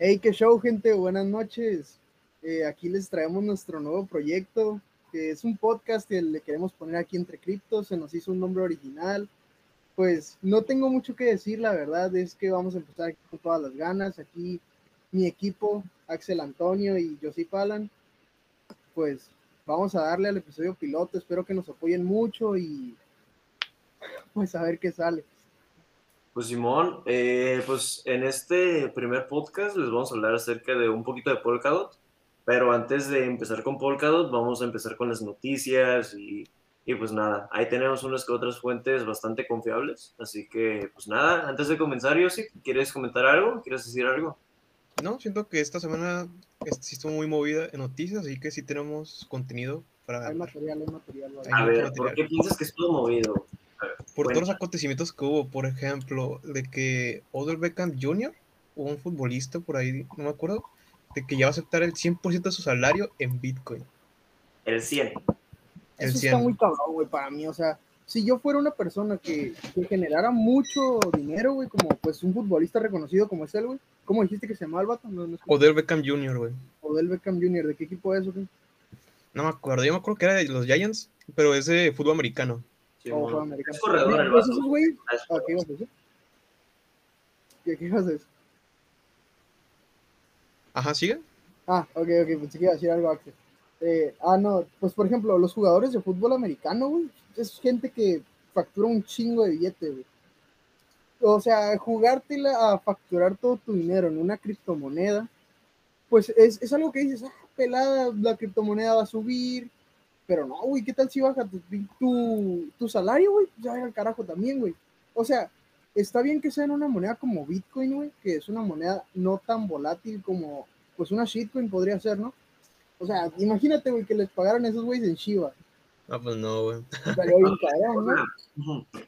Hey, qué show, gente. Buenas noches. Eh, aquí les traemos nuestro nuevo proyecto, que es un podcast que le queremos poner aquí entre criptos. Se nos hizo un nombre original. Pues no tengo mucho que decir, la verdad es que vamos a empezar con todas las ganas. Aquí mi equipo, Axel Antonio y Josip Alan, pues vamos a darle al episodio piloto. Espero que nos apoyen mucho y pues a ver qué sale. Pues Simón, eh, pues en este primer podcast les vamos a hablar acerca de un poquito de Polkadot, pero antes de empezar con Polkadot vamos a empezar con las noticias y, y pues nada, ahí tenemos unas que otras fuentes bastante confiables, así que pues nada, antes de comenzar, Yossi, ¿quieres comentar algo? ¿Quieres decir algo? No, siento que esta semana sí estuvo muy movida en noticias, así que sí tenemos contenido para... Hay material, hay material. Hay a ver, ¿por qué piensas que estuvo movido? Por todos los acontecimientos que hubo, por ejemplo, de que Odell Beckham Jr., un futbolista por ahí, no me acuerdo, de que ya va a aceptar el 100% de su salario en Bitcoin. El 100. El Eso está muy cabrón, güey, para mí, o sea, si yo fuera una persona que, que generara mucho dinero, güey, como pues un futbolista reconocido como es él, güey, ¿cómo dijiste que se llamaba el vato? No, Odell Beckham Jr., güey. Odell Beckham Jr., ¿de qué equipo es, güey? No me acuerdo, yo me acuerdo que era de los Giants, pero es de fútbol americano. Sí, oh, es corredor el vato. güey? Ah, ¿Qué ibas a decir? ¿Qué, qué ibas a decir? Ajá, sigue. Ah, ok, ok, pensé que iba a decir algo, Axel. Eh, ah, no, pues por ejemplo, los jugadores de fútbol americano, güey, es gente que factura un chingo de billete, güey. O sea, jugártela a facturar todo tu dinero en una criptomoneda, pues es, es algo que dices, ah, pelada, la criptomoneda va a subir, pero no, güey, ¿qué tal si baja tu, tu, tu salario, güey? Ya va al carajo también, güey. O sea, está bien que sea en una moneda como Bitcoin, güey, que es una moneda no tan volátil como, pues una shitcoin podría ser, ¿no? O sea, imagínate, güey, que les pagaran esos güeyes en Shiba. Ah, pues no, güey.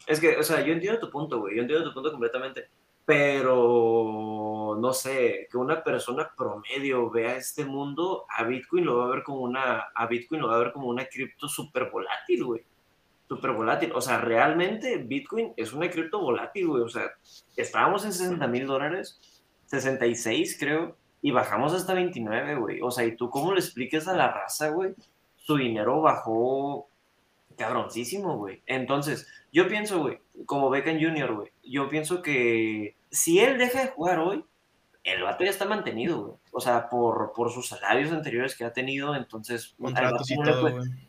Es que, o sea, yo entiendo tu punto, güey. Yo entiendo tu punto completamente pero no sé, que una persona promedio vea este mundo, a Bitcoin lo va a ver como una, a Bitcoin lo va a ver como una cripto súper volátil, güey. Súper volátil. O sea, realmente Bitcoin es una cripto volátil, güey. O sea, estábamos en 60 mil dólares, 66 creo, y bajamos hasta 29, güey. O sea, ¿y tú cómo le expliques a la raza, güey? Su dinero bajó cabroncísimo, güey. Entonces, yo pienso, güey, como Beckham Jr., güey, yo pienso que si él deja de jugar hoy, el vato ya está mantenido, güey. O sea, por, por sus salarios anteriores que ha tenido, entonces...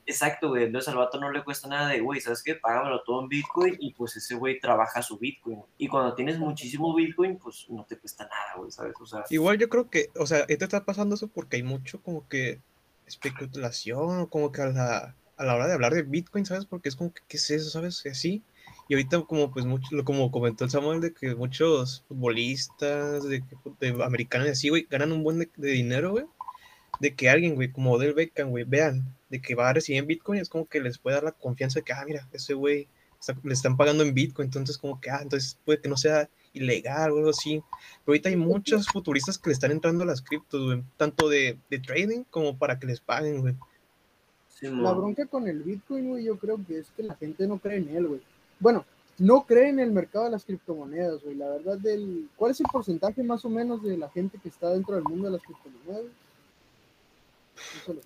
Exacto, güey. Entonces al vato no le cuesta nada de, güey, ¿sabes qué? Págamelo todo en Bitcoin y pues ese güey trabaja su Bitcoin. Y cuando tienes muchísimo Bitcoin, pues no te cuesta nada, güey, ¿sabes? O sea... Igual yo creo que, o sea, te está pasando eso porque hay mucho como que especulación o como que a la, a la hora de hablar de Bitcoin, ¿sabes? Porque es como que, ¿qué es eso, sabes? Así. Y ahorita, como pues mucho, como comentó el Samuel, de que muchos futbolistas de, de americanos y así, güey, ganan un buen de, dinero, güey. De que alguien, güey, como Del Beckham, güey, vean, de que va a recibir en Bitcoin, es como que les puede dar la confianza de que, ah, mira, ese güey le están pagando en Bitcoin, entonces como que, ah, entonces puede que no sea ilegal o algo así. Pero ahorita hay muchos futuristas que le están entrando a las criptos, güey, tanto de, de trading como para que les paguen, güey. la bronca con el Bitcoin, güey, yo creo que es que la gente no cree en él, güey bueno, no cree en el mercado de las criptomonedas, güey. La verdad, del, ¿cuál es el porcentaje más o menos de la gente que está dentro del mundo de las criptomonedas?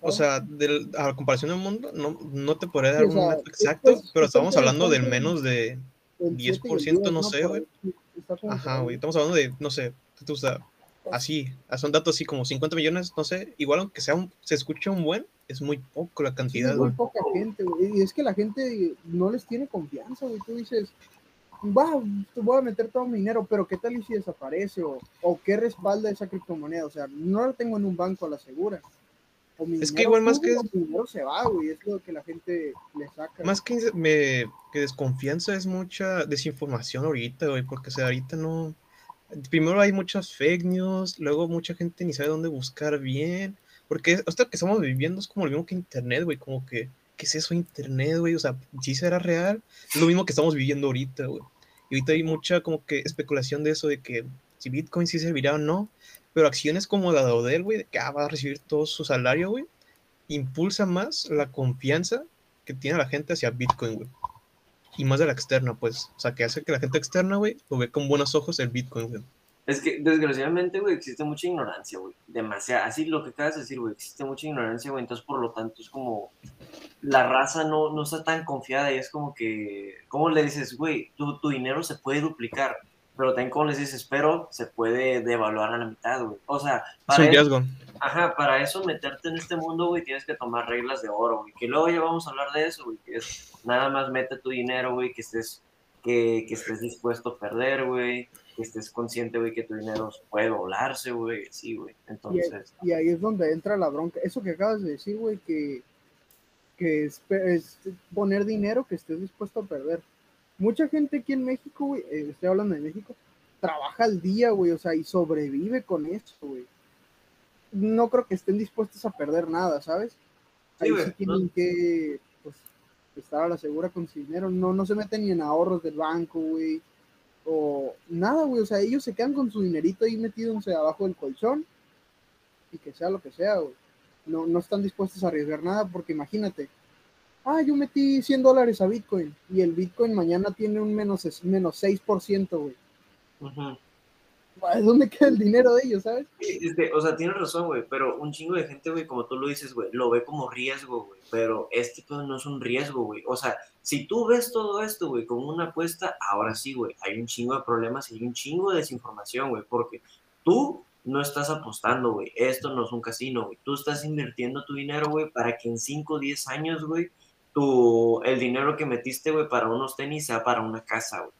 O sea, del, a comparación del mundo, no, no te podría dar un dato exacto, pero estamos hablando del menos de 10%, no sé, güey. Ajá, güey, estamos hablando de, no sé, tú, sabes, así, son datos así como 50 millones, no sé, igual aunque sea un, se escuche un buen, es muy poco la cantidad. es muy poca gente, güey. Y es que la gente no les tiene confianza, güey. Tú dices, va, te voy a meter todo mi dinero, pero ¿qué tal y si desaparece? O, o qué respalda esa criptomoneda. O sea, no la tengo en un banco a la segura. es que igual más que... Mi dinero se va, güey. Es lo que la gente le saca. Más que, me, que desconfianza es mucha desinformación ahorita, güey. Porque, o sea, ahorita no... Primero hay muchas fake news, luego mucha gente ni sabe dónde buscar bien porque esto que estamos viviendo es como lo mismo que Internet, güey, como que, ¿qué es eso Internet, güey? O sea, si será real, es lo mismo que estamos viviendo ahorita, güey. Y ahorita hay mucha como que especulación de eso, de que si Bitcoin sí servirá o no, pero acciones como la de Odell, güey, de que ah, va a recibir todo su salario, güey, impulsa más la confianza que tiene la gente hacia Bitcoin, güey. Y más de la externa, pues. O sea, que hace que la gente externa, güey, lo ve con buenos ojos el Bitcoin, güey. Es que desgraciadamente, güey, existe mucha ignorancia, güey. Demasiada. Así lo que acabas de decir, güey, existe mucha ignorancia, güey. Entonces, por lo tanto, es como la raza no, no está tan confiada y es como que, ¿cómo le dices, güey? Tu, tu dinero se puede duplicar, pero también, como les dices, pero se puede devaluar a la mitad, güey. O sea, Es para un eso, riesgo. ajá, para eso meterte en este mundo, güey, tienes que tomar reglas de oro, güey. Que luego ya vamos a hablar de eso, güey. Que es nada más mete tu dinero, güey, que estés, que, que estés dispuesto a perder, güey. Que estés consciente, güey, que tu dinero puede volarse, güey. Sí, güey. Entonces, y ahí es donde entra la bronca. Eso que acabas de decir, güey, que, que es, poner dinero que estés dispuesto a perder. Mucha gente aquí en México, güey, eh, estoy hablando de México, trabaja al día, güey, o sea, y sobrevive con eso, güey. No creo que estén dispuestos a perder nada, ¿sabes? Sí, Ahí güey, sí tienen que, pues, estar a la segura con su dinero. No, no se meten ni en ahorros del banco, güey. O nada, güey. O sea, ellos se quedan con su dinerito ahí metidos abajo del colchón y que sea lo que sea, güey. No, no están dispuestos a arriesgar nada porque imagínate, ah, yo metí 100 dólares a Bitcoin y el Bitcoin mañana tiene un menos, menos 6%, güey. ujú. ¿A ¿Dónde queda el dinero de ellos, sabes? Este, o sea, tienes razón, güey, pero un chingo de gente, güey, como tú lo dices, güey, lo ve como riesgo, güey, pero este no es un riesgo, güey. O sea, si tú ves todo esto, güey, como una apuesta, ahora sí, güey, hay un chingo de problemas y hay un chingo de desinformación, güey, porque tú no estás apostando, güey, esto no es un casino, güey, tú estás invirtiendo tu dinero, güey, para que en 5 o 10 años, güey, tu, el dinero que metiste, güey, para unos tenis sea para una casa, güey.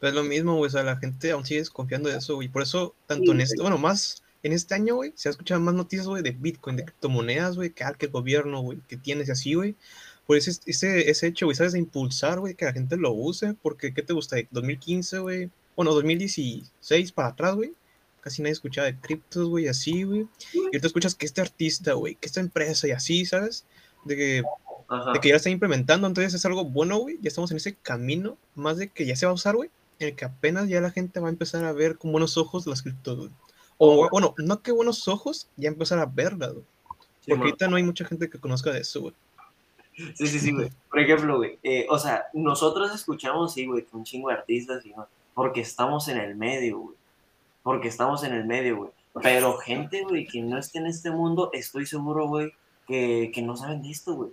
Pero es lo mismo, güey. O sea, la gente aún sigue desconfiando de eso, güey. Por eso, tanto en Sí, este, güey. bueno, más en este año, güey, se ha escuchado más noticias, güey, de Bitcoin, de criptomonedas, güey, que, ah, que el gobierno, güey, que tienes y así, güey. Por ese, ese, ese hecho, güey, ¿sabes? De impulsar, güey, que la gente lo use. Porque, ¿qué te gusta? De 2015, güey. Bueno, 2016 para atrás, güey. Casi nadie escuchaba de criptos, güey, así, güey. Y ahorita escuchas que este artista, güey, que esta empresa y así, ¿sabes? De que Ajá. de que ya lo están implementando, entonces es algo bueno, güey. Ya estamos en ese camino, más de que ya se va a usar, güey, en el que apenas ya la gente va a empezar a ver con buenos ojos las criptos, güey. O, bueno, no que buenos ojos, ya empezar a verlas, güey. Sí, Porque man. ahorita no hay mucha gente que conozca de eso, güey. Sí, sí, sí, güey. Por ejemplo, güey, eh, o sea, nosotros escuchamos, sí, güey, que un chingo de artistas, y no, porque estamos en el medio, güey. Porque estamos en el medio, güey. Pero gente, güey, que no esté en este mundo, estoy seguro, güey, que, que no saben de esto, güey.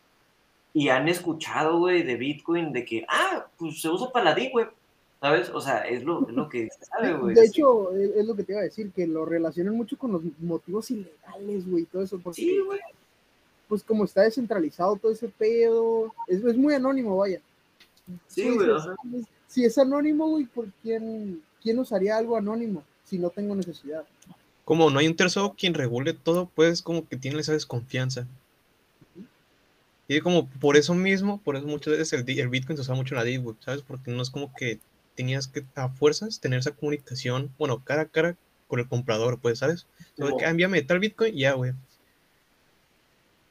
Y han escuchado, güey, de Bitcoin, de que, ah, pues se usa para la Deep Web, ¿sabes? O sea, es lo, es lo que se sabe, güey. De hecho, es lo que te iba a decir, que lo relacionan mucho con los motivos ilegales, güey, y todo eso, porque Sí, güey. pues como está descentralizado todo ese pedo, es, es muy anónimo, vaya. Sí, güey, pues, Si es anónimo, güey, ¿por quién, quién usaría algo anónimo si no tengo necesidad? Como no hay un tercero quien regule todo, pues como que tiene esa desconfianza. Y como por eso mismo, por eso muchas veces el, el Bitcoin se usa mucho en la Deep Web, ¿sabes? Porque no es como que tenías que a fuerzas tener esa comunicación, bueno, cara a cara con el comprador, pues, ¿sabes? Ah, envíame tal Bitcoin, ya, güey.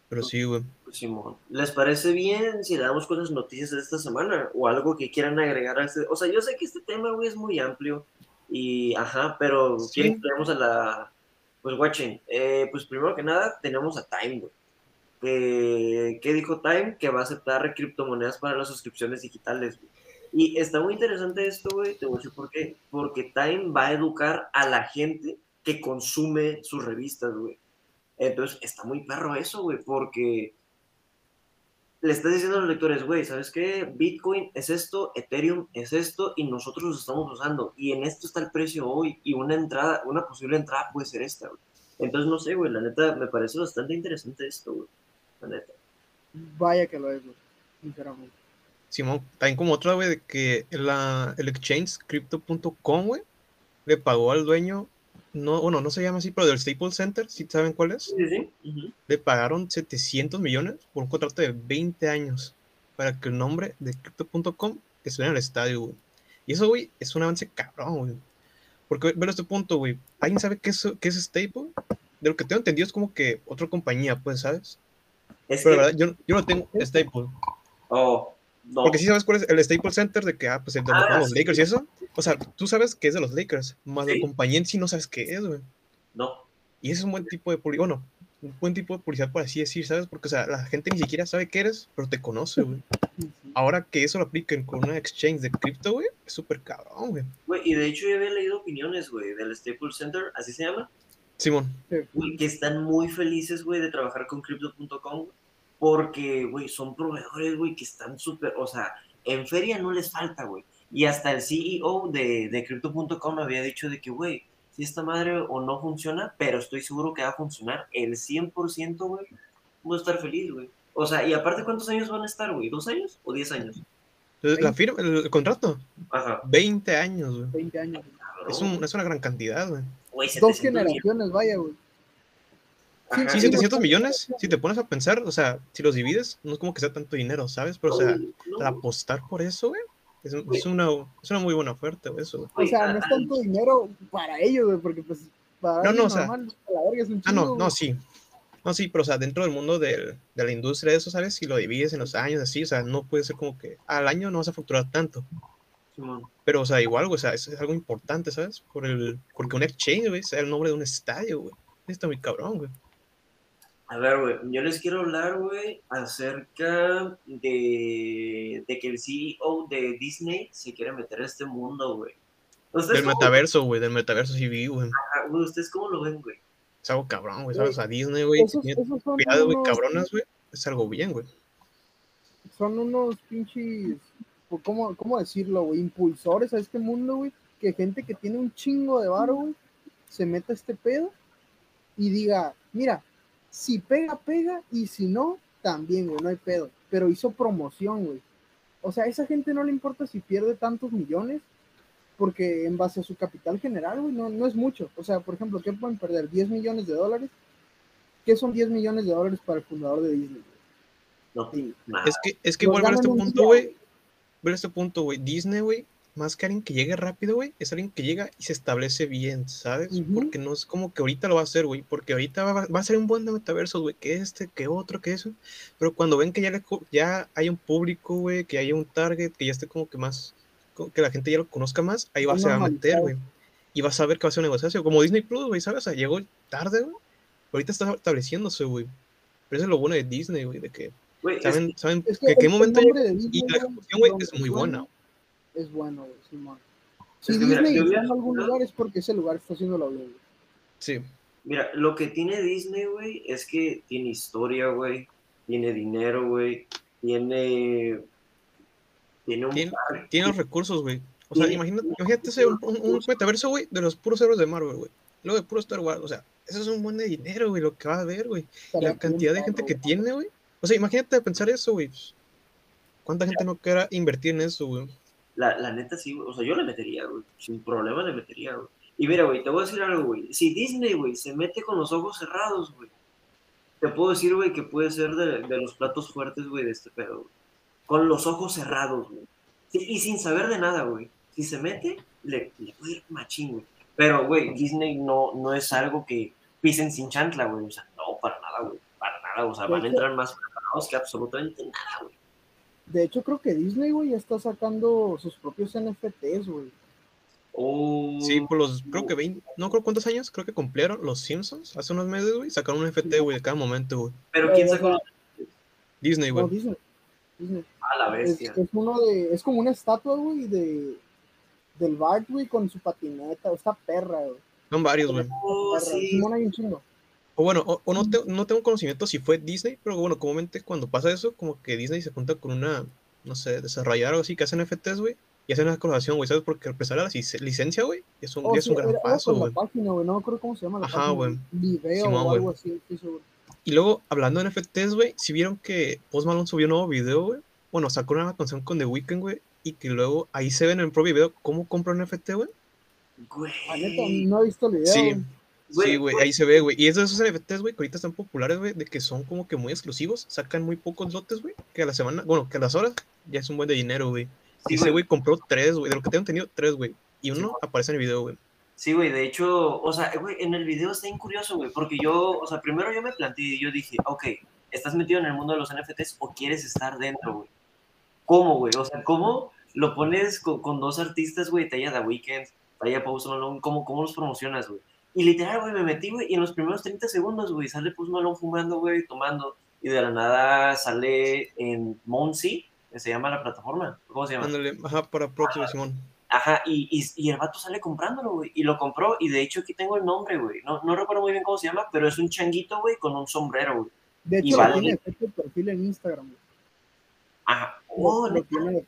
Pero sí, güey. Simón, ¿les parece bien si le damos con las noticias de esta semana o algo que quieran agregar a este? O sea, yo sé que este tema, güey, es muy amplio y, ajá, pero Sí. quieren que a la, pues, watching. Eh, pues primero que nada, tenemos a Time, güey. Eh, ¿Qué dijo Time? Que va a aceptar criptomonedas para las suscripciones digitales, güey. Y está muy interesante esto, güey, te voy a decir por qué. Porque Time va a educar a la gente que consume sus revistas, güey. Entonces, está muy perro eso, güey, porque le estás diciendo a los lectores, güey, ¿sabes qué? Bitcoin es esto, Ethereum es esto, y nosotros lo estamos usando. Y en esto está el precio hoy, y una entrada, una posible entrada puede ser esta, güey. Entonces, no sé, güey, la neta, me parece bastante interesante esto, güey. La neta. Vaya que lo es, güey, sinceramente. Simón, también como otra, güey, de que la, el exchange crypto.com, güey, le pagó al dueño, no, bueno, no se llama así, pero del Staples Center, ¿sí saben cuál es? Sí, sí. Le pagaron 700 millones por un contrato de 20 años para que el nombre de crypto.com estuviera en el estadio, güey. Y eso, güey, es un avance cabrón, güey. Porque, ve- velo a este punto, güey. ¿Alguien sabe qué es, qué es Staple? De lo que tengo entendido es como que otra compañía, pues, ¿sabes? Es Pero la verdad, yo, yo no tengo Staple. oh, no. Porque sí sabes cuál es el Staples Center de que, ah, pues el de Ah, los sí. Lakers y eso. O sea, tú sabes que es de los Lakers, más la Sí. compañía en sí no sabes qué es, güey. No. Y ese es un buen tipo de publicidad. Bueno, un buen tipo de publicidad, por así decir, ¿sabes? Porque, o sea, la gente ni siquiera sabe qué eres, pero te conoce, güey. Ahora que eso lo apliquen con una exchange de cripto, güey, es súper cabrón, güey. Güey, y de hecho yo había leído opiniones, güey, del Staples Center, así se llama, Simón, güey, que están muy felices, güey, de trabajar con Crypto.com, porque, güey, son proveedores, güey, que están súper, o sea, en feria no les falta, güey. Y hasta el CEO de, de Crypto.com había dicho de que, güey, si esta madre o no funciona, pero estoy seguro que va a funcionar el 100%, güey, voy a estar feliz, güey. O sea, y aparte, ¿cuántos años van a estar, güey? ¿Dos años o diez años? La firma, el, el contrato, Ajá. 20 años, güey. 20 años. Es, un- es una gran cantidad, güey. Güey, Dos 700 generaciones, vaya, güey. Ajá. Sí, Sí, 700 no, millones, no, si te pones a pensar, o sea, si los divides, no es como que sea tanto dinero, ¿sabes? Pero, o sea, No, apostar por eso, güey, es, es una, es una muy buena oferta, güey, eso, güey. O sea, no es ah, tanto dinero para ellos, güey, porque pues para No, no, o sea- normal, a la verga es un Ah, chingo, no, no, güey. sí. No, sí, pero, o sea, dentro del mundo del- de la industria, eso, ¿sabes? Si lo divides en los años, así, o sea, no puede ser como que al año no vas a facturar tanto. Pero, o sea, igual, güey, o sea, es, es algo importante, ¿sabes? Por el, porque un exchange, güey, sea el nombre de un estadio, güey. Está muy cabrón, güey. A ver, güey, yo les quiero hablar, güey, acerca de, de que el CEO de Disney se quiere meter a este mundo, güey. ¿Ustedes Del cómo- metaverso, güey, del metaverso sí vi, güey. Güey, ¿Ustedes cómo lo ven, güey? Es algo cabrón, güey, ¿sabes? Sea, Disney, güey, Esos, tiene esos son, propiedades, güey, unos, cabronas, güey. Es algo bien, güey. son unos pinches, ¿cómo, ¿cómo decirlo, güey? Impulsores a este mundo, güey. Que gente que tiene un chingo de varo, güey, se meta a este pedo y diga, mira, si pega, pega, y si no, también, güey, no hay pedo. Pero hizo promoción, güey. O sea, a esa gente no le importa si pierde tantos millones, porque en base a su capital general, güey, no, no es mucho. O sea, por ejemplo, ¿qué pueden perder? ¿10 millones de dólares? ¿Qué son 10 millones de dólares para el fundador de Disney? güey? No, Sí. Es que, es que igual ver este un punto, día, güey. Ver este punto, güey. Disney, güey, más que alguien que llegue rápido, güey, es alguien que llega y se establece bien, ¿sabes? Ujú. Porque no es como que ahorita lo va a hacer, güey. Porque ahorita va, va a ser un buen de metaversos, güey. Que este, que otro, que eso. Pero cuando ven que ya, le ya hay un público, güey, que hay un target, que ya esté como que más. que la gente ya lo conozca más, ahí va, Está se va a meter, güey. Y va a saber que va a ser un negocio. Como Disney Plus, güey, ¿sabes? O sea, llegó tarde, güey. Ahorita está estableciéndose, güey. Pero eso es lo bueno de Disney, güey, de que Güey, es saben, saben Es que, que qué el- el momento y la ejecución, güey, es muy buena. Es bueno, güey, Simón. Si Es que mira, Disney yo está había en algún lugar es porque ese lugar está haciéndolo bien. güey. Sí. Mira, lo que tiene Disney, güey, es que tiene historia, güey, tiene dinero, güey, tiene... Tiene un... Tiene- parque. Tiene los recursos, güey. O sea, imagínate, imagínate ese, un, un, un metaverso, güey, de los puros héroes de Marvel, güey. Luego de puro Star Wars, o sea, eso es un buen de dinero, güey, lo que va a haber, güey. La cantidad de gente que tiene, güey. O sea, imagínate pensar eso, güey. ¿Cuánta gente no quiera invertir en eso, güey? La, la neta sí, güey. O sea, yo le metería, güey. Sin problema le metería, güey. Y mira, güey, te voy a decir algo, güey. Si Disney, güey, se mete con los ojos cerrados, güey. Te puedo decir, güey, que puede ser de, de los platos fuertes, güey, de este pedo, güey. Con los ojos cerrados, güey. Sí, y sin saber de nada, güey. Si se mete, le, le puede ir machín, güey. Pero, güey, Disney no, no es algo que pisen sin chancla, güey. O sea, no, para nada, güey. Para nada. O sea, van a entrar más preparados que absolutamente nada, güey. De hecho, creo que Disney, güey, ya está sacando sus propios NFTs, güey. Oh, Sí, por los, creo que 20, no creo cuántos años, creo que cumplieron los Simpsons hace unos meses, güey. Sacaron un FT, güey, de cada momento, güey. pero ¿quién sacó Disney, No, güey. Disney. Disney. a la Es, bestia? es uno de, es como una estatua, güey, de del Bart, güey, con su patineta. Está perra, güey. Son varios, güey. Oh, sí. Simón hay un chingo. O bueno, o, o no, te- no tengo conocimiento si fue Disney, pero bueno, comúnmente cuando pasa eso, como que Disney se junta con una, no sé, desarrolladora o algo así, que hacen FTs, güey, y hacen una colaboración, güey, ¿sabes? Porque empezar a la lic- licencia, güey, es un, Oh, es sí, un gran era- paso, güey. No me acuerdo cómo se llama la Ajá, güey. Video Simón, o algo así, estoy. Y luego, hablando de NFTs, güey, si vieron que Post Malone subió un nuevo video, güey, bueno, sacó una canción con The Weeknd, güey, y que luego ahí se ven en el propio video cómo compra un NFT, güey. Güey. Neta, no he visto el video, Sí. Sí, güey, ahí se ve, güey. Y esos, esos NFTs, güey, que ahorita están populares, güey, de que son como que muy exclusivos, sacan muy pocos lotes, güey, que a la semana, bueno, que a las horas ya es un buen de dinero, güey. Sí, Y ese güey compró tres, güey, de lo que tengo entendido, tres, güey. Y uno aparece en el video, güey. Sí, güey, de hecho, o sea, güey, en el video está bien curioso, güey, porque yo, o sea, primero yo me planteé y yo dije, ok, ¿estás metido en el mundo de los NFTs o quieres estar dentro, güey? ¿Cómo, güey? O sea, ¿cómo lo pones con, con dos artistas, güey, talla The Weeknd, talla Post Malone, ¿cómo, cómo los promocionas, güey? Y literal, güey, me metí, güey, y en los primeros 30 segundos, güey, sale Post Malone fumando, güey, tomando, y de la nada sale en Monsi, que se llama la plataforma, ¿cómo se llama? Ándale, ajá, para próximo, Simón. Ajá, y, y, y el vato sale comprándolo, güey, y lo compró, y de hecho aquí tengo el nombre, güey, no, no recuerdo muy bien cómo se llama, pero es un changuito, güey, con un sombrero, güey. De Y hecho, vale. lo tiene perfil en Instagram. güey. Ajá, oh, lo tiene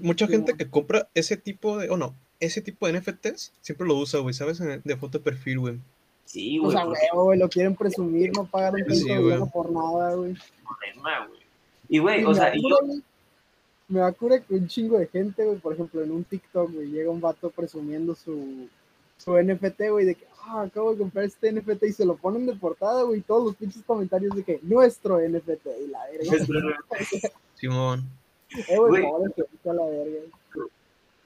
mucha gente que compra ese tipo de, o no, ese tipo de NFTs siempre lo usa, güey, ¿sabes? De foto de perfil, güey. sí, O güey, sea, porque huevo, güey, lo quieren presumir, no pagar un Sí, güey. por nada, güey. problema, güey. Y, güey, o me sea, y yo, güey, me cura que un chingo de gente, güey, por ejemplo, en un TikTok, güey, llega un vato presumiendo su, su NFT, güey, de que, ah, acabo de comprar este NFT y se lo ponen de portada, güey, todos los pinches comentarios de que nuestro NFT y la verga. Simón. eh,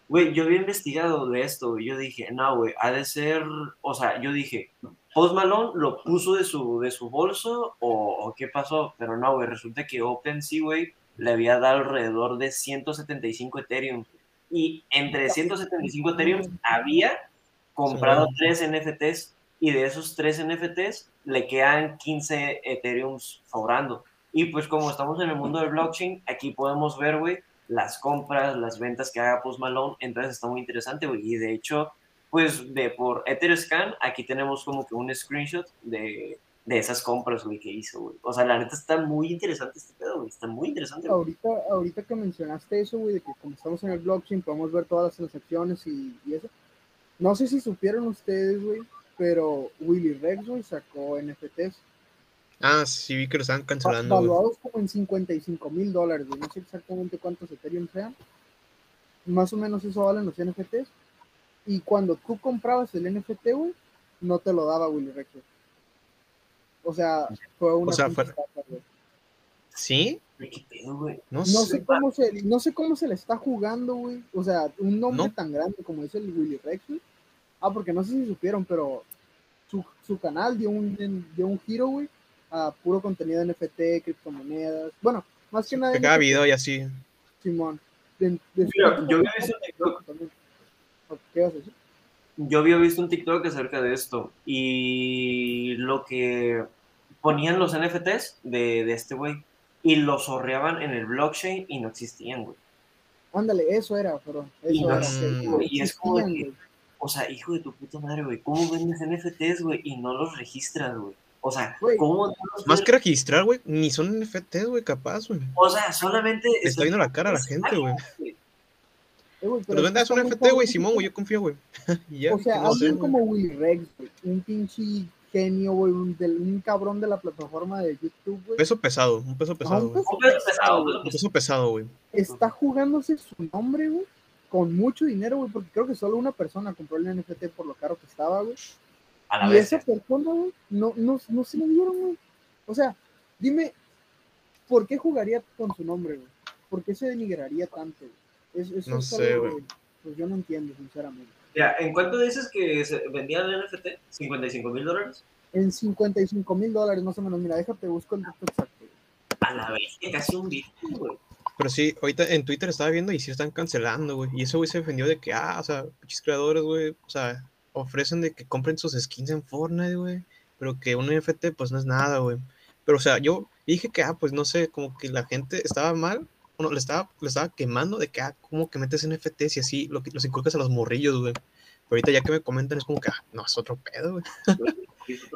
güey, yo había investigado de esto. Yo dije, no, güey, ha de ser. O sea, yo dije, Post Malone lo puso de su, de su bolso o, o qué pasó. Pero no, güey, resulta que OpenSea, güey, le había dado alrededor de 175 Ethereum. Y entre 175 Ethereum había comprado Sí. tres NFTs. Y de esos tres NFTs le quedan 15 Ethereum sobrando. Y pues como estamos en el mundo del blockchain, aquí podemos ver, güey, las compras, las ventas que haga Post Malone, entonces está muy interesante, güey. Y de hecho, pues de por Etherscan, aquí tenemos como que un screenshot de, de esas compras, güey, que hizo, güey. O sea, la neta está muy interesante este pedo, güey. Está muy interesante, güey. Ahorita, ahorita que mencionaste eso, güey, de que como estamos en el blockchain podemos ver todas las transacciones y, y eso. No sé si supieron ustedes, güey, pero Willy Rex, güey, sacó NFTs Ah, sí, vi que lo estaban cancelando, valuados como en 55 mil dólares. No sé exactamente cuántos Ethereum sean. Más o menos eso valen los NFTs. Y cuando tú comprabas el NFT, güey, no te lo daba Willy Rex. O sea, fue una O sea, fue-. ¿Sí? Güey, ¿Qué pedo, güey? No, No sé. cómo se, no sé cómo se le está jugando, güey. O sea, un nombre No. tan grande como es el Willy Rex, güey. Ah, porque no sé si supieron, pero su, su canal dio un, dio un giro, güey, a puro contenido de NFT, criptomonedas. Bueno, más que nada. Que cada video y así. Simón. De- de- Mira, yo había visto un TikTok. también. ¿Qué vas a decir? Yo había visto un TikTok acerca de esto y lo que ponían los NFTs de, de este güey y los sorreaban en el blockchain y no existían, güey. Ándale, eso era. Y no que güey, y es como que-. O sea, hijo de tu puta madre, güey, ¿cómo vendes NFTs, güey, y no los registras, güey? O sea, Güey. ¿cómo Más que registrar, güey, ni son NFTs, güey, capaz, güey. O sea, solamente... Le está viendo la cara a la gente, güey. Eh, Pero es que vendas un NFT, güey, Simón, güey, yo confío, güey. O sea, no alguien como Willy Rex, güey, un pinche genio, güey, un, cabrón de la plataforma de YouTube, güey, Peso pesado, un peso Ajá, pesado, un güey. peso Un peso pesado, pesado, güey. Un peso pesado, güey. está jugándose su nombre, güey, con mucho dinero, güey, porque creo que solo una persona compró el NFT por lo caro que estaba, güey. A la Y vez. esa persona, güey, no, no, no se lo dieron, güey. O sea, dime, ¿por qué jugaría con su nombre, güey? ¿Por qué se denigraría tanto, güey? Es- eso No es sé, algo güey. Pues yo no entiendo, sinceramente. Ya, ¿en cuánto dices que se vendía el NFT? ¿55 mil dólares? En 55 mil dólares más o menos, mira, déjate, busco el dato exacto. güey. A la vez, que casi un Bitcoin, güey. Pero sí, ahorita en Twitter estaba viendo y sí están cancelando, güey. Y eso, güey, se defendió de que, ah, o sea, muchos creadores, güey, o sea, ofrecen de que compren sus skins en Fortnite, güey. Pero que un NFT, pues no es nada, güey. Pero, o sea, yo dije que, ah, pues no sé, como que la gente estaba mal, bueno, le estaba, le estaba quemando de que, ah, ¿cómo que metes NFTs y así lo que los inculcas a los morrillos, güey? Pero ahorita ya que me comentan es como que, ah, no, es otro pedo, güey.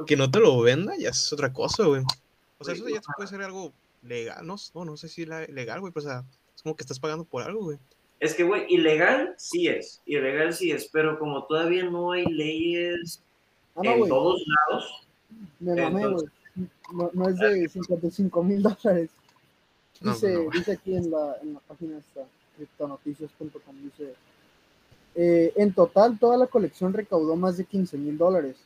Que no te lo venda ya es otra cosa, güey. O sea, eso ya puede ser algo legal, no, no, no sé si la- legal, güey, pues, o sea, es como que estás pagando por algo, güey. Es que, güey, ilegal sí es, ilegal sí es, pero como todavía no hay leyes Ah, no, en todos lados, me mamé, güey. entonces- No, no es de 55 mil dólares. Dice, no. dice aquí en la, en la página esta, criptonoticias.com, dice, eh, en total toda la colección recaudó más de 15 mil dólares.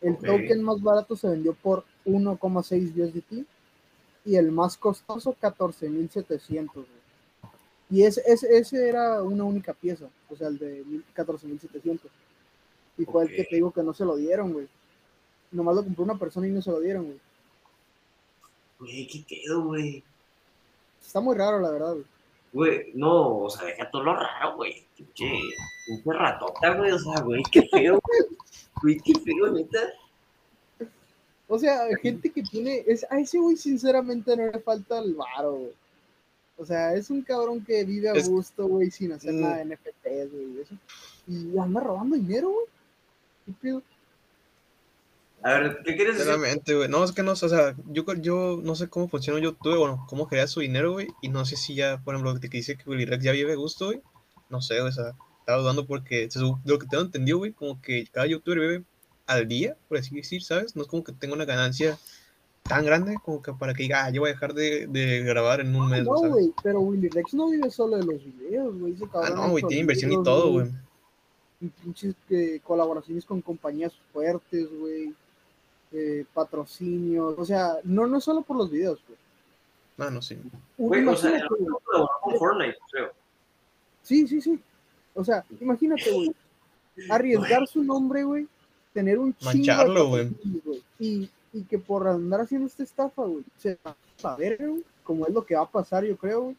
El Ok. token más barato se vendió por 1,6 USDT y el más costoso 14 mil 700. Y ese, ese, ese era una única pieza, o sea, el de 14 mil 700. Y fue el que te digo que no se lo dieron, güey. Nomás lo compró una persona y no se lo dieron, güey. güey, ¿qué pedo, güey? Está muy raro, la verdad, güey. Güey, no, o sea, deja todo lo raro, güey. Pinche, pinche ratota, güey, o sea, güey, qué feo, güey. Güey, qué feo, neta. O sea, gente que tiene. Es, a ese güey, sinceramente, no le falta el varo, güey. O sea, es un cabrón que vive a Es- gusto, güey, sin hacer Mm. nada de NFTs, güey. y eso. Y anda robando dinero, güey. ¿Qué pedo? A ver, ¿qué quieres decir? Sinceramente, güey. No, es que no, sé, o sea, yo, yo no sé cómo funciona YouTube, bueno, cómo crea su dinero, güey. Y no sé si ya, por ejemplo, que dice que Willy Rex ya vive a gusto, güey. No sé, o sea, estaba dudando porque, se lo que tengo entendido, güey, como que cada youtuber vive al día, por así decir, ¿sabes? No es como que tenga una ganancia tan grande como que para que diga, ah, yo voy a dejar de, de grabar en un mes, No, güey, pero Willy Rex no vive solo de los videos, güey. Ah, no, güey, tiene inversión y todo, güey. y pinches eh, colaboraciones con compañías fuertes, güey. eh, patrocinios. O sea, no, no solo por los videos, güey. Ah, no, sí. Güey, o sea, con Fortnite, creo. Sí, sí, sí. O sea, imagínate, güey. Arriesgar su nombre, güey. Tener un chingo de Mancharlo, güey, Y, y que por andar haciendo esta estafa, güey, se va a ver, güey, como es lo que va a pasar, yo creo, güey.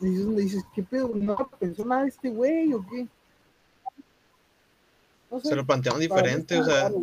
Y es donde dices, ¿qué pedo? ¿No pensó nada de este güey o qué? No sé, Se lo plantearon diferente, o sea, raro.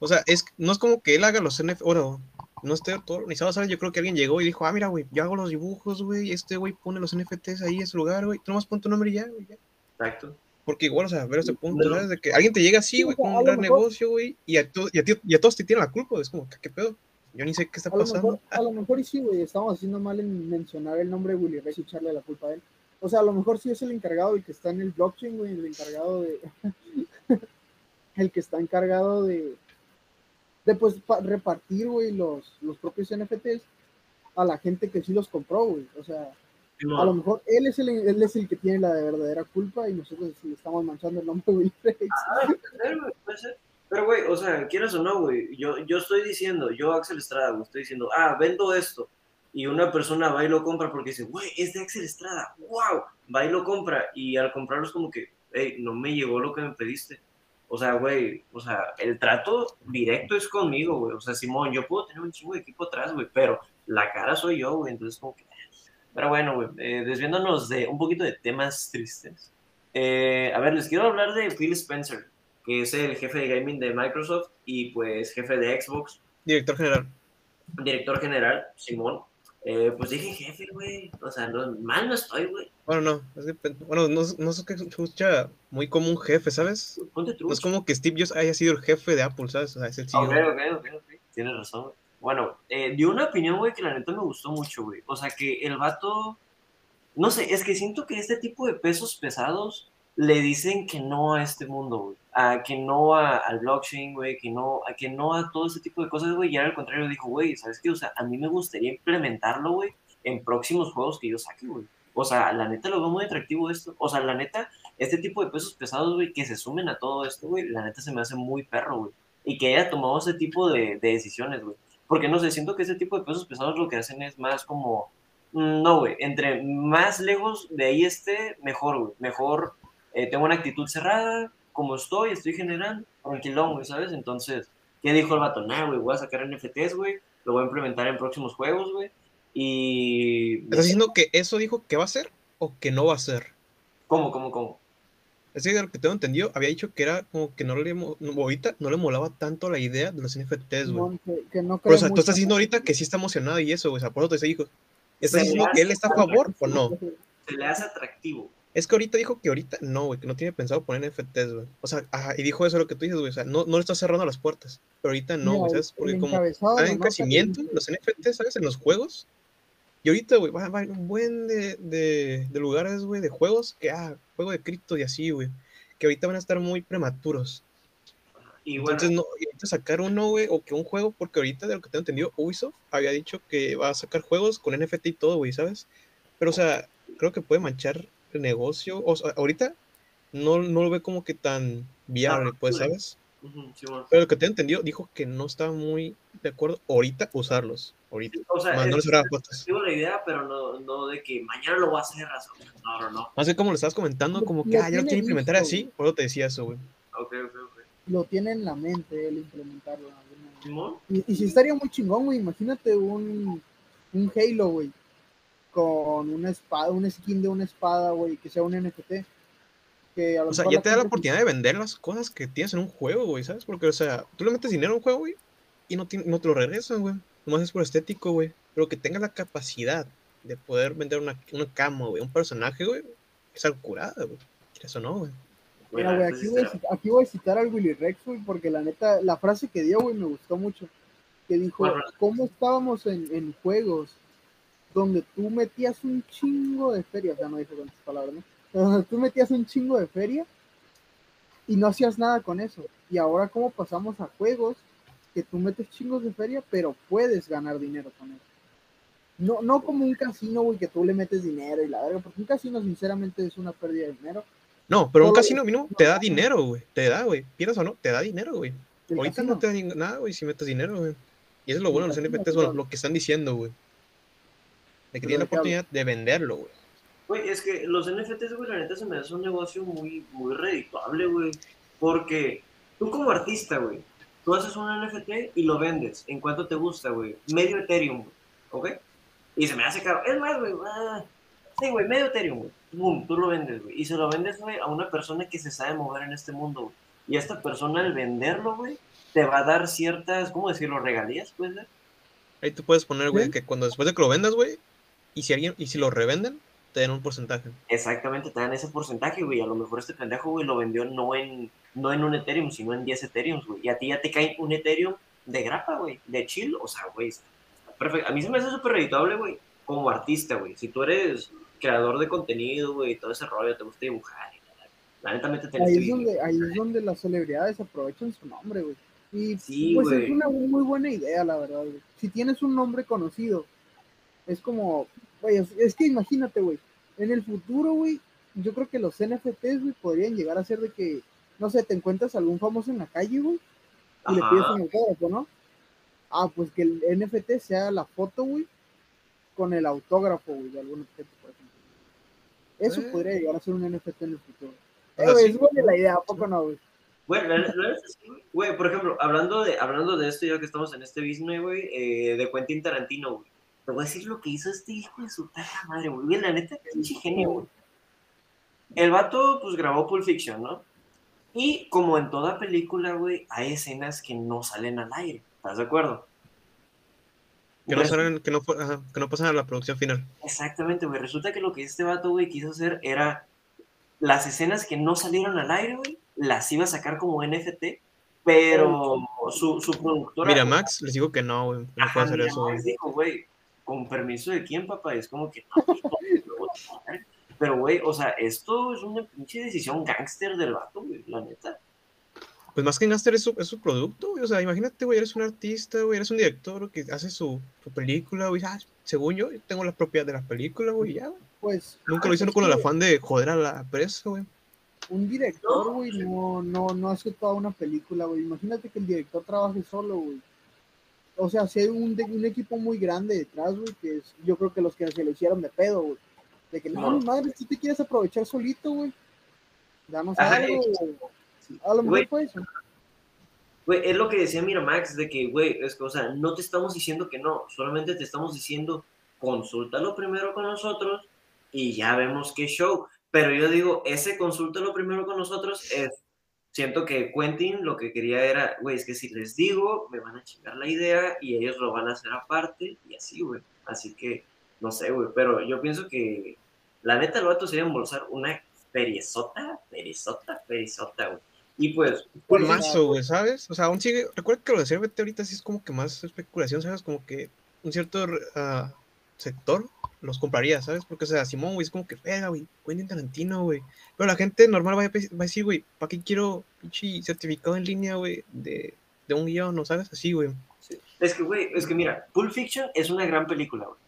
O sea, es, no es como que él haga los NFT, bueno, no esté todo organizado, ¿sabes? Yo creo que alguien llegó y dijo, ah, mira, güey, yo hago los dibujos, güey, este güey pone los NFTs ahí en ese lugar, güey, tú nomás pon tu nombre y ya, güey, ya. Exacto. Porque igual, o sea, ver ese punto, No. ¿sabes? De que alguien te llega así, Sí, güey, con a un gran mejor- negocio, güey, y a, y, a ti- y a todos te tienen la culpa, es como, ¿qué, pedo? Yo ni sé qué está A lo, pasando. mejor, a lo mejor y sí, güey, estamos haciendo mal en mencionar el nombre de Willy Rex y echarle la culpa a él. O sea, a lo mejor sí es el encargado, el que está en el blockchain, güey, el encargado de... el que está encargado de... De, pues, pa- repartir, güey, los, los propios NFTs a la gente que sí los compró, güey. O sea, a lo mejor él es el, él es el que tiene la verdadera culpa y nosotros le estamos manchando el nombre de Willy Rex. Ah, puede ser. Pero, güey, o sea, quieras o no, güey, yo, yo estoy diciendo, yo, Axel Estrada, güey, estoy diciendo, ah, vendo esto. Y una persona va y lo compra porque dice, güey, es de Axel Estrada, wow. Va y lo compra. Y al comprarlo es como que, hey, no me llegó lo que me pediste. O sea, güey, o sea, el trato directo es conmigo, güey. O sea, Simón, yo puedo tener un chingo de equipo atrás, güey, pero la cara soy yo, güey. Entonces, como que. Pero bueno, güey, eh, desviándonos de un poquito de temas tristes. Eh, a ver, les quiero hablar de Phil Spencer, que es el jefe de gaming de Microsoft y pues jefe de Xbox, Director general. director general, Simón. Eh, pues dije jefe, güey. O sea, no, mal no estoy, güey. Bueno, no, es que, bueno, no, no sé qué se escucha muy como un jefe, ¿sabes? Ponte No es como que Steve Jobs haya sido el jefe de Apple, ¿sabes? O sea, es el CEO. Ok. Tienes razón, güey. Bueno, eh, dio una opinión, güey, que la neta me gustó mucho, güey. O sea, que el vato. No sé, es que siento que este tipo de pesos pesados le dicen que no a este mundo, güey. A que no a- al blockchain, güey. Que no, a que no a todo ese tipo de cosas, güey. Y al contrario dijo, güey, ¿sabes qué? O sea, a mí me gustaría implementarlo, güey, en próximos juegos que yo saque, güey. O sea, la neta lo veo muy atractivo esto. O sea, la neta, este tipo de pesos pesados, güey, que se sumen a todo esto, güey, la neta se me hace muy perro, güey. Y que haya tomado ese tipo de, de decisiones, güey. Porque no sé, siento que ese tipo de pesos pesados lo que hacen es más como. mm, No, güey. Entre más lejos de ahí esté, mejor, güey. Mejor eh, tengo una actitud cerrada, como estoy, estoy generando, tranquilón, güey, ¿sabes? Entonces, ¿qué dijo el vato? Nah, güey, voy a sacar NFTs, güey. Lo voy a implementar en próximos juegos, güey. Y. ¿Estás diciendo que eso dijo que va a ser o que no va a ser? ¿Cómo, cómo, cómo? Es que de lo que tengo entendido, había dicho que era como que no le, ahorita no le molaba tanto la idea de los NFTs, güey. Que, no Pero, o sea, tú estás diciendo en- ahorita que sí está emocionado y eso, güey. O sea, por eso te dijo. ¿Estás diciendo que él está a favor o no? Se le hace atractivo. Es que ahorita dijo que ahorita no, güey, que no tiene pensado poner NFTs, güey. O sea, ajá, y dijo eso lo que tú dices, güey. O sea, no, no le está cerrando las puertas. Pero ahorita no, güey, ¿sabes? Porque como están en crecimiento los NFTs, ¿sabes? En los juegos. Y ahorita, güey, va, va a haber un buen de, de, de lugares, güey, de juegos que, ah, juego de cripto y así, güey. Que ahorita van a estar muy prematuros. Y bueno, Entonces, no, y ahorita sacar uno, güey, o que un juego, porque ahorita, de lo que tengo entendido, Ubisoft había dicho que va a sacar juegos con NFT y todo, güey, ¿sabes? Pero, o sea, creo que puede manchar el negocio. O sea, ahorita no, no lo ve como que tan viable, pues, factura. Pero lo que tengo entendido, dijo que no estaba muy de acuerdo ahorita usarlos. Ahorita. O sea, Más no es- les. Digo la idea, pero no, no de que mañana lo voy a hacer, razón. No, no, no. Más que como lo estabas comentando, como que, lo ah, ya lo quiero implementar así, por eso te decía eso, güey. Ok, ok, ok. Lo tiene en la mente el implementarlo. en alguna manera. Simón, Y, y sí estaría muy chingón, güey. Imagínate un, un Halo, güey. con una espada, un skin de una espada, güey, que sea un NFT. Que a lo O sea, ya te da la oportunidad de vender las cosas que tienes en un juego, güey, ¿sabes? Porque, o sea, tú le metes dinero a un juego, güey, y no, ti- no te lo regresan, güey. Nomás es por estético, güey. Pero que tengas la capacidad de poder vender una, una cama, güey, un personaje, güey, es algo curada, güey. Eso no, güey. Mira, güey, aquí voy, a, está- cit- aquí voy a citar al Willy Rex, güey, porque la neta, la frase que dio, güey, me gustó mucho. Que dijo, Bueno. ¿cómo estábamos en, en juegos donde tú metías un chingo de feria? O sea, no dijo con estas palabras, ¿no? Pero Donde tú metías un chingo de feria y no hacías nada con eso. Y ahora, ¿cómo pasamos a juegos que tú metes chingos de feria, pero puedes ganar dinero con eso? No, no como un casino, güey, que tú le metes dinero y la verga, porque un casino, sinceramente, es una pérdida de dinero. No, pero un casino mínimo te da dinero, güey. Te da, güey. Pierdas o no, te da dinero, güey. Ahorita casino. no te da nada, güey, si metes dinero, güey. Y eso es lo bueno de los NFTs, bueno, lo que están diciendo, güey. De que tienen la oportunidad de venderlo, güey. Güey, es que los NFTs, güey, la neta se me hace un negocio muy, muy redituable, güey. Porque tú como artista, güey, tú haces un NFT y lo vendes. ¿En cuánto te gusta, güey? Medio Ethereum, güey. ¿Ok? Y se me hace caro. Es más, güey. ah, sí, güey, medio Ethereum, güey. Boom, tú lo vendes, güey. Y se lo vendes, güey, a una persona que se sabe mover en este mundo, güey. Y esta persona al venderlo, güey, te va a dar ciertas, ¿cómo decirlo? Regalías, puede ser. Ahí tú puedes poner, güey, Sí. que cuando después de que lo vendas, güey, y si alguien, y si lo revenden, te den un porcentaje. Exactamente, te dan ese porcentaje, güey. A lo mejor este pendejo, güey, lo vendió no en, no en un Ethereum, sino en 10 Ethereum, güey. Y a ti ya te cae un Ethereum de grapa, güey, de chill. O sea, güey, perfecto. A mí se me hace súper reditable, güey, como artista, güey. Si tú eres creador de contenido, güey, todo ese rollo, te gusta dibujar. y la- neta, métete Ahí es, donde, ahí es donde las celebridades aprovechan su nombre, güey. Y Sí, pues güey. es una muy buena idea, la verdad, güey. Si tienes un nombre conocido, es como, güey, es, que imagínate, güey, en el futuro, güey, yo creo que los NFTs, güey, podrían llegar a ser de que, no sé, te encuentras algún famoso en la calle, güey, y le pides un autógrafo, ¿no? Ah, pues que el NFT sea la foto, güey, con el autógrafo, güey, de algún objeto, por ejemplo. Eso Eh. podría llegar a ser un NFT en el futuro. Eh, sea, güey, sí. es buena la idea, ¿a poco no, güey? Güey, la, la neta sí, güey. Güey, por ejemplo, hablando de, hablando de esto, ya que estamos en este business, güey, eh, de Quentin Tarantino, güey. Te voy a decir lo que hizo este hijo de su perra madre, güey. Güey, la neta, pinche genio, güey. El vato, pues, grabó Pulp Fiction, ¿no? Y como en toda película, güey, hay escenas que no salen al aire. ¿Estás de acuerdo? Que no, Resu- salen, que, no, ajá, que no pasan a la producción final. Exactamente, güey. Resulta que lo que este vato, güey, quiso hacer era las escenas que no salieron al aire, güey, las iba a sacar como NFT, pero su, su productora. Mira, Max, les digo que no, güey. No puedo hacer eso, güey. Max dijo, güey, con permiso de quién, papá, es como que no, pero, güey, o sea, esto es una pinche decisión gángster del vato, güey, la neta. Pues más que Gaster es su, es su producto, güey. O sea, imagínate, güey, eres un artista, güey, eres un director que hace su, su película, güey. Ah, según yo, yo tengo la propiedad de la película, güey, y ya, güey. Pues Nunca lo hicieron con el afán de joder a la empresa, güey. un director, güey, no, no, no hace toda una película, güey. Imagínate que el director trabaje solo, güey. O sea, si hay un, de- un equipo muy grande detrás, güey, que es, yo creo que los que se lo hicieron de pedo, güey. De que, no, No. madre, si te quieres aprovechar solito, güey, danos algo. o- A lo mejor Güey. fue eso. Güey, es lo que decía Miramax, de que, güey, es que, o sea, no te estamos diciendo que no, solamente te estamos diciendo, consúltalo primero con nosotros y ya vemos qué show. Pero yo digo, ese consúltalo primero con nosotros es, siento que Quentin lo que quería era, güey, es que si les digo, me van a chingar la idea y ellos lo van a hacer aparte y así, güey. Así que, no sé, güey, pero yo pienso que la neta el vato sería embolsar una periezota, perizota, perizota, güey. Y pues, Un Pues, mazo, güey, ¿sabes? O sea, aún sigue. Recuerda que lo de CBT ahorita sí es como que más especulación, ¿sabes? Como que un cierto ah, sector los compraría, ¿sabes? Porque, o sea, Simón, güey, es como que, venga, güey, Quentin Tarantino, güey. Pero la gente normal va a, pe- va a decir, güey, ¿para qué quiero pinche certificado en línea, güey, de, de un guion, ¿no sabes? Así, güey. Es que, güey, es que mira, Pulp Fiction es una gran película, güey.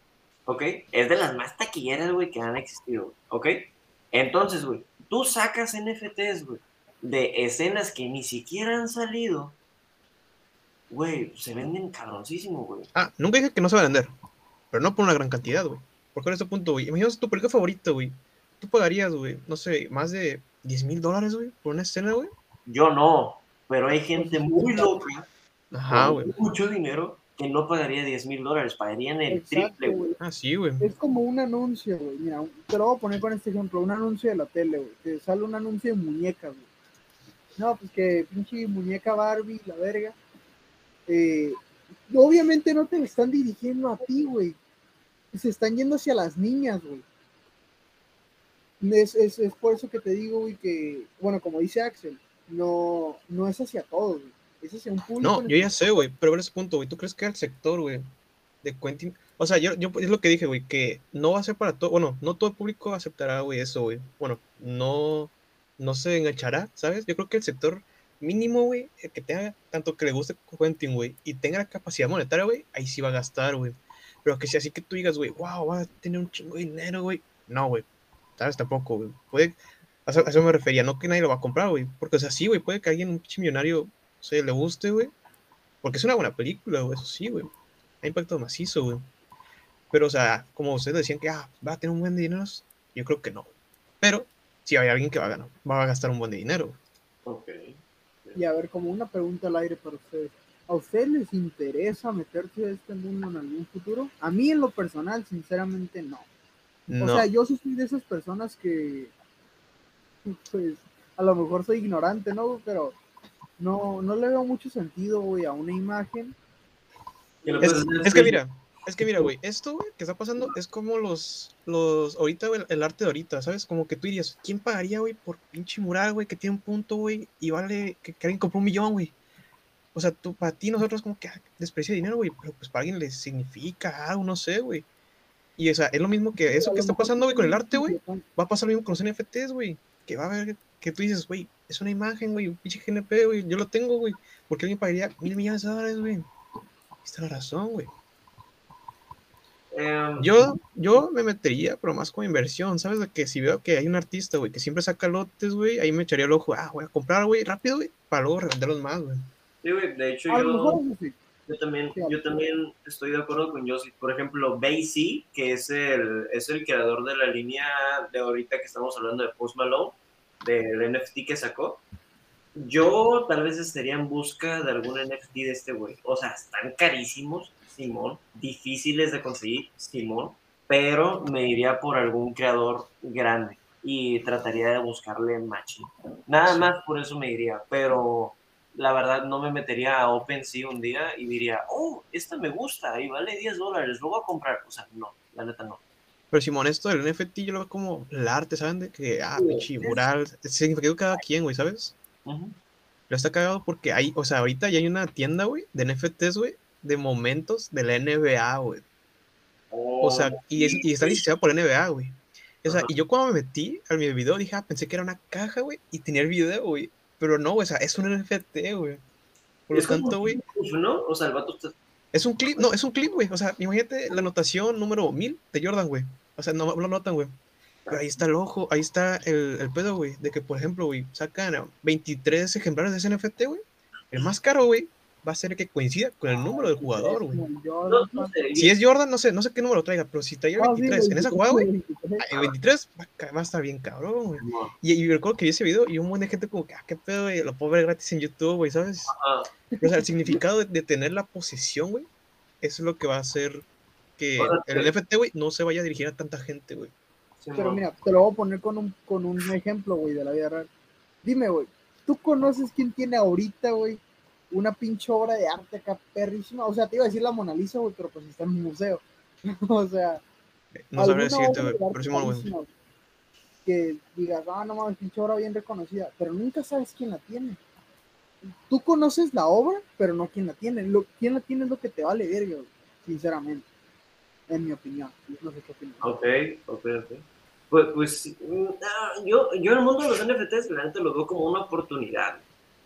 ¿Ok? Es de las más taquilleras, güey, que han existido, güey. ¿Ok? Entonces, güey, tú sacas NFTs, güey, de escenas que ni siquiera han salido. Güey, se venden cabroncísimo, güey. Ah, nunca dije que no se va a vender, pero no por una gran cantidad, güey. Porque en este punto, güey, imagínate tu película favorita, güey. Tú pagarías, güey, no sé, más de 10 mil dólares, güey, por una escena, güey. Yo no, pero hay gente muy loca, Ajá, con güey. mucho dinero, que no pagaría 10 mil dólares, pagarían el Exacto, triple, güey. güey. Ah, sí, güey. Es como un anuncio, güey. Mira, te lo voy a poner con este ejemplo. Un anuncio de la tele, güey. Que sale un anuncio de muñecas, güey. No, pues que pinche muñeca Barbie, la verga. Eh, obviamente no te están dirigiendo a ti, güey. Se están yendo hacia las niñas, güey. Es, es, es por eso que te digo, güey, que, bueno, como dice Axel, no, no es hacia todos, güey. Es hacia un público. No, yo ya sé, güey, pero ver ese punto, güey. ¿Tú crees que el sector, güey, de Quentin... O sea, yo, yo es lo que dije, güey, que no va a ser para todo, bueno, no todo el público aceptará, güey, eso, güey. Bueno, no, no se enganchará, ¿sabes? Yo creo que el sector mínimo, güey, el que tenga tanto que le guste Quentin, güey, y tenga la capacidad monetaria, güey, ahí sí va a gastar, güey. Pero que si así que tú digas, güey, wow, va a tener un chingo de dinero, güey. No, güey. ¿Sabes? Tampoco, güey. Puede, a eso, a eso me refería, no que nadie lo va a comprar, güey. Porque, o sea, sí, güey, puede que a alguien, un pinche millonario, o sea, le guste, güey. Porque es una buena película, güey, eso sí, güey. Ha impactado macizo, güey. Pero, o sea, como ustedes decían que ah, va a tener un buen dinero, yo creo que no. Pero, si hay alguien que va a ganar, va a gastar un buen de dinero. güey. Ok. Y a ver, como una pregunta al aire para ustedes. ¿A ustedes les interesa meterse a este mundo en algún futuro? A mí en lo personal, sinceramente, no. No, O sea, yo sí soy de esas personas que, pues, a lo mejor soy ignorante, ¿no? Pero no, no le veo mucho sentido, güey, a una imagen. Es, que mira, es que mira, güey, esto, güey, que está pasando es como los, los, ahorita, güey, el arte de ahorita, ¿sabes? Como que tú dirías, ¿quién pagaría, güey, por pinche mural, güey, que tiene un punto, güey, y vale, que, que alguien compró un millón, güey? O sea, tú, para ti, nosotros como que ah, desprecia dinero, güey, pero pues para alguien le significa algo, no sé, güey. Y o sea, es lo mismo que eso que está pasando, güey, con el arte, güey. Va a pasar lo mismo con los NFTs, güey. Que va a haber, que tú dices, güey, es una imagen, güey, un pinche GNP, güey, yo lo tengo, güey. Porque alguien pagaría mil millones de dólares, güey. Ahí está la razón, güey. Em, Yo, yo me metería, pero más como inversión, ¿sabes? De que si veo que hay un artista, güey, que siempre saca lotes, güey, ahí me echaría el ojo, ah, voy a comprar, güey, rápido, güey, para luego revenderlos más, güey. Sí, güey, de hecho, yo, mejor eso sí. yo también, yo también estoy de acuerdo con Josie. Por ejemplo, Basie, que es el, es el creador de la línea de ahorita que estamos hablando de Post Malone, del NFT que sacó. Yo tal vez estaría en busca de algún NFT de este güey. O sea, están carísimos, Simón, difíciles de conseguir, Simón, pero me iría por algún creador grande y trataría de buscarle matching. Nada más por eso me iría, pero la verdad no me metería a OpenSea un día y diría, oh, esta me gusta y vale 10 dólares, lo voy a comprar. O sea, no, la neta no. Pero Simón, esto del NFT yo lo veo como el arte, ¿saben? De que, ah, pinche mural, significa cada quien, güey, ¿sabes? Lo está cagado porque hay, o sea, ahorita ya hay una tienda, güey, de NFTs, güey, de momentos de la NBA, güey. O sea, y, es- y está licenciado por NBA, güey. O sea, y yo cuando me metí a mi video dije, ah, pensé que era una caja, güey, y tenía el video, güey. Pero no, güey, o sea, es un NFT, güey. Por lo tanto, güey, ¿no? O sea, el vato está... es un clip, no, es un clip, güey. O sea, imagínate la anotación número 1000 de Jordan, güey. O sea, no lo notan, güey. Pero ahí está el ojo, ahí está el, el pedo, güey. De que, por ejemplo, güey, sacan eh, 23 ejemplares de ese NFT, güey. El más caro, güey, va a ser el que coincida con el número del jugador, güey. Como el No, Jordan, no sé, Si es Jordan, no sé, no sé qué número traiga, pero si traía Ah, sí, 23 en esa jugada, güey, 23. ah, el 23 va a, ca- va a estar bien cabrón, güey. Y, y recuerdo que vi ese video y un montón de gente como que, ah, qué pedo, güey, lo puedo ver gratis en YouTube, güey, ¿sabes? Ajá. O sea, el significado de, de tener la posesión, güey, eso es lo que va a hacer que el NFT, güey, no se vaya a dirigir a tanta gente, güey. Pero mira, te lo voy a poner con un, con un ejemplo, güey, de la vida real. Dime, güey, ¿tú conoces quién tiene ahorita, güey, una pinche obra de arte acá perrísima? O sea, te iba a decir la Mona Lisa, güey, pero pues está en un museo. o sea, No alguna decirte, obra güey, güey, Que digas, ah, no mames, pinche obra bien reconocida, pero nunca sabes quién la tiene. Tú conoces la obra, pero no quién la tiene. Lo, quién la tiene es lo que te vale verga, güey, sinceramente. En mi opinión. No sé qué opinas. Ok, ok, ok. Pues, pues mm, yo, yo en el mundo de los NFTs, la neta lo veo como una oportunidad.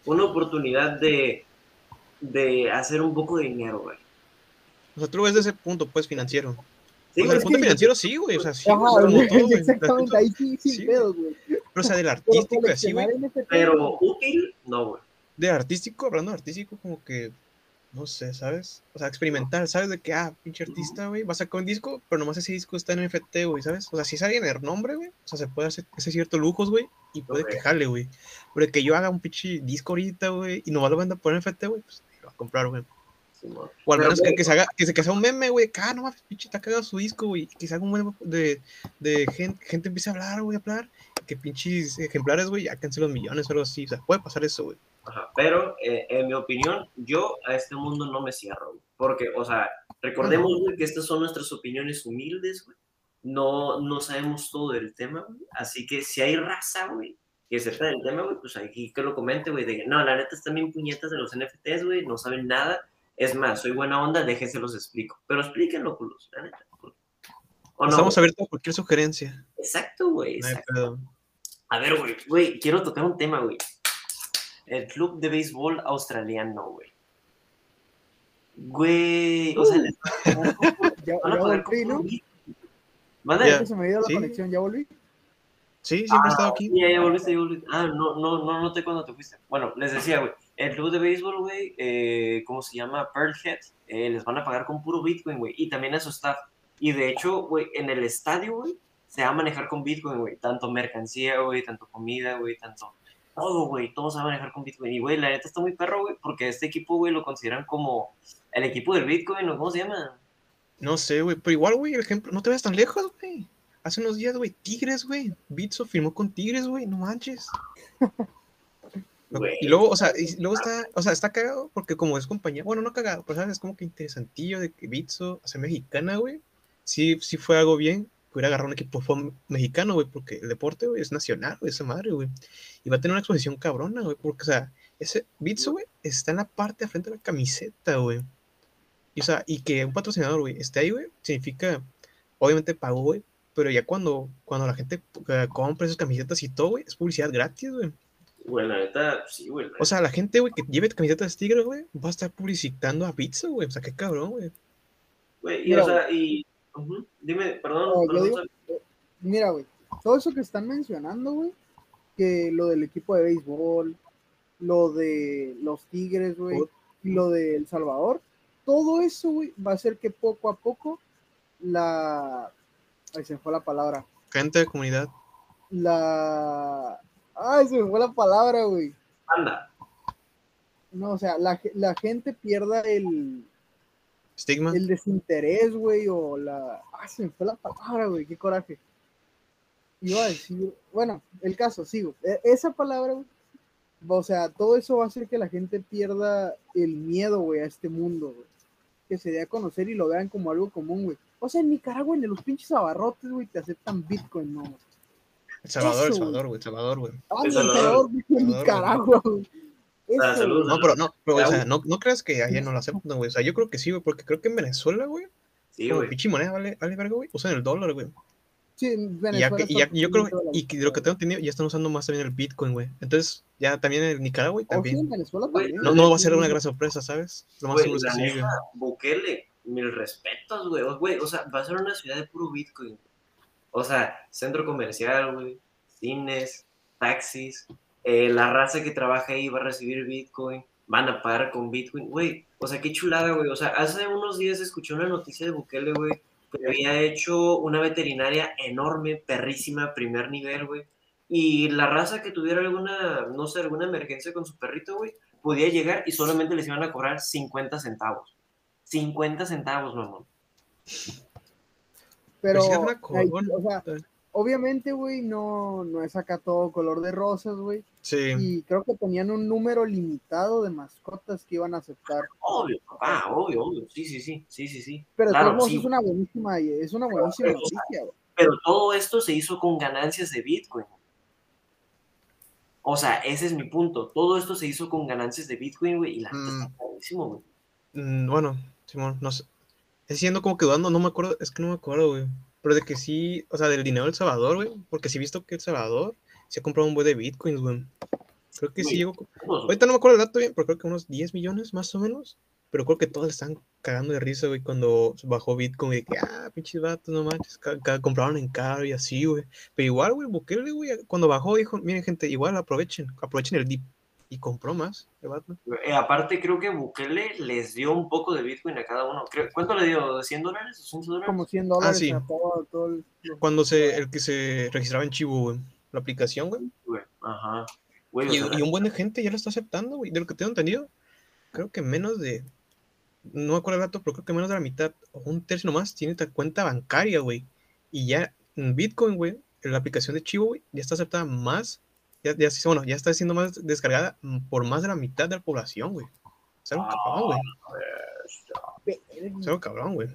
Una oportunidad de, de hacer un poco de dinero, güey. O sea, tú lo ves desde ese punto, pues, financiero. Sí, o sea, el punto financiero sí, güey, o sea, sí, Ajá, güey, todo, güey. exactamente, ahí sí, sin Sí, pedos, güey. Pero, o sea, del artístico y así, güey. pero útil, no, güey. De artístico, hablando de artístico, como que, no sé, ¿sabes? O sea, experimental, ¿sabes? De que, ah, pinche artista, güey, va a sacar un disco, pero nomás ese disco está en NFT, güey, ¿sabes? O sea, si es alguien el nombre, güey, o sea, se puede hacer ese cierto lujos, güey, y puede Ok. quejarle, güey. Pero que yo haga un pinche disco ahorita, güey, y nomás lo venda por NFT, güey, pues comprar, güey. O al Pero, menos que, se haga, que se que sea un meme, güey, ah, no mames, pinche, está cagado su disco, güey, que se haga un meme de, de gente, gente empiece a hablar, güey, a hablar, que pinches ejemplares, güey, alcancen los millones o algo así, o sea, puede pasar eso, güey. Ajá, Pero, eh, en mi opinión, yo a este mundo no me cierro, güey. Porque, o sea, recordemos, güey, que estas son nuestras opiniones humildes, güey. No, no sabemos todo del tema, güey. Así que si hay raza, güey, que sepa del tema, güey, pues aquí que lo comente, güey, de que no, la neta están bien puñetas de los NFTs, güey, no saben nada. Es más, soy buena onda, déjense los explico. Pero explíquenlo, culos, la neta. ¿O no? Estamos abiertos a cualquier sugerencia. Exacto, güey. No. A ver, güey, güey, quiero tocar un tema, güey. El club de béisbol australiano, güey. Güey, o sea, Uh. les Ya, ya volví, ¿no? ¿ya volví? Sí, siempre he Ah, estado aquí. Ya, ya volviste, ya volviste. Ah, no, no, no noté cuando te fuiste. Bueno, les decía, güey, el club de béisbol, güey, eh, ¿cómo se llama? Pearl Head, eh, les van a pagar con puro Bitcoin, güey, y también a su staff. Y de hecho, güey, en el estadio, güey, se va a manejar con Bitcoin, güey, tanto mercancía, güey, tanto comida, güey, tanto todo, güey, todo se va a manejar con Bitcoin. Y, güey, la neta está muy perro, güey, porque este equipo, güey, lo consideran como el equipo del Bitcoin, ¿o cómo se llama? No sé, güey, pero igual, güey, el ejemplo, no te vayas tan lejos, güey. Hace unos días, güey, Tigres, güey. Bitso firmó con Tigres, güey, no manches. Y luego, o sea, y luego está, o sea, está cagado porque como es compañía, bueno, no cagado, pero sabes, es como que interesantillo de que Bitso, o sea, mexicana, güey, sí, sí fue algo bien, hubiera agarrado un equipo mexicano, güey, porque el deporte, güey, es nacional, güey, esa madre, güey. Y va a tener una exposición cabrona, güey, porque, o sea, ese Bitso, güey, está en la parte de frente de la camiseta, güey. Y, o sea, y que un patrocinador, güey, esté ahí, güey, significa, obviamente pagó, güey, pero ya cuando, cuando la gente eh, compra esas camisetas y todo, güey, es publicidad gratis, güey. Güey, la neta, sí, güey. O sea, la gente, güey, que lleve camisetas Tigres, güey, va a estar publicitando a Pizza, güey. O sea, qué cabrón, güey. Güey, y, Mira, o sea, y... Dime, perdón, No, perdón, digo-. Mira, güey, todo eso que están mencionando, güey, que lo del equipo de béisbol, lo de los Tigres, güey, y lo de El Salvador, todo eso, güey, va a hacer que poco a poco la... Ay, se me fue la palabra. Gente de comunidad. La... Ay, se me fue la palabra, güey. Anda. No, o sea, la, la gente pierda el, Stigma. el desinterés, güey, o la... Ah, se me fue la palabra, güey, qué coraje. Iba a decir, bueno, el caso, sigo. E- esa palabra, güey, o sea, todo eso va a hacer que la gente pierda el miedo, güey, a este mundo, güey. Que se dé a conocer y lo vean como algo común, güey. O sea, en Nicaragua, en los pinches abarrotes, güey, te aceptan Bitcoin, no. El Salvador, el Salvador, güey. El Salvador, güey. Ah, El Salvador. Salvador, güey, en Nicaragua. No, pero no, pero, o sea, no, no creas que allá no lo aceptan, güey. O sea, yo creo que sí, güey, porque creo que en Venezuela, güey, Sí, güey. pinche moneda vale, vale verga, güey. Usan el dólar, güey. Sí, en Y, ya y, ya- y yo creo y de lo que tengo entendido, ya están usando más también el Bitcoin, güey. Entonces, ya también en Nicaragua, güey, Oh, sí, en también. Venezuela Güey, también. No, no va a ser una gran sorpresa, ¿sabes? Lo más seguro es que sí, Bukele, mil respetos, güey. Güey, o sea, va a ser una ciudad de puro Bitcoin. O sea, centro comercial, güey, cines, taxis, eh, la raza que trabaja ahí va a recibir Bitcoin, van a pagar con Bitcoin, güey. O sea, qué chulada, güey. O sea, hace unos días escuché una noticia de Bukele, güey, que había hecho una veterinaria enorme, perrísima, primer nivel, güey. Y la raza que tuviera alguna, no sé, alguna emergencia con su perrito, güey, podía llegar y solamente les iban a cobrar 50 centavos. 50 centavos, mamón. Pero, Pues o sea, obviamente, güey, no, no es acá todo color de rosas, güey. Sí. Y creo que tenían un número limitado de mascotas que iban a aceptar. Obvio, papá, obvio, obvio. Sí, sí, sí, sí, sí, sí. Pero Claro, sí, es una buenísima, es una buenísima Pero, noticia, güey. Pero todo esto se hizo con ganancias de Bitcoin. O sea, ese es mi punto. Todo esto se hizo con ganancias de Bitcoin, güey, y la Mm. está carísimo, güey. Mm, Bueno, Simón, no sé. Es siendo como que dudando, no me acuerdo, es que no me acuerdo, güey. Pero de que sí, o sea, del dinero del Salvador, güey. Porque sí he visto que El Salvador se ha comprado un buen de bitcoins, güey. Creo que sí Sí. llegó. Ahorita no me acuerdo el dato bien, pero creo que unos 10 millones más o menos. Pero creo que todos le están cagando de risa, güey, cuando bajó Bitcoin. De que, ah, pinches vatos, no manches, compraron en caro y así, güey. Pero igual, güey, Bukele, güey, cuando bajó dijo, miren, gente, igual aprovechen, aprovechen el dip. Y compró más, el vato. Eh, aparte, creo que Bukele les dio un poco de Bitcoin a cada uno. Creo- ¿Cuánto le dio? ¿100 dólares o 100 dólares? Como 100 dólares sí. a todo, todo el- Cuando se, el que se registraba en Chivo, güey. La aplicación, güey. Güey, Ajá. Güey, Y, y un buen de gente ya lo está aceptando, güey. De lo que tengo entendido, creo que menos de no me acuerdo el dato, pero creo que menos de la mitad o un tercio nomás tiene ta- cuenta bancaria, güey. Y ya en Bitcoin, güey, en la aplicación de Chivo, güey, ya está aceptada más, ya, ya, bueno, ya está siendo más descargada mm, por más de la mitad de la población, güey. Es algo cabrón, güey. Es algo cabrón, güey.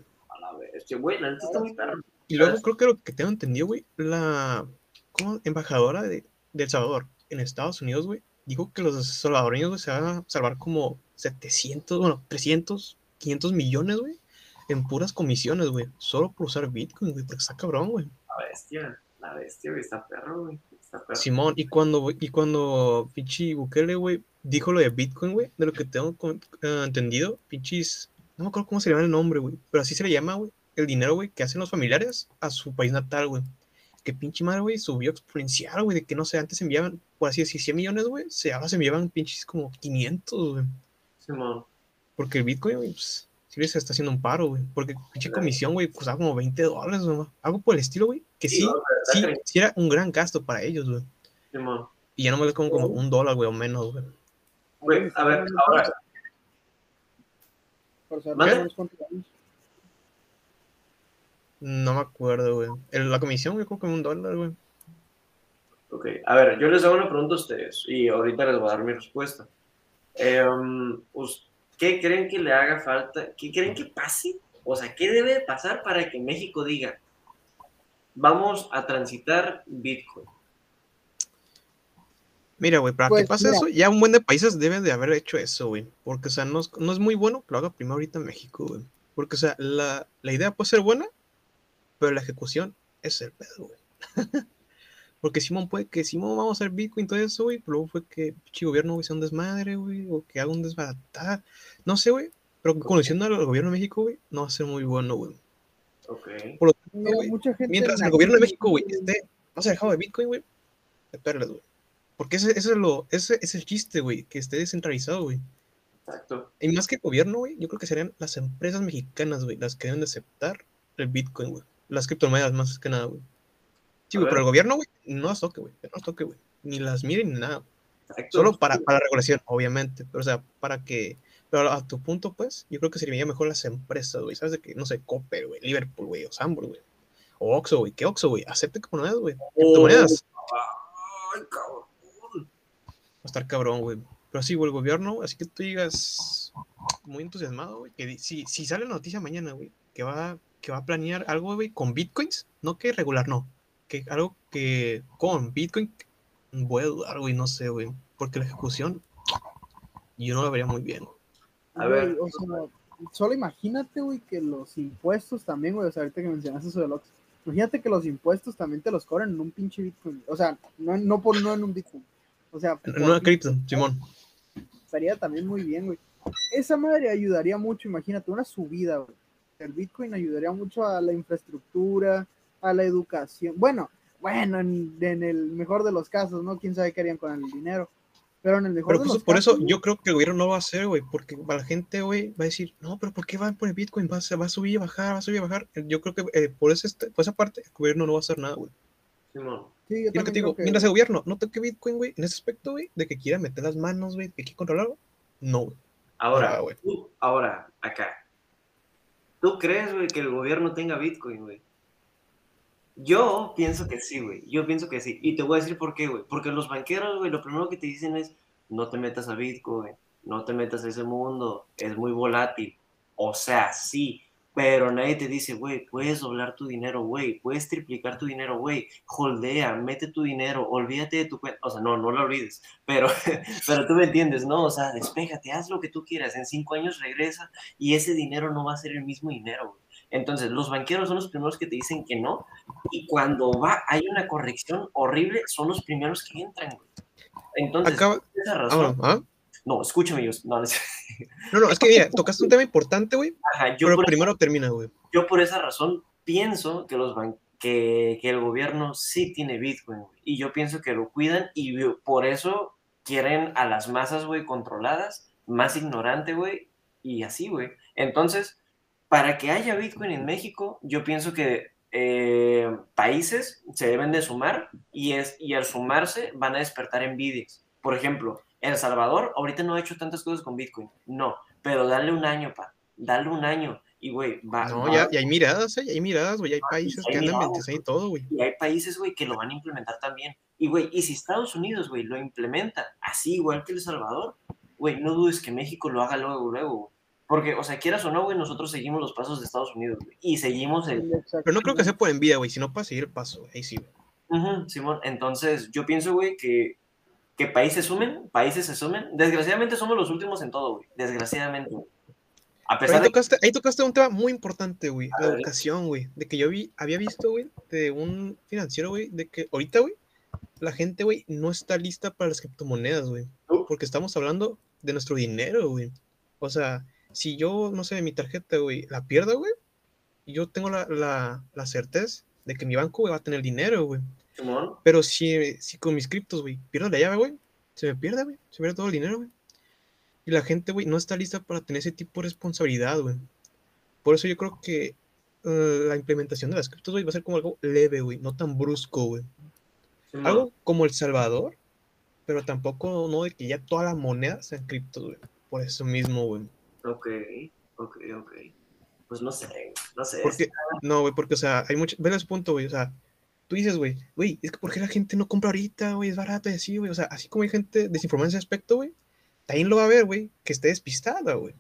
Y luego creo que lo que tengo entendido, güey, la como embajadora de, de El Salvador en Estados Unidos, güey, dijo que los salvadoreños, güey, se van a salvar como 700, bueno, 300, 500 millones, güey, en puras comisiones, güey, solo por usar Bitcoin, güey, porque está cabrón, güey. La bestia, la bestia, güey, está perro, güey. Simón, y cuando, y cuando pinche Bukele, güey, dijo lo de Bitcoin, güey, de lo que tengo eh, entendido, pinches, no me acuerdo cómo se le llama el nombre, güey, pero así se le llama, güey, el dinero, güey, que hacen los familiares a su país natal, güey. Que pinche madre, güey, subió exponencial, güey, de que no sé, antes enviaban, por así decir, 100 millones, güey, se, ahora se enviaban pinches como 500, güey. Simón. Porque el Bitcoin, güey, pues, sí les está haciendo un paro, güey. Porque pinche comisión, güey, costaba como 20 dólares, güey. Algo por el estilo, güey. Que sí, sí, sí era un gran gasto para ellos, güey. Y ya no me como, como un dólar, güey, o menos, güey. Güey, a ver, ahora, Por saber. No me acuerdo, güey. La comisión, güey, creo que un dólar, güey. ok, a ver, yo les hago una pregunta a ustedes y ahorita les voy a dar mi respuesta. Us- ¿Qué creen que le haga falta? ¿Qué creen que pase? O sea, ¿qué debe de pasar para que México diga, vamos a transitar Bitcoin? Mira, güey, para Pues, que pase mira. eso, ya un buen de países deben de haber hecho eso, güey. Porque, o sea, no es, no es muy bueno que lo haga primero ahorita México, güey. Porque, o sea, la, la idea puede ser buena, pero la ejecución es el pedo, güey. Porque Simón puede que Simón vamos a hacer Bitcoin todo eso, güey, pero luego fue que pinche gobierno, güey, sea un desmadre, güey, o que haga un desbaratar. No sé, güey, pero conociendo al gobierno de México, güey, no va a ser muy bueno, güey. Ok, Por lo tanto, güey, mucha gente mientras en el gobierno de México, güey, esté más alejado de Bitcoin, güey, espérales, güey. Porque ese, ese es lo, ese es el chiste, güey, que esté descentralizado, güey. exacto. Y más que gobierno, güey, yo creo que serían las empresas mexicanas, güey, las que deben de aceptar el Bitcoin, güey. Las criptomonedas, más que nada, güey. Sí, güey, pero el gobierno, güey, no las toque, güey. No las toque, güey. Ni las miren ni nada. exacto. Solo para, para la regulación, obviamente. Pero, o sea, para que. Pero a tu punto, pues, yo creo que sería mejor las empresas, güey. ¿Sabes de que No sé, Coppel, güey, Liverpool, güey, o Sambor, güey. O Oxxo, güey. ¿Qué Oxxo, güey? Acepte criptomonedas, güey. Criptomonedas. Ay, cabrón. Va a estar cabrón, güey. Pero sí, güey, el gobierno, así que tú digas muy entusiasmado, güey, que si, si sale la noticia mañana, güey, que va, que va a planear algo, güey, con bitcoins, no que regular, no, que algo que con bitcoin, voy a dudar, güey, no sé, güey, porque la ejecución, yo no la vería muy bien. A ver. O sea, solo imagínate, güey, que los impuestos también, güey, o sea, ahorita que mencionaste eso del Ox, imagínate que los impuestos también te los cobran en un pinche Bitcoin, o sea, no, no por no en un Bitcoin, o sea, En una cripto, Simón. estaría también muy bien, güey. Esa madre ayudaría mucho, imagínate, una subida, güey. El Bitcoin ayudaría mucho a la infraestructura, a la educación. Bueno, bueno, en, en el mejor de los casos, ¿no? Quién sabe qué harían con el dinero. Pero en el mejor Pero de justo los por eso yo creo que el gobierno no lo va a hacer, güey, porque para la gente, güey, va a decir, no, pero ¿por qué van por el bitcoin? Va a, va a subir y bajar, va a subir y bajar. Yo creo que eh, por, ese, por esa parte el gobierno no va a hacer nada, güey. Sí, yo Y lo que te digo, que- mientras el gobierno no toque Bitcoin, güey, en ese aspecto, güey, de que quiera meter las manos, güey, que quiera controlarlo, no, güey. Ahora, Ah, güey. tú- ahora, acá. ¿Tú crees, güey, que el gobierno tenga Bitcoin, güey? Yo pienso que sí, güey. Yo pienso que sí. Y te voy a decir por qué, güey. Porque los banqueros, güey, lo primero que te dicen es, no te metas a Bitcoin, no te metas a ese mundo, es muy volátil. O sea, sí, pero nadie te dice, güey, puedes doblar tu dinero, güey, puedes triplicar tu dinero, güey, holdea, mete tu dinero, olvídate de tu cuenta. O sea, no, no lo olvides, pero, pero tú me entiendes, ¿no? O sea, despégate, haz lo que tú quieras, en cinco años regresa y ese dinero no va a ser el mismo dinero, güey. Entonces, los banqueros son los primeros que te dicen que no, y cuando va, hay una corrección horrible, son los primeros que entran. Entonces, Acaba. esa Ah, razón, ¿ah? no, escúchame, yo, no, no, No, no, es que mira, tocaste un tema importante, güey, ajá, yo pero primero termina, güey. yo por esa razón pienso que, los ban- que, que el gobierno sí tiene Bitcoin, y yo pienso que lo cuidan y por eso quieren a las masas, güey, controladas, más ignorante, güey, y así, güey. Entonces, para que haya Bitcoin en México, yo pienso que eh, países se deben de sumar y, es, y al sumarse van a despertar envidias. Por ejemplo, El Salvador ahorita no ha hecho tantas cosas con Bitcoin, no, pero dale un año, pa. dale un año. Y, güey, va. No, va- ya, ya hay miradas, ¿eh? Ya hay miradas, güey. Hay países hay que andan miradas, ahí todo, güey. Y hay países, güey, que lo van a implementar también. Y, güey, y si Estados Unidos, güey, lo implementa así igual que El Salvador, güey, no dudes que México lo haga luego, luego, güey. Porque, o sea, quieras o no, güey, nosotros seguimos los pasos de Estados Unidos, güey. Y seguimos el... Pero no creo que sea por envidia, güey, sino para seguir el paso, güey. Ahí sí, güey. Simón, entonces yo pienso, güey, que, que países sumen, países se sumen. Desgraciadamente somos los últimos en todo, güey. Desgraciadamente, güey. A pesar ahí de que... tocaste, ahí tocaste un tema muy importante, güey. La ver. educación, güey. De que yo vi, había visto, güey, de un financiero, güey, de que ahorita, güey, la gente, güey, no está lista para las criptomonedas, güey. Porque estamos hablando de nuestro dinero, güey. O sea, si yo, no sé, mi tarjeta, güey, la pierdo, güey, yo tengo la, la, la certeza de que mi banco, güey, va a tener dinero, güey. Pero si, si con mis criptos, güey, pierdo la llave, güey, se me pierde, güey. Se pierde todo el dinero, güey. Y la gente, güey, no está lista para tener ese tipo de responsabilidad, güey. Por eso yo creo que eh, la implementación de las criptos, güey, va a ser como algo leve, güey, no tan brusco, güey. Algo como El Salvador, pero tampoco, no de que ya todas las monedas sean criptos, güey. Por eso mismo, güey. Ok, ok, ok. Pues no sé, no sé. Porque, no, güey, porque, o sea, hay mucho, ven a ese punto, güey, o sea, tú dices, güey, güey, es que ¿por qué la gente no compra ahorita, güey? Es barato y así, güey, o sea, así como hay gente desinformada en ese aspecto, güey, también lo va a ver, güey, que esté despistada, güey.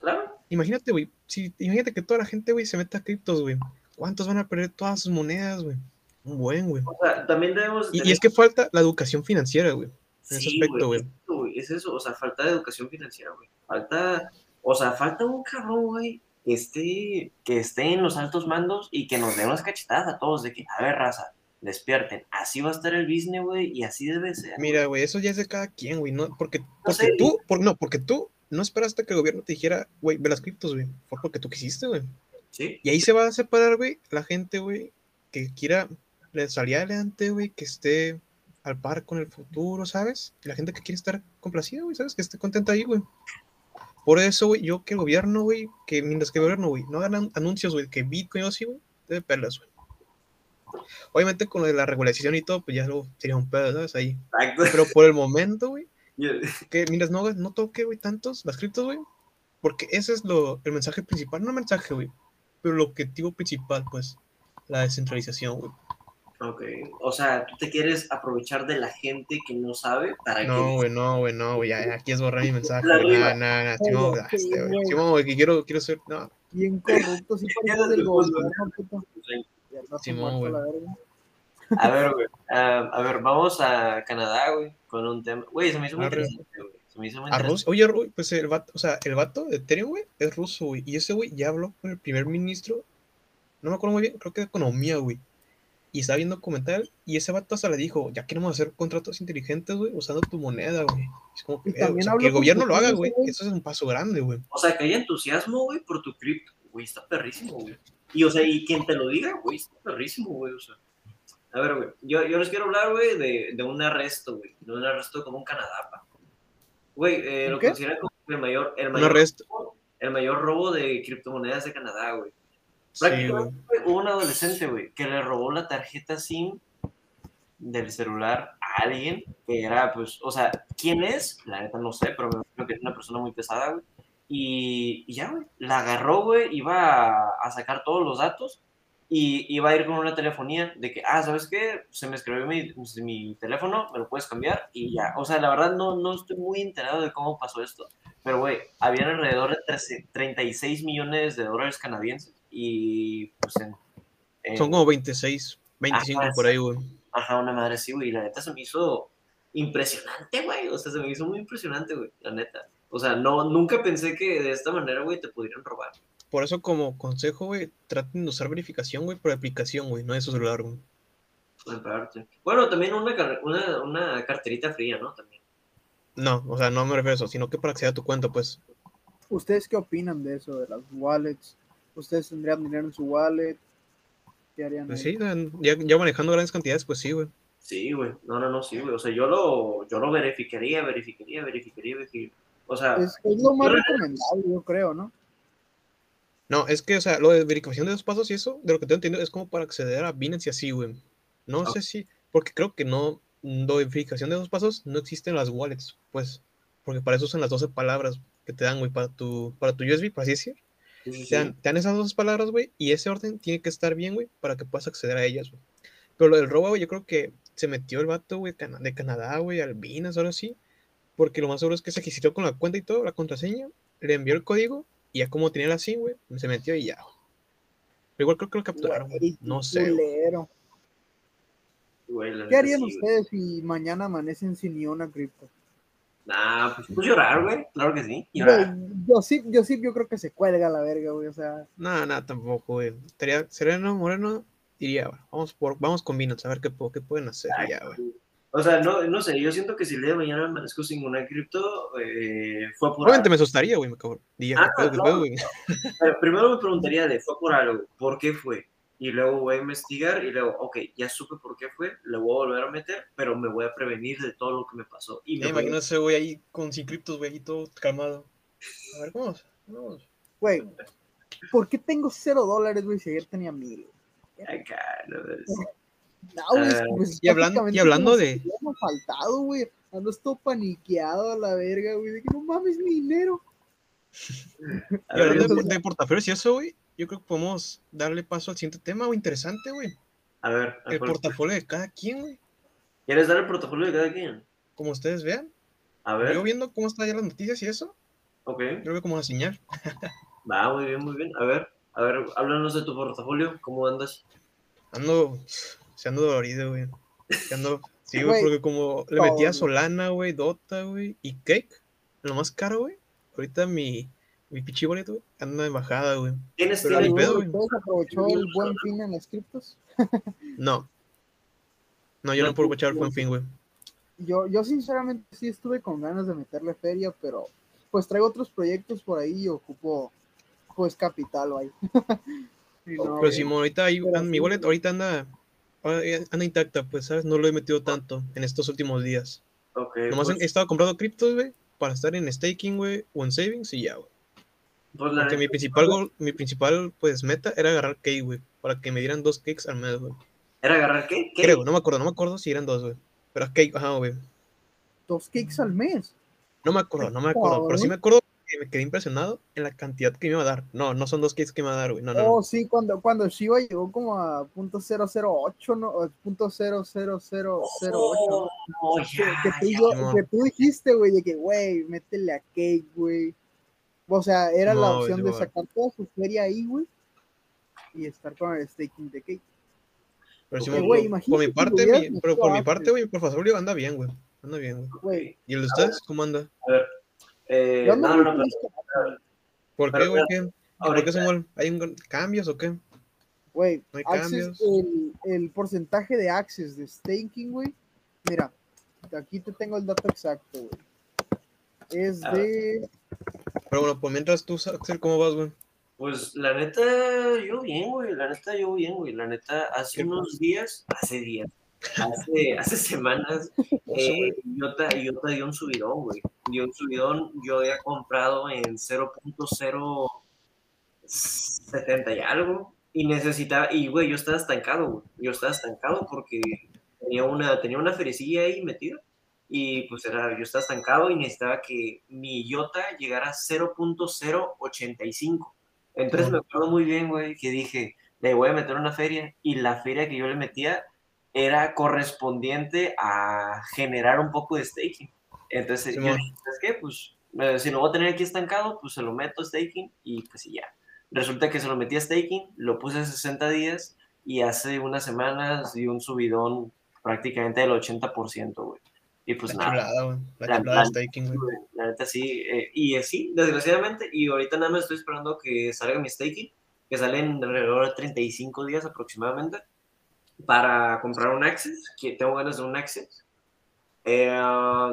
Claro, Imagínate, güey, si, imagínate que toda la gente, güey, se meta a criptos, güey, ¿cuántos van a perder todas sus monedas, güey? Un buen, güey. o sea, también debemos... Y, es que falta la educación financiera, güey. en ese Sí, aspecto, güey. Es eso, güey, es eso, o sea, falta de educación financiera, güey. Falta, o sea, falta un cabrón, güey, que esté, que esté en los altos mandos y que nos dé unas cachetadas a todos de que, a ver, raza, despierten. Así va a estar el business, güey, y así debe ser. Mira, güey, eso ya es de cada quien, güey, no, porque, porque sé. tú, por, no, porque tú no esperaste que el gobierno te dijera, güey, ve las criptos, güey, fue porque tú quisiste, güey. Sí, Y ahí se va a separar, güey, la gente, güey, que quiera salir adelante, güey, que esté al par con el futuro, ¿sabes? Y la gente que quiere estar complacida, güey, ¿sabes? Que esté contenta ahí, güey. Por eso, güey, yo que el gobierno, güey, que mientras que el gobierno, güey, no hagan anuncios, güey, que Bitcoin o así, güey, debe perlas, güey. Obviamente con lo de la regulación y todo, pues ya luego sería un pedo, ¿sabes? Ahí. exacto. Pero por el momento, güey, que mientras no, no toque, güey, tantos las criptos, güey, porque ese es lo, el mensaje principal, no el mensaje, güey, pero el objetivo principal, pues, la descentralización, güey. Ok, o sea, tú te quieres aprovechar de la gente que no sabe para No, que... güey, no, güey, no, güey, ya, ya, aquí es borrar mi mensaje, güey, nada, nada, ah, este, güey, güey. Simón, güey, que quiero, quiero ser, no, Bien corrupto, sí, parece del gobierno, no Simón, güey. A ver, güey, a ver, vamos a Canadá, güey, con un tema... Güey, se me hizo muy interesante, güey. Se me hizo muy a interesante. Rusia, oye, Ru- pues el vato, o sea, el vato de Ethereum, güey, es ruso, güey, y ese güey ya habló con el primer ministro, no me acuerdo muy bien, creo que de economía, güey, y estaba viendo comentarios, y ese vato hasta le dijo, ya queremos hacer contratos inteligentes, güey, usando tu moneda, güey. Es como que, eh, o sea, el gobierno lo haga, güey, eso es un paso grande, güey. O sea, que hay entusiasmo, güey, por tu cripto. Güey, está perrísimo, güey. Y, o sea, y quien te lo diga, güey, está perrísimo, güey, o sea. A ver, güey, yo, yo les quiero hablar, güey, de, de un arresto, güey. De un arresto como un Canadá, pa. Güey, eh, ¿Un lo consideran como el mayor, el mayor, el mayor robo de criptomonedas de Canadá, güey. Sí. Prácticamente güey, hubo un adolescente, güey, que le robó la tarjeta SIM del celular a alguien que era, pues, o sea, ¿quién es? La neta no sé, pero me imagino que es una persona muy pesada, güey. Y, y ya, güey, la agarró, güey, iba a, a sacar todos los datos y iba a ir con una telefonía de que, ah, ¿sabes qué? Se me escribió mi, mi teléfono, me lo puedes cambiar y ya. O sea, la verdad no, no estoy muy enterado de cómo pasó esto, pero, güey, habían alrededor de 13 36 millones de dólares canadienses y, pues, en... en- Son como 26, 25 Ajá, por ahí, güey. Ajá, una madre así, güey. Y la neta se me hizo impresionante, güey. O sea, se me hizo muy impresionante, güey. La neta. O sea, no, nunca pensé que de esta manera, güey, te pudieran robar. Por eso, como consejo, güey, traten de usar verificación, güey, por aplicación, güey, no de su celular, güey. parte. Bueno, también una, una, una carterita fría, ¿no? También. No, o sea, no me refiero a eso, sino que para acceder a tu cuenta, pues. ¿Ustedes qué opinan de eso, de las wallets? ¿Ustedes tendrían dinero en su wallet? ¿Qué harían? Pues sí, ya, ya manejando grandes cantidades, pues sí, güey. Sí, güey. No, no, no, sí, güey. O sea, yo lo, yo lo verificaría, verificaría, verificaría, verificaría. O sea, Es, es lo más Yo- recomendable, yo creo, ¿no? No, es que, o sea, lo de verificación de dos pasos y eso, de lo que tengo entendido, es como para acceder a Binance y así, güey. No Ah. sé si, porque creo que no, lo de verificación de dos pasos no existen las wallets, pues, porque para eso son las 12 palabras que te dan, güey, para tu, para tu USB, por así decir. Sí. Te dan, te dan esas dos palabras, güey, y ese orden tiene que estar bien, güey, para que puedas acceder a ellas, güey. Pero lo del robo, güey, yo creo que se metió el vato, güey, de Canadá, güey, Albinas, ahora sí, porque lo más seguro es que se registró con la cuenta y todo, la contraseña, le envió el código, y ya como tenía la SIM, güey, se metió y ya. Pero igual creo que lo capturaron, güey. No sé, güey. ¿Qué harían sí, güey. ustedes si mañana amanecen sin ni una cripto? Nah, pues, pues llorar, güey. Claro que sí. Llorar. Yo sí, yo sí, yo creo que se cuelga la verga, güey. O sea, No, no, tampoco, güey. Estaría Sereno, Moreno, diría, vamos, por, vamos con Binance, a ver qué, qué pueden hacer, y ya, güey. O sea, no, no sé, yo siento que si el día de mañana amanezco sin una cripto, eh, fue por Obviamente algo. me asustaría, güey, me cabrón. Diría, Ah, Primero me preguntaría de, ¿fue por algo? ¿Por qué fue? Y luego voy a investigar y luego, ok, ya supe por qué fue, le voy a volver a meter, pero me voy a prevenir de todo lo que me pasó. Y me a- imagínate, güey, ahí con sin criptos, güey, ahí todo calmado. A ver, ¿cómo vamos? Güey, ¿por qué tengo cero dólares, güey, si ayer tenía mil? Acá, no, No, güey, Ah, pues, y hablando- y hablando de- me faltado, güey. Ando todo paniqueado a la verga, güey. De que no mames mi dinero. Y hablando de, de portafolios y eso, güey, yo creo que podemos darle paso al siguiente tema, güey, interesante, güey. a ver, El ¿cuál- portafolio de cada quien, güey. ¿quieres dar el portafolio de cada quien? Como ustedes vean. A ver, Yo viendo cómo están ya las noticias y eso, ok, yo lo veo como una señal. va, muy bien, muy bien. A ver, a ver, háblanos de tu portafolio, ¿cómo andas? Ando, se ando dolorido, güey. Se ando, sí, güey, porque como le metí a. Solana, güey, Dota, güey, y Cake, lo más caro, güey. Ahorita mi, mi pichi boleto, güey, anda en bajada, güey. ¿Tienes, Pero ni pedo, ¿Alguno de güey. aprovechó el buen fin en las criptos? No. No, yo no, No, puedo echar el buen fin, güey. Yo, yo sinceramente sí estuve con ganas de meterle feria, pero pues traigo otros proyectos por ahí y ocupo pues capital, güey. Y no, Pero güey. si ahorita ahí, Pero mi sí. wallet ahorita anda, eh, anda intacta, pues, ¿sabes? No lo he metido tanto en estos últimos días. Ok, Nomás pues, he estado comprando criptos, güey, para estar en staking, güey, o en savings y ya, güey. Pues, la Porque mi principal gol, mi principal, pues, meta era agarrar cake, güey, para que me dieran dos cakes al mes, güey. ¿Era agarrar qué? ¿Qué? Creo, no me acuerdo, no me acuerdo si eran dos, güey. Pero cake, ajá, güey. Dos cakes al mes. No me acuerdo, no me acuerdo. Pero sí me acuerdo que me quedé impresionado en la cantidad que me iba a dar. No, no son dos cakes que me va a dar, güey. No, no, no. Oh, sí, cuando, cuando Shiba llegó como a punto .008, ¿no? O punto .00008, Oh, oh, que, ya, que tú, yo- que tú dijiste, güey, de que, güey, métele a Cake, güey. O sea, era la No, opción de sacar toda su feria ahí, güey, y estar con el staking de Cake. Pero güey, por- por mi parte, mi- pero por mi parte, güey, mi portafolio anda bien, güey. Anda bien, güey. ¿Y el de ustedes? ¿Cómo anda? Eh, yo ando no, no, no, ¿Por qué, güey? ¿Qué? ¿Por qué? ¿Hay un- cambios o qué? Güey, No hay Access, cambios. el, el porcentaje de Access de staking, güey. Mira, aquí te tengo el dato exacto, güey. Es de. Pero bueno, pues mientras tú, Axel, ¿cómo vas, güey? Pues la neta, yo bien, güey. La neta, yo bien, güey. La neta, hace ¿Qué unos días, hace días, hace, hace semanas, eh, Iota, Iota dio un subidón, güey. Dio un subidón. Yo había comprado en 0.070 y algo. Y necesitaba, y güey, yo estaba estancado, güey. Yo estaba estancado porque tenía una, tenía una ferecilla ahí metida. Y pues era, yo estaba estancado y necesitaba que mi IOTA llegara a 0.085. Entonces Ujú. me acuerdo muy bien, güey, que dije, le voy a meter una feria. Y la feria que yo le metía era correspondiente a generar un poco de staking. Entonces yo dije, ¿sabes qué? Pues eh, si lo voy a tener aquí estancado, pues se lo meto a staking y pues y ya. Resulta que se lo metí a staking, lo puse a 60 días y hace unas semanas dio un subidón prácticamente del 80%, güey. Y pues La nada, chulada, güey. La La- chulada la- güey. la neta sí. eh, y así, desgraciadamente, y ahorita nada más estoy esperando que salga mi staking, que sale en alrededor de 35 días aproximadamente, para comprar un Access, que tengo ganas de un Access. Eh,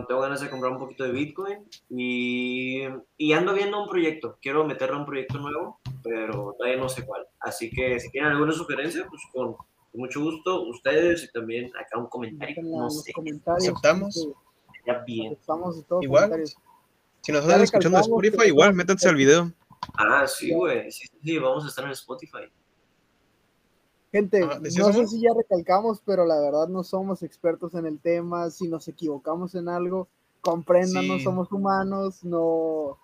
tengo ganas de comprar un poquito de Bitcoin y, y ando viendo un proyecto. Quiero meterle un proyecto nuevo, pero todavía no sé cuál. Así que si tienen alguna sugerencia, pues con, con mucho gusto, ustedes y también acá un comentario. No sé, comentarios. Aceptamos. ya bien. Aceptamos de todos Igual. comentarios. Si nos están escuchando en Spotify, que- igual, métanse al video. Ah, sí, güey. Sí, sí, vamos a estar en Spotify. Gente, Ah, ¿decías, no sé si ya recalcamos, pero la verdad no somos expertos en el tema. Si nos equivocamos en algo, compréndanos, Sí. somos humanos, no,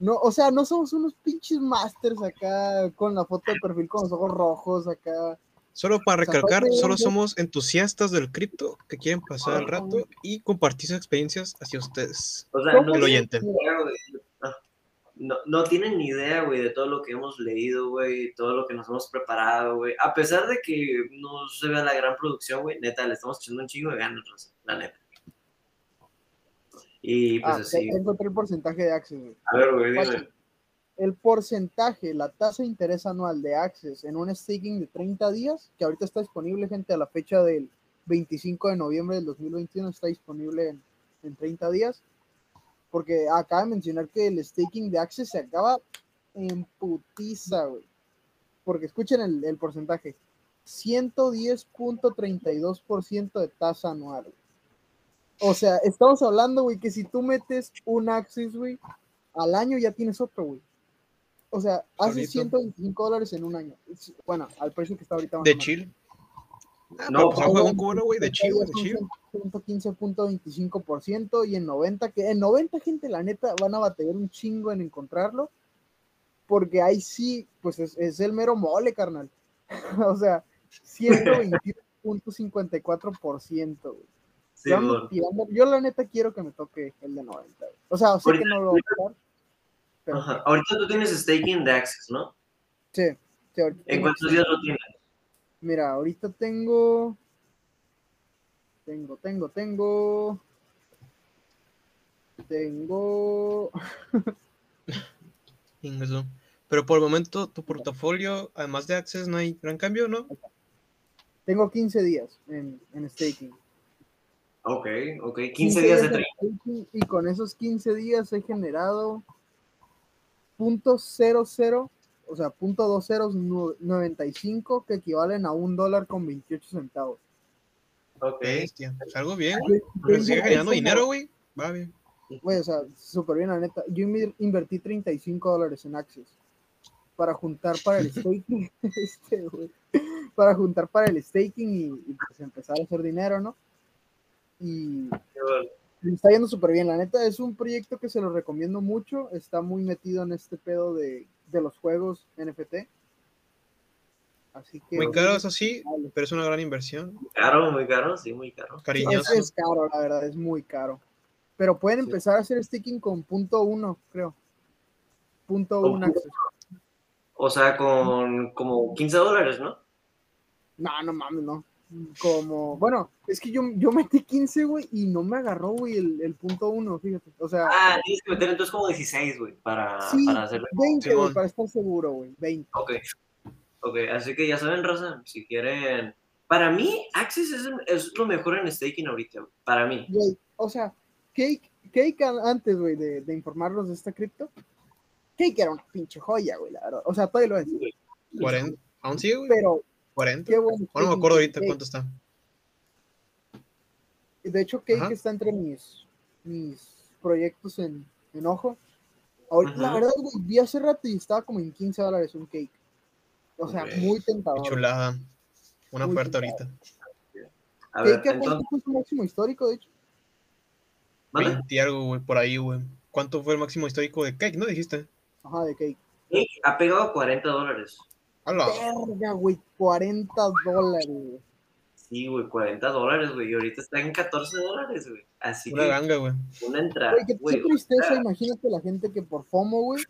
No, o sea, no somos unos pinches masters acá con la foto de perfil con los ojos rojos acá. Solo para recalcar, solo somos entusiastas del cripto que quieren pasar el rato y compartir sus experiencias hacia ustedes. O sea, no El tienen oyente. ni idea, güey. No, no, tienen ni idea, güey, de todo lo que hemos leído, güey, todo lo que nos hemos preparado, güey. A pesar de que no se vea la gran producción, güey, neta, le estamos echando un chingo de ganas, la neta. Y pues Ah, así, encontré el porcentaje de Access, güey. a ver, güey, dime. El porcentaje, la tasa de interés anual de Access en un staking de 30 días, que ahorita está disponible, gente, a la fecha del 25 de noviembre del 2021, está disponible en, en 30 días. Porque acaba de mencionar que el staking de Access se acaba en putiza, güey. Porque escuchen el, el porcentaje: 110.32% de tasa anual. O sea, estamos hablando, güey, que si tú metes un Access, güey, al año ya tienes otro, güey. O sea, Solito. 125 dólares en un año. Bueno, al precio que está ahorita. De chill. Ah, No, pues, juega un cubano, güey, de chill, de chill. 115.25% y en 90, que en 90 gente la neta van a batallar un chingo en encontrarlo, porque ahí sí, pues es, es el mero mole, carnal. o sea, 121.54%, güey. Sí, yo, la neta quiero que me toque el de 90, güey. O sea, sé que no lo voy a tocar, pero Ajá. Ahorita tú tienes staking de Access, ¿no? sí, sí, ahorita ¿En cuántos días lo tienes? Mira, ahorita tengo. Tengo, tengo, tengo. Tengo. Ingeso. Pero por el momento, tu portafolio, además de Access, no hay gran cambio, ¿no? Tengo 15 días en, en staking. Ok, ok. 15 días de staking, Y con esos 15 días he generado punto cero cero, o sea, punto dos ceros nu- 95 que equivalen a un dólar con 28 centavos. Ok. Bestia. Pues algo bien, güey. sigue como- dinero, güey. Va bien. Güey, o sea, súper bien, la neta. Yo inver- invertí 35 dólares en Access para juntar para el staking. este, güey, para juntar para el staking y, y, pues empezar a hacer dinero, ¿no? Y Qué bueno. Le está yendo súper bien, la neta. Es un proyecto que se lo recomiendo mucho. Está muy metido en este pedo de, de los juegos NFT. Así que. Muy caro, eso sí, Vale. pero es una gran inversión. Caro, muy caro, sí, muy caro. Cariñoso. es, es caro, la verdad, es muy caro. Pero pueden Sí. empezar a hacer staking con punto uno, creo. Punto Con uno. O sea, con como 15 dólares, ¿no? No, no mames, no. Como, bueno, es que yo, yo metí 15, güey, y no me agarró, güey, el, el punto uno, fíjate. O sea, Ah, tienes que meter entonces como 16, güey, para, sí, para hacerlo. 20, güey, para estar seguro, güey, 20. Ok. Ok, así que ya saben, Raza, si quieren. Para mí, Access es, es lo mejor en staking ahorita, güey. Para mí. Güey, o sea, Cake, Cake an- antes, güey, de, de informarnos de esta cripto, Cake era una pinche joya, güey, la verdad. O sea, todavía lo es. 40. ¿Aún sigue, güey? Pero 40. qué bueno. Bueno, me acuerdo ahorita Cake. cuánto está. De hecho, Cake Ajá. está entre mis, mis proyectos en, en ojo. Ahorita, la verdad, güey, vi hace rato y estaba como en 15 dólares un cake. O sea, muy Qué tentador. chulada. Una Muy oferta chulada. ahorita. A ver, Cake ¿a cuánto entonces. fue su máximo histórico, de hecho. ¿mande? 20 y algo, güey, por ahí, güey. ¿Cuánto fue el máximo histórico de Cake? ¿No dijiste? Ajá, de Cake. Cake ha pegado 40 dólares. Hola. Verga, güey, 40 dólares, güey. Sí, güey, 40 dólares, güey. Y ahorita está en 14 dólares, güey. Así Una que ganga, güey. una entrada. Güey, qué, güey, tristeza, imagínate la gente que por FOMO, güey,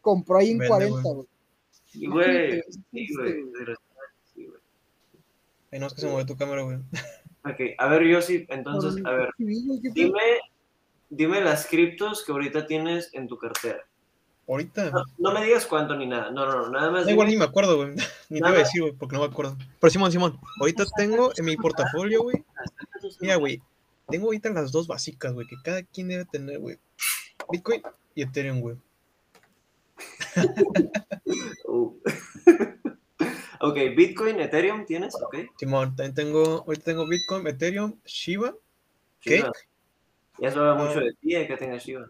compró ahí en Vende, 40, güey. güey. Sí, güey. Sí, güey. Sí, güey. Ay, no, es que se mueve tu cámara, güey. Ok, a ver, yo sí. Entonces, a ver, dime, dime las criptos que ahorita tienes en tu cartera. Ahorita. No, no me digas cuánto ni nada. No, no, no. Nada más Da igual ni me acuerdo, güey. Ni te Nada. iba a decir, güey, porque no me acuerdo. Pero Simón, Simón, ahorita tengo en mi portafolio, güey. Mira, güey. Tengo ahorita las dos básicas, güey, que cada quien debe tener, güey. Bitcoin y Ethereum, güey. Uh. ok, Bitcoin, Ethereum tienes, ok. Simón, también tengo, ahorita tengo Bitcoin, Ethereum, Shiba. ¿Qué? Shiba. Ya se habla Ah. mucho de ti, eh, que tengas Shiba.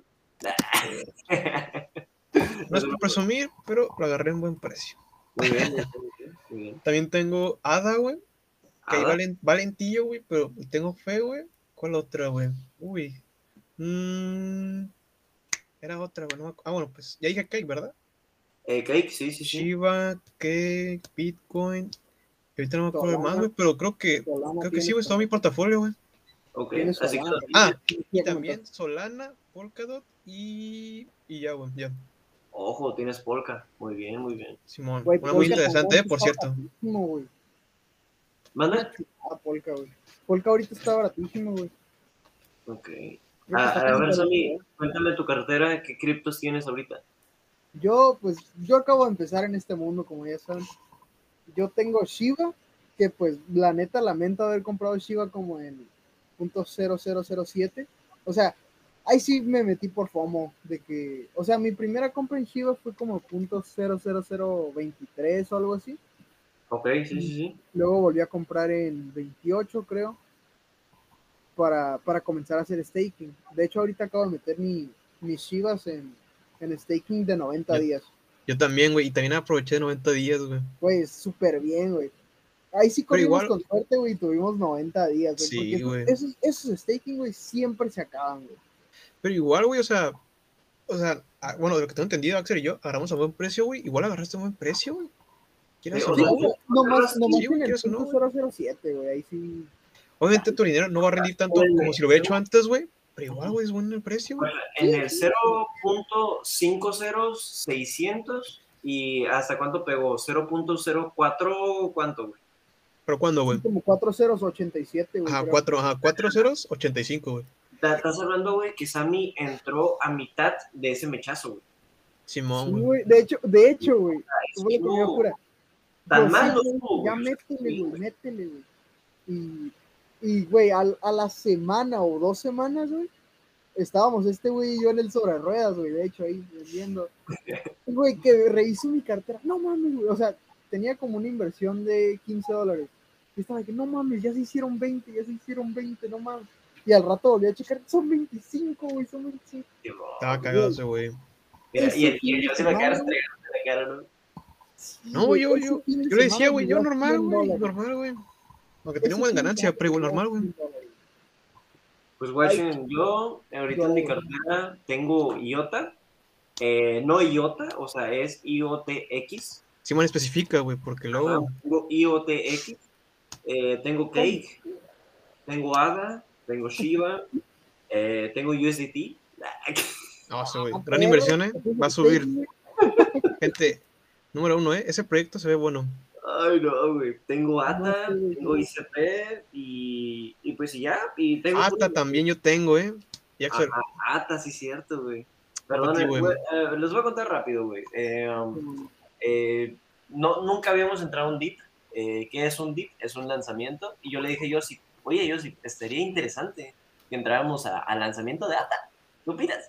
No es por presumir, pero lo agarré en buen precio. Muy bien, muy bien, muy. También tengo ADA, güey. Que ahí Ada, valen, valentillo, güey, pero tengo fe, güey. ¿Cuál otra, güey? Uy. Mm, era otra, güey. no ah, bueno, pues ya dije Cake, ¿verdad? Eh, Cake, sí, sí, sí. Shiba, Cake, Bitcoin. Ahorita no me acuerdo de más, güey, pero creo que, Solana creo que sí, güey, todo mi portafolio, güey. Ok, así que Ah, y también Solana, Polkadot y, y ya, güey, ya. Ojo, tienes Polka. Muy bien, muy bien. Simón, Güey, una muy interesante, eh, por cierto. güey. ¿Manda? Ah, Polka, güey. Polka ahorita está baratísimo, güey. Ok. Ah, a ver, Sammy, cuéntame tu cartera, ¿qué criptos tienes ahorita? Yo, pues, yo acabo de empezar en este mundo, como ya saben. Yo tengo Shiba, que pues, la neta, lamento haber comprado Shiba como en .0007. O sea, ahí sí me metí por FOMO, de que, o sea, mi primera compra en Shiba fue como .00023 o algo así. Ok, sí, sí, sí. Luego volví a comprar en 28, creo, para, para comenzar a hacer staking. De hecho, ahorita acabo de meter mi, mis Shivas en, en staking de 90 Ya. días. Yo también, güey, y también aproveché de 90 días, güey. Güey, súper bien, güey. Ahí sí corrimos igual- con suerte, güey, y tuvimos 90 días, güey. Sí, güey. Esos, esos staking, güey, siempre se acaban, güey. Pero igual, güey, o sea, o sea, ah, bueno, de lo que tengo entendido, Axel y yo, agarramos a buen precio, güey. Igual agarraste a buen precio, güey. ¿Quieres Sí, o no, Sí, güey? güey, nomás, sí, güey, en el quieres o no, punto 007, güey, ahí sí. Obviamente tu dinero no va a rendir tanto Oye, como si lo hubiera hecho antes, güey. Pero igual, güey, es bueno el precio, güey. En el 0.50600 y ¿hasta cuánto pegó? 0.04, ¿cuánto, güey? ¿Pero cuándo, güey? Como 4 ceros 87, güey. Ajá, creo. cuatro, ajá, cuatro ceros, 85, güey. Estás hablando, güey, que Sammy entró a mitad de ese mechazo, güey. Simón, Sí, güey. De hecho, de hecho, güey. Tan sí, no güey, estuvo, Ya métele, güey, métele, güey. Y, y güey, a, la semana o dos semanas, güey, estábamos este güey y yo en el sobre ruedas, güey, de hecho, ahí vendiendo. Güey, que revisó mi cartera. No mames, güey. O sea, tenía como una inversión de 15 dólares. Y estaba de que, no mames, ya se hicieron 20, ya se hicieron 20, no mames. Y al rato volví a checar, son 25, güey, son 25. Estaba cagado ese, güey. Mira, y yo se me cara, ¿no? Sí, No, yo, yo, yo le decía, güey, me yo normal, 100 güey, normal, güey. Aunque tenía buena ganancia, pero igual me normal, güey. 100 dólares. Pues, guachen, yo ahorita en mi cartera tengo IOTA. Eh, no IOTA, o sea, es IOTX. Simón especifica, güey, porque luego. Ajá, Tengo IOTX. eh, tengo Cake. Tengo ADA. Tengo Shiba. eh, tengo USDT. No, güey. Ah, Gran inversión, ¿eh? Va a subir. Gente, número uno, ¿eh? Ese proyecto se ve bueno. Ay, no, güey. Tengo ATA, No, sí, tengo. ICP y, y pues y ya. Y tengo Ata también yo tengo, ¿eh? Y Axel, Ajá, ATA, sí, cierto, güey. Perdón, ti, güey. güey, eh, les voy a contar rápido, güey. Eh, um, eh, no, nunca habíamos entrado a un DIP. Eh, ¿Qué es un DIP? Es un lanzamiento. Y yo le dije a Yossi, oye, Yossi, estaría interesante que entráramos a- al lanzamiento de ATA. ¿Qué opinas?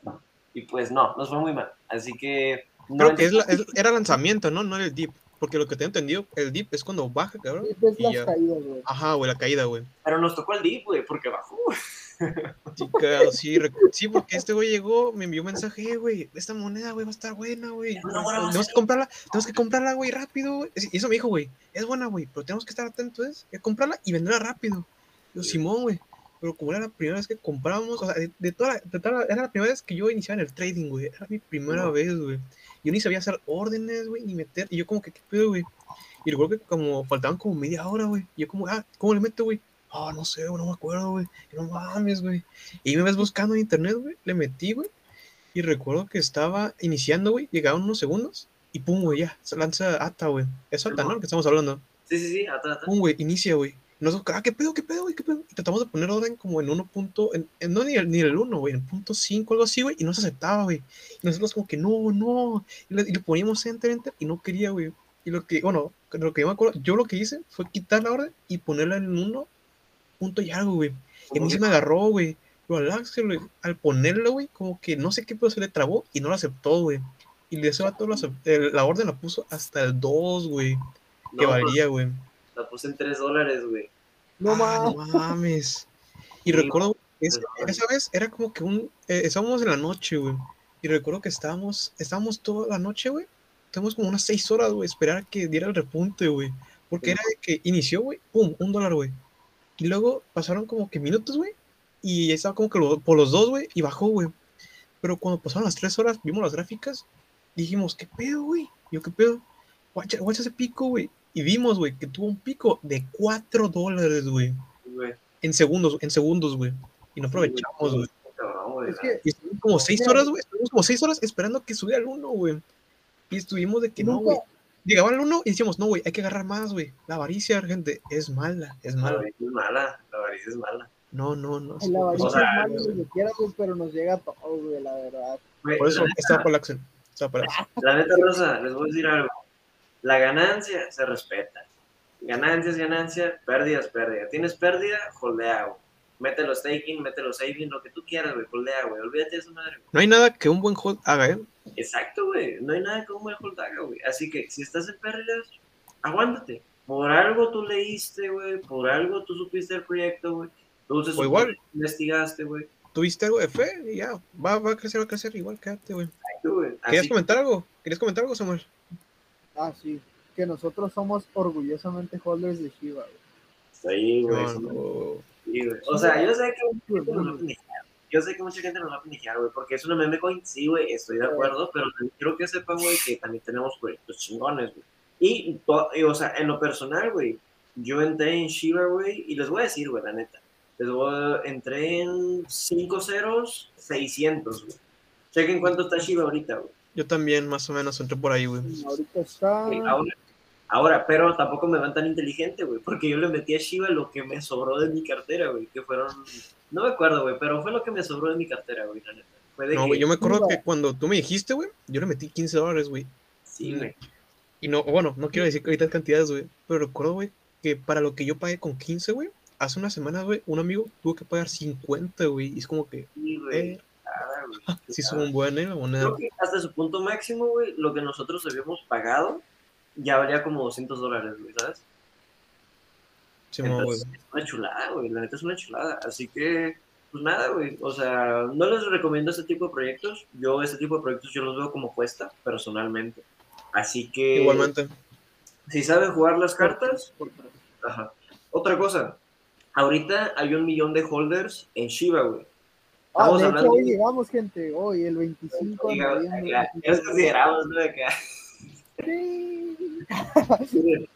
Y pues no, nos fue muy mal. Así que... no creo que es la- es- era lanzamiento, ¿no? No era el dip. Porque lo que tengo entendido, el dip es cuando baja, cabrón. Sí, las ya. caídas, güey. Ajá, güey, la caída, güey. Pero nos tocó el DIP, güey, porque bajó. Sí, claro, sí, sí, porque este güey llegó, me envió un mensaje, "Eh, güey, esta moneda, güey, va a estar buena, güey. Tenemos que comprarla, tenemos que comprarla, güey, rápido, güey. Y eso me dijo, güey, es buena, güey, pero tenemos que estar atentos, es, que comprarla y venderla rápido. Yo. Simón, güey. Pero como era la primera vez que comprábamos, o sea, de, de toda, la- de toda la- era la primera vez que yo iniciaba en el trading, güey. Era mi primera vez, güey. Yo ni sabía hacer órdenes, güey, ni meter. Y yo como que, ¿qué pedo, güey? Y recuerdo que como faltaban como media hora, güey. Y yo como, ah, ¿cómo le meto, güey? Ah, no sé, güey, no me acuerdo, güey. No mames, güey. Y me ves buscando en internet, güey. Le metí, güey. Y recuerdo que estaba iniciando, güey. Llegaban unos segundos. Y pum, güey, ya. Se lanza Ata, güey. Es Ata, ¿no? Que estamos hablando. Sí, sí, sí, ATA, ATA. Pum, güey, inicia, güey. Nosotros, ah, ¿qué pedo, qué pedo, güey? ¿Qué pedo? Y tratamos de poner orden como en 1 punto, en, en- no ni el, ni el 1, güey, en punto 5, algo así, güey, y no se aceptaba, güey. Y nosotros como que no, no. Y le, y le poníamos enter, enter, y no quería, güey. Y lo que, bueno, lo que yo me acuerdo, yo lo que hice fue quitar la orden y ponerla en 1 punto y algo, güey. Y a mí se me agarró, güey. Pero al Axel, güey, al ponerlo, güey, como que no sé qué pedo se le trabó y no lo aceptó, güey. Y de ese vato lo la orden la puso hasta el 2, güey. Que No, pues, valía, güey. La puse en 3 dólares, güey. No Ah, mames. no mames. Y Sí, recuerdo, esa, pues, esa vez era como que un, eh, estábamos en la noche, güey. Y recuerdo que estábamos, estábamos toda la noche, güey. Estábamos como unas seis horas, güey, esperar a que diera el repunte, güey. Porque era de que inició, güey, pum, un dólar, güey. Y luego pasaron como que minutos, güey. Y ya estaba como que lo- por los dos, güey, y bajó, güey. pero cuando pasaron las tres horas, vimos las gráficas, dijimos, ¿qué pedo, güey? Yo, ¿qué pedo? Guacha, guacha ese pico, güey. Y vimos, güey, que tuvo un pico de 4 dólares, güey. Güey. En segundos, en segundos, güey. Y no güey. aprovechamos, güey. Güey. Es que, Y estuvimos como 6 Mira. horas, güey. Estuvimos como 6 horas esperando que subiera el 1, güey. Y estuvimos de que no, nunca, güey. Llegaba el 1 y decíamos, no, güey, hay que agarrar más, güey. La avaricia, gente, es mala, es La mala. avaricia es mala, la avaricia es mala. No, no, no. la avaricia O sea, es malo lo que quieras, güey, pero nos llega todo, güey, la verdad. Güey, Por eso la, estaba por la acción. Estaba por la acción. la neta, Rosa, les voy a decir algo. La ganancia se respeta. Ganancias, ganancia, pérdidas, pérdida. Tienes pérdida, holdea, güey. Mételo staking, mételo saving, lo que tú quieras, güey. Holdea, güey. Olvídate de esa madre, güey. No hay nada que un buen hold haga, ¿eh? Exacto, güey. No hay nada como el hold haga, güey. Así que si estás en pérdidas, aguántate. Por algo tú leíste, güey. Por algo tú supiste el proyecto, güey. Se O igual. que investigaste, güey. Tuviste algo de fe y ya. Va, va a crecer, va a crecer. Igual quédate, güey. Güey. ¿Querías Así comentar algo? ¿Querías comentar algo, Samuel? Ah, sí, que nosotros somos orgullosamente holders de Shiba, güey. Sí, güey. No, no. Sí, güey. O sea, yo sé que mucha gente nos va a pendejear. Yo sé que mucha gente nos va a pendejear, güey, porque es una meme coin. Sí, güey, estoy de acuerdo, pero también quiero que sepan, güey, que también tenemos proyectos chingones, güey. Y, o sea, en lo personal, güey, yo entré en Shiba, güey, y les voy a decir, güey, la neta. Les voy a- entré en 5 ceros, 600, güey. Chequen cuánto está Shiba ahorita, güey. Yo también, más o menos, entré por ahí, güey. Ahorita está. Ahora, ahora, pero tampoco me van tan inteligente, güey, porque yo le metí a Shiba lo que me sobró de mi cartera, güey, que fueron, no me acuerdo, güey, pero fue lo que me sobró de mi cartera, güey, la neta. Fue de No, que, güey, yo me acuerdo Shiba. que cuando tú me dijiste, güey, yo le metí 15 dólares, güey. sí, güey. Y no, bueno, no quiero decir que ahorita cantidades, güey, pero recuerdo, güey, que para lo que yo pagué con 15, güey, hace una semana, güey, un amigo tuvo que pagar 50, güey, y es como que, Sí, güey. eh, nada, güey. sí son un buen, eh. Creo que hasta su punto máximo, güey, lo que nosotros habíamos pagado ya valía como 200 dólares, güey, ¿sabes? Sí. Entonces, es una chulada, güey, la neta es una chulada. Así que, pues nada, güey, o sea, no les recomiendo este tipo de proyectos. Yo, este tipo de proyectos, yo los veo como cuesta, personalmente. Así que, Igualmente. si saben jugar las cartas, Ajá. Otra cosa, ahorita hay un millón de holders en Shiba, güey. Ah, de hecho, hoy llegamos, gente. Hoy, el 25 de noviembre. ya, los consideramos, ¿no? Acá. Sí.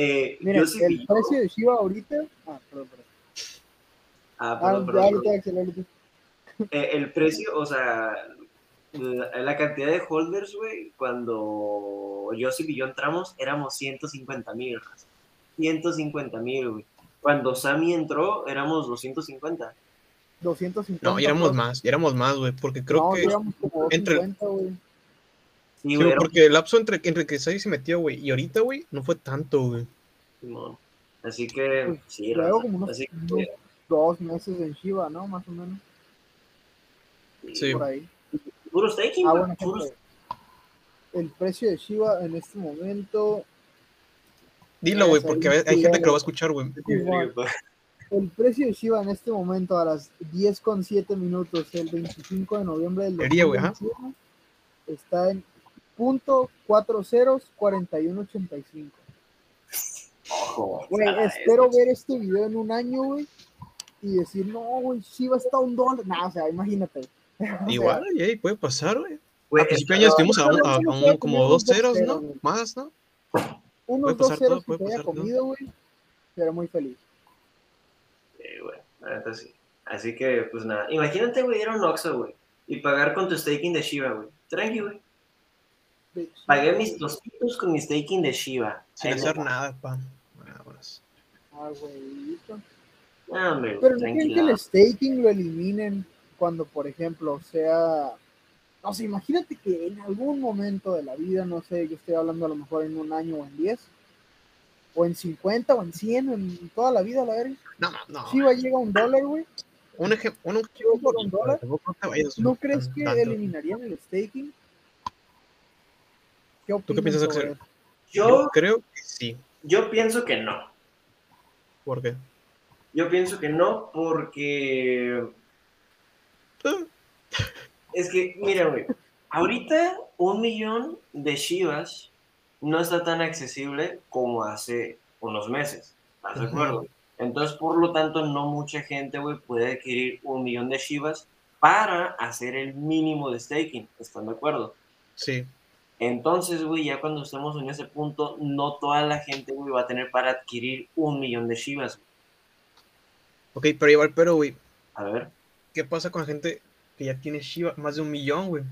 Eh, yo sí el vi- precio de Shiba ahorita. Ah, perdón, perdón. Ah, Ah, perdón, ya perdón, ahorita. Axel, ahorita. Eh, el precio, o sea, la, la cantidad de holders, güey, cuando Joseph y yo entramos, éramos 150 mil. 150 mil, güey. Cuando Sammy entró, éramos 250. 250. No, ya éramos más, ya éramos más, güey, porque creo no, que... como entre- 250, güey. Sí, Sí, güey, güey, éramos- porque el lapso entre, entre que se metió, güey, y ahorita, güey, no fue tanto, güey. Simón. Así que, Pues, sí, Luego raza. como unos, Así unos que, dos meses en Shiba, ¿no? Más o menos. Sí. Por ahí. Puro staking, Ah, bueno. El precio de Shiba en este momento. Dilo, güey, porque hay, hay gente que lo va a escuchar, güey. El precio de Shiba en este momento a las 10.7 minutos, el 25 de noviembre del El día, güey, ajá. 2021, está en punto 404185. Ojo, Güey, espero es- ver este video en un año, güey, y decir, no, güey, Shiba está a un dólar. Nah, o sea, imagínate. O sea, Igual, ahí puede pasar, güey. A principio de año estuvimos a, un- a- a un- como dos ceros, Cero, ¿no? Más, ¿no? unos dos ceros todo, que te haya comido, güey, será muy feliz. La neta sí. Así que, pues nada. Imagínate, güey, ir a un Oxxo, güey, y pagar con tu staking de Shiba, güey. Tranqui, güey. Pagué mis tostitos con mi staking de Shiba. Sin Ahí hacer no- nada, pa. Vámonos. Ah, güey. Ah, hombre, Pero no creen que el staking lo eliminen cuando, por ejemplo, sea. No sé, imagínate que en algún momento de la vida, no sé, yo estoy hablando a lo mejor en un año o en 10, o en 50 o en 100, o en toda la vida, la verga. No, no. Shiba llega a un dólar, güey. Un ejemplo, un a un dólar. ¿No crees que tanto. eliminarían el staking? ¿Qué qué opinas piensas, Axel? Yo Yo, creo que sí. yo pienso que no. ¿Por qué? Yo pienso que no, porque Es que, mira, güey, ahorita un millón de Shivas no está tan accesible como hace unos meses, ¿estás de acuerdo? Entonces, por lo tanto, no mucha gente, güey, puede adquirir un millón de Shivas para hacer el mínimo de staking. ¿Están de acuerdo? Sí. Entonces, güey, ya cuando estemos en ese punto, no toda la gente, güey, va a tener para adquirir un millón de Shivas. Ok, pero igual, pero, güey, A ver. ¿qué pasa con la gente que ya tiene Shiba más de un millón, güey?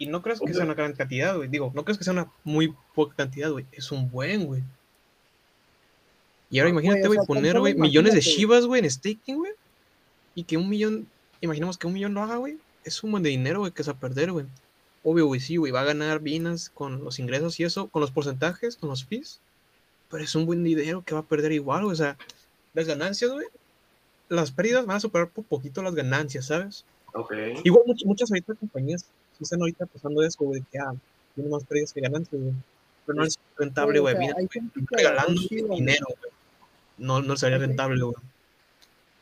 Y no crees que sea una gran cantidad, güey. Digo, no crees que sea una muy poca cantidad, güey. Es un buen, güey. Y ahora Güey, imagínate, güey, poner, güey, millones de. Shivas, güey, en staking, güey. Y que un millón, imaginemos que un millón lo haga, güey. Es un buen de dinero, güey, que es a perder, güey. Obvio, güey, sí, güey, va a ganar Binance con los ingresos y eso, con los porcentajes, con los fees. Pero es un buen dinero que va a perder igual, güey. O sea, las ganancias, güey. Las pérdidas van a superar por poquito las ganancias, ¿sabes? Ok. Igual much- muchas ahorita compañías están ahorita pasando eso, güey, de que ah, tienen más pérdidas que ganancias, güey. Pero no es rentable, Güey, güey. o sea, Mira, güey, regalando Shiba, dinero, güey. No, no sería rentable, güey.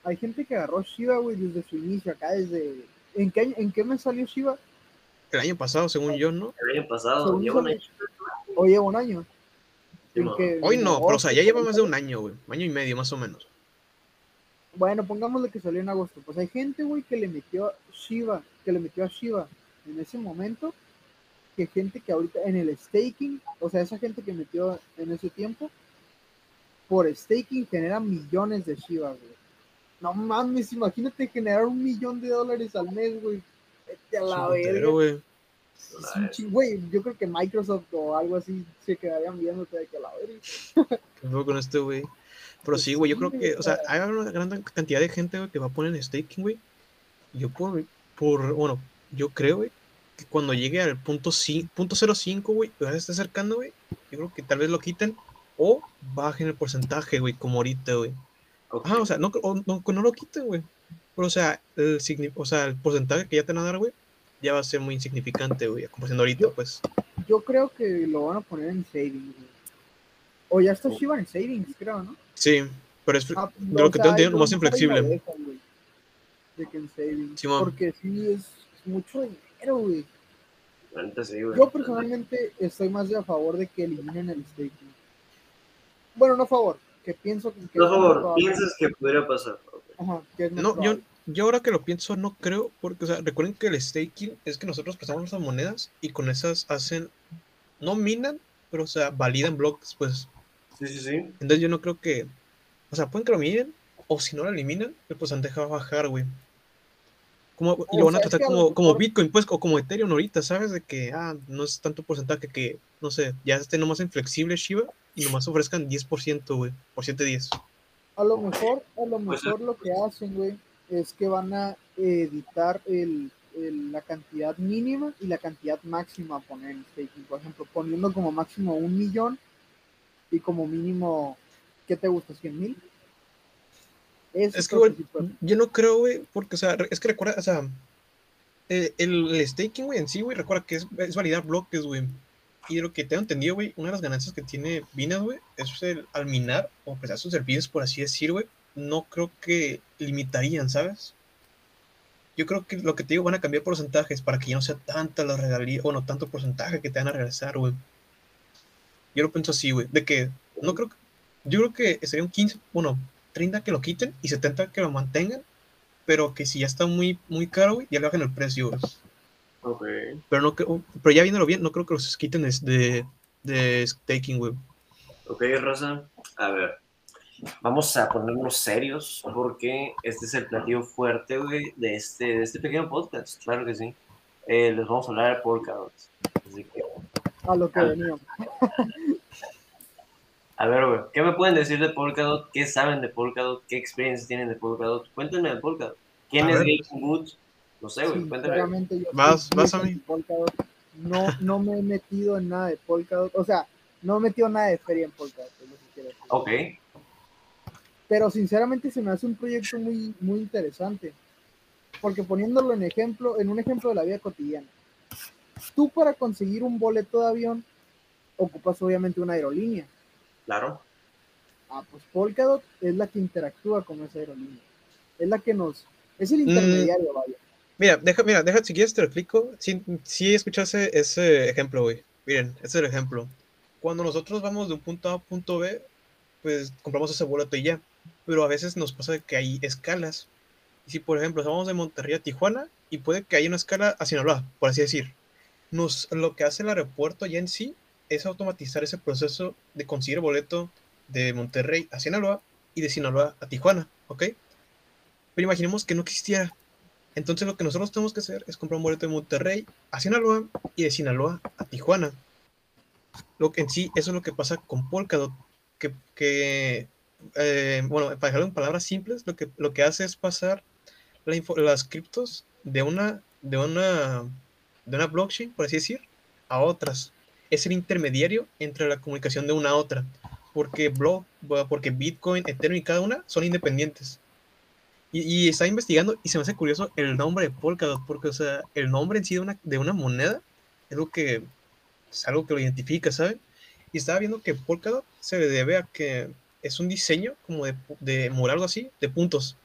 Hay gente que agarró Shiba, güey, desde su inicio, acá desde... ¿En qué, año- ¿En qué mes salió Shiba? El año pasado, según yo, ¿no? El año pasado, Según lleva un año. ¿O lleva un año? Sí, que- Hoy no, pero o sea, ya lleva más de un año, güey. Año y medio, más o menos. Bueno, pongámosle que salió en agosto. Pues hay gente, güey, que le metió Shiba, que le metió a Shiba en ese momento, que gente que ahorita en el staking, o sea, esa gente que metió en ese tiempo, por staking genera millones de Shiba, güey. No mames, imagínate generar un millón de dólares al mes, güy. Vete a la verga. güey. Güey, yo creo que Microsoft o algo así se quedarían viéndote de que a la verga. ¿Qué fue con este, güey? Pero Pues sí, güey, yo sí, creo güey, que, o sea, hay una gran cantidad de gente, güey, que va a poner en staking, güey. Yo por, por, bueno, yo creo, güey, que cuando llegue al punto, punto 05, güey, ya se está acercando, güey, yo creo que tal vez lo quiten o bajen el porcentaje, güey, como ahorita, güey. Ok. Ajá, o sea, no, o- no, no lo quiten, güey. Pero, o sea, el, o sea, el porcentaje que ya te van a dar, güey, ya va a ser muy insignificante, güey, a comparación de ahorita, Yo- pues. Yo creo que lo van a poner en savings, güey. O ya está Oh. Shiba en savings, creo, ¿no? Sí, pero es, Ah, de no, lo o que tengo entendido, lo más lo inflexible. dejan, güey, De que en savings. Simón. Porque sí es, es mucho dinero, güey. Sí, güey. Yo personalmente estoy más de a favor de que eliminen el staking. Bueno, no a favor, que pienso que. más favor, piensas que pudiera pasar. Ajá, que No, yo, yo ahora que lo pienso no creo, porque, o sea, recuerden que el staking es que nosotros prestamos nuestras monedas y con esas hacen, no minan, pero, o sea, validan bloques, pues. Sí, sí, sí. Entonces yo no creo que, o sea, pueden que lo minen, o si no lo eliminan, el porcentaje va a bajar, güey. Como, y lo van a tratar como, como Bitcoin, pues, o como Ethereum ahorita, ¿sabes? De que, ah, no es tanto porcentaje que, no sé, ya esté nomás inflexible Shiba y nomás ofrezcan 10%, güey, por 710. A lo mejor, a lo Pues, mejor lo que hacen, güey, es que van a editar el, el- la cantidad mínima y la cantidad máxima a poner en staking. Por ejemplo, poniendo como máximo un millón y como mínimo, ¿qué te gusta? ¿100 mil? Eso Es que, güey, yo no creo, güey, porque, o sea, es que recuerda, o sea, eh, el, el staking, güey, en sí, güey, recuerda que es, es validar bloques, güey. Y de lo que tengo entendido, güey, una de las ganancias que tiene Binance, güey, es el, al minar o prestar sus servicios, por así decir, güey, no creo que limitarían, ¿sabes? Yo creo que lo que te digo van a cambiar porcentajes para que ya no sea tanta la regalía, o no tanto porcentaje que te van a regresar, güey. Yo lo pienso así, güey, de que no creo que, yo creo que sería un 15, bueno, 30 que lo quiten y 70 que lo mantengan, pero que si ya está muy, muy caro, güey, ya le bajen el precio, güey. Ok. Pero, no creo- pero ya viéndolo bien, no creo que los quiten de, de, de staking, güey. Ok, Rosa. A ver. Vamos a ponernos serios porque este es el platillo fuerte, güey, de este, de este pequeño podcast. Claro que sí. Eh, les vamos a hablar de Polkadot. Así que, A lo que Ah. veníamos. a ver, güey, ¿qué me pueden decir de Polkadot? ¿Qué saben de Polkadot? ¿Qué experiencias tienen de Polkadot? Cuéntenme de Polkadot. ¿Quién A es ver. Gaten Wood? No sé, güey, cuéntame. Sinceramente, yo vas muy a mí. anti-Polkadot. No, no me he metido en nada de Polkadot. O sea, no he metido nada de feria en Polkadot. es lo que quiero decir. Ok. pero sinceramente se me hace un proyecto muy, muy interesante. Porque poniéndolo en ejemplo, en un ejemplo de la vida cotidiana, tú para conseguir un boleto de avión ocupas obviamente una aerolínea. Claro. Ah, pues Polkadot es la que interactúa con esa aerolínea. Es la que nos, es Mm. el intermediario, vaya. Mira, deja, mira, deja, si quieres te lo explico. Sí, sí escuchaste ese ejemplo, güey. Miren, ese es el ejemplo. Cuando nosotros vamos de un punto A a un punto B, pues compramos ese boleto y ya. Pero a veces nos pasa que hay escalas. Y si, por ejemplo, vamos de Monterrey a Tijuana y puede que haya una escala a Sinaloa, por así decir, nos, lo que hace el aeropuerto ya en sí es automatizar ese proceso de conseguir boleto de Monterrey a Sinaloa y de Sinaloa a Tijuana, ¿ok? Pero imaginemos que no existiera. Entonces lo que nosotros tenemos que hacer es comprar un boleto de Monterrey a Sinaloa y de Sinaloa a Tijuana. Lo que en sí, eso es lo que pasa con Polkadot, que, eh, bueno, para dejarlo en palabras simples, lo que, lo que hace es pasar la las criptos de una, de, una, de una blockchain, por así decir, a otras. Es el intermediario entre la comunicación de una a otra, porque, block, porque Bitcoin, Ethereum y cada una son independientes. Y, y, está investigando y se me hace curioso el nombre de Polkadot, porque, o sea, el nombre en sí de una, de una moneda es lo que es algo que lo identifica, ¿saben? Y estaba viendo que Polkadot se le debe a que es un diseño como de, de algo así, de puntos.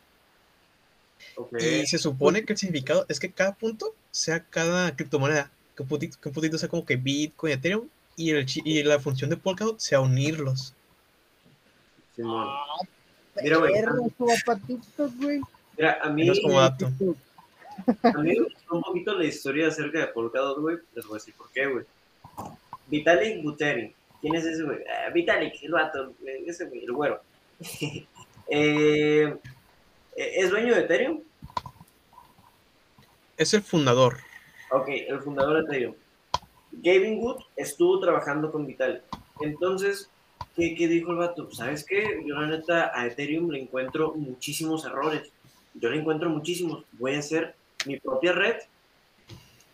Y se supone que el significado es que cada punto sea cada criptomoneda. Que un puntito, sea como que Bitcoin, Ethereum. Y, el, y la función de Polkadot sea unirlos. Ah, Mira, güey. Mira, a mí. Como dato. A mí me gustó un poquito la historia acerca de Polkadot, güey. Les voy a decir por qué, güey. Vitalik Buterin. ¿Quién es ese güey? Ah, Vitalik, el vato, ese güey, el güero. Eh, ¿Es dueño de Ethereum? Es el fundador. Ok, el fundador de Ethereum. Gavin Wood estuvo trabajando con Vitalik. Entonces, ¿qué, ¿qué, dijo el vato? ¿Sabes qué? Yo la neta a Ethereum le encuentro muchísimos errores. Yo le encuentro muchísimos. Voy a hacer mi propia red.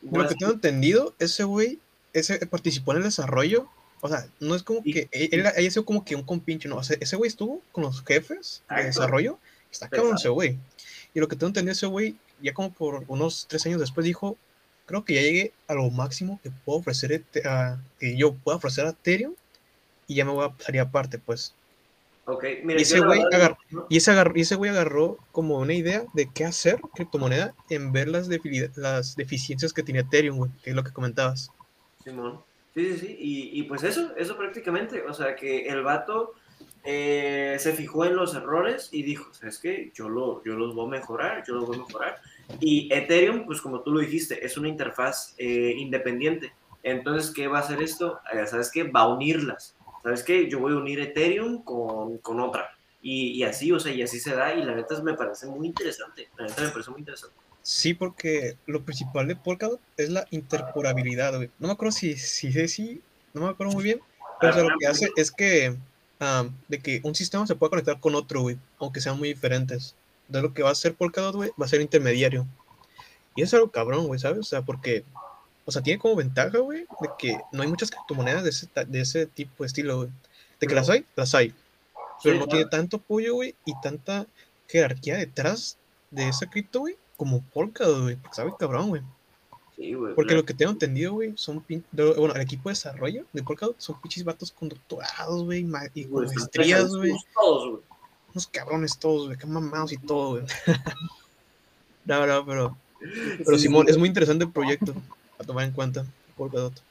Lo que tengo entendido, ese güey ese participó en el desarrollo. O sea, no es como que él, haya sido como que un compinche, no. O sea, ese güey estuvo con los jefes de desarrollo. Está cabrón ese güey. Y lo que tengo entendido, ese güey, ya como por unos tres años después dijo, creo que ya llegué a lo máximo que puedo ofrecer, a, que yo puedo ofrecer a Ethereum y ya me voy a salir aparte, pues. Okay, y, ese güey agarró, y, ese agarró, y ese güey agarró como una idea de qué hacer criptomoneda en ver las, las deficiencias que tenía Ethereum, güey, que es lo que comentabas. Simón. Sí, sí, sí. Y, y, pues eso, eso prácticamente. O sea, que el vato eh, se fijó en los errores y dijo, ¿sabes qué? Yo, lo, yo los voy a mejorar, yo los voy a mejorar. Y Ethereum, pues como tú lo dijiste, es una interfaz eh, independiente. Entonces, ¿qué va a hacer esto? Eh, ¿Sabes qué? Va a unirlas. ¿Sabes qué? Yo voy a unir Ethereum con, con otra. Y, así, o sea, y así se da. Y la neta me parece muy interesante. La neta me parece muy interesante. Sí, porque lo principal de Polkadot es la interporabilidad, güey. No me acuerdo si, si sí, no me acuerdo muy bien, pero lo que hace es que, de que un sistema se pueda conectar con otro, aunque sean muy diferentes. De lo que va a hacer Polkadot, güey, va a ser intermediario. Y es algo cabrón, güey, ¿sabes? O sea, porque, o sea, tiene como ventaja, güey, de que no hay muchas criptomonedas de ese, de ese tipo de estilo, güey. De que las hay, las hay. Pero no tiene tanto apoyo, güey, y tanta jerarquía detrás de esa cripto, güey, como Polkadot, güey, porque sabe cabrón, güey. Sí, güey. Porque lo que tengo entendido, güey, son bueno, el equipo de desarrollo de Polkadot son pinches vatos con doctorados, güey, y con maestrías, güey. Unos cabrones todos, güey, que mamados y todo, güey. no, no, pero, pero Simón, es muy interesante el proyecto a tomar en cuenta, Polkadot.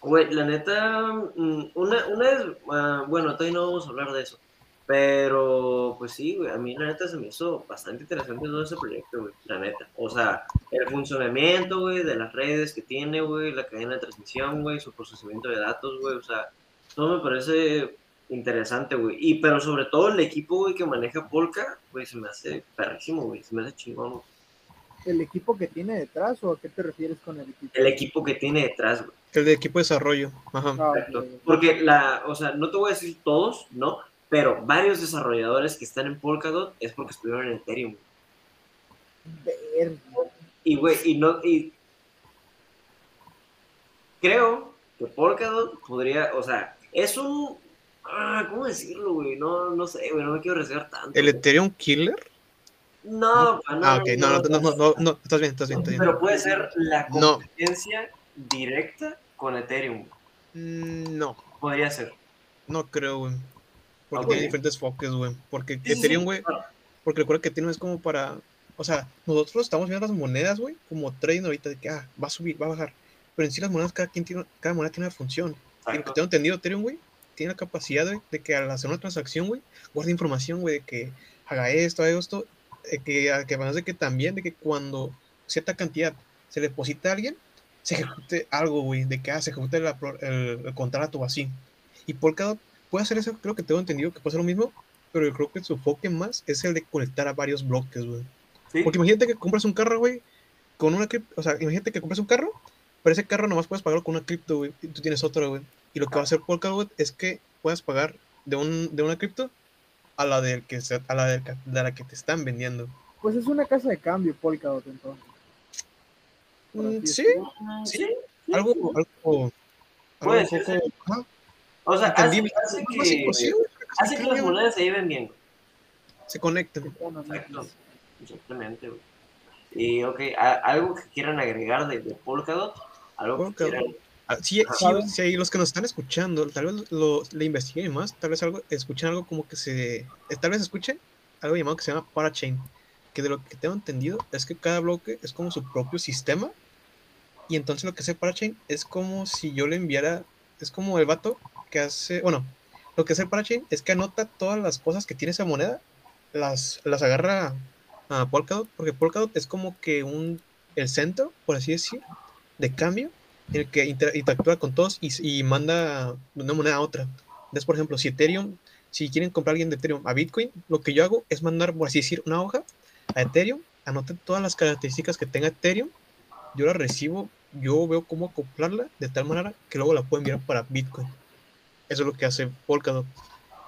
Güey, la neta, mm, una, una es, uh, bueno, todavía no vamos a hablar de eso, pero, pues sí, güey, a mí la neta se me hizo bastante interesante todo ese proyecto, güey, la neta. O sea, el funcionamiento, güey, de las redes que tiene, güey, la cadena de transmisión, güey, su procesamiento de datos, güey, o sea, todo me parece interesante, güey. Y, pero sobre todo el equipo, güey, que maneja Polka, güey, se me hace perrísimo, güey, se me hace chingón, ¿El equipo que tiene detrás o a qué te refieres con el equipo? El equipo que tiene detrás, güey. El de equipo de desarrollo, ajá. Ah, Porque la, o sea, no te voy a decir todos, ¿no? pero varios desarrolladores que están en Polkadot es porque estuvieron en Ethereum. Y, güey, y no, y creo que Polkadot podría, o sea, es un, ah, ¿cómo decirlo, güey? No, no sé, güey, no me quiero arriesgar tanto. ¿El Ethereum Killer? No, no, no, ah, ok, no, no, no, no, no, estás bien, estás bien, estás bien. Pero puede ser la competencia directa con Ethereum. Mm, no. Podría ser. No creo, güey. Porque tiene diferentes foques, güey. Porque Ethereum, güey. Porque recuerda que Ethereum es como para. O sea, nosotros estamos viendo las monedas, güey, como trading ahorita de que ah, va a subir, va a bajar. Pero en sí las monedas, cada, quien tiene, cada moneda tiene una función. Y lo que tengo entendido, Ethereum, güey, tiene la capacidad de, de, que al hacer una transacción, güey, guarde información, güey, de que haga esto, haga esto. eh, que, que además de que también, de que cuando cierta cantidad se le deposita a alguien, se ejecute algo, güey, de que ah, se ejecute la el, el contrato o así. Y Polkadot puede hacer eso, creo que tengo entendido que puede ser lo mismo, pero yo creo que su enfoque más es el de conectar a varios bloques, güey. Sí, Porque imagínate que compras un carro, güey, con una cripto, o sea, imagínate que compras un carro, pero ese carro nomás puedes pagarlo con una cripto, güey, y tú tienes otro, güey. Y lo que va a hacer Polkadot es que puedas pagar de, un, de una cripto a la, del que a la del de la que te están vendiendo. Pues es una casa de cambio, Polkadot, entonces. Mm, sí, sí, sí, sí. algo, algo, Puede ser, O sea, hace, que, hace que las monedas se lleven bien. se conectan. Exacto. Exactamente, güey. Y, ok, algo que quieran agregar de, de Polkadot, algo que quieran. Ah, Sí, sí, sí, los que nos están escuchando, tal vez lo, le investiguen más, tal vez algo, escuchen algo como que se, eh, tal vez escuchen algo llamado que se llama Parachain, que de lo que tengo entendido es que cada bloque es como su propio sistema, y entonces lo que hace Parachain es como si yo le enviara, es como el vato que hace, bueno, lo que hace el Parachain es que anota todas las cosas que tiene esa moneda, las, las agarra a Polkadot, porque Polkadot es como que un, el centro, por así decir, de cambio, el que inter- interactúa con todos y, y manda una moneda a otra. Entonces, por ejemplo, si Ethereum, si quieren comprar alguien de Ethereum a Bitcoin, lo que yo hago es mandar, por así decir, una hoja a Ethereum, anoten todas las características que tenga Ethereum, yo la recibo, yo veo cómo acoplarla de tal manera que luego la puedo enviar para Bitcoin. Eso es lo que hace Polkadot.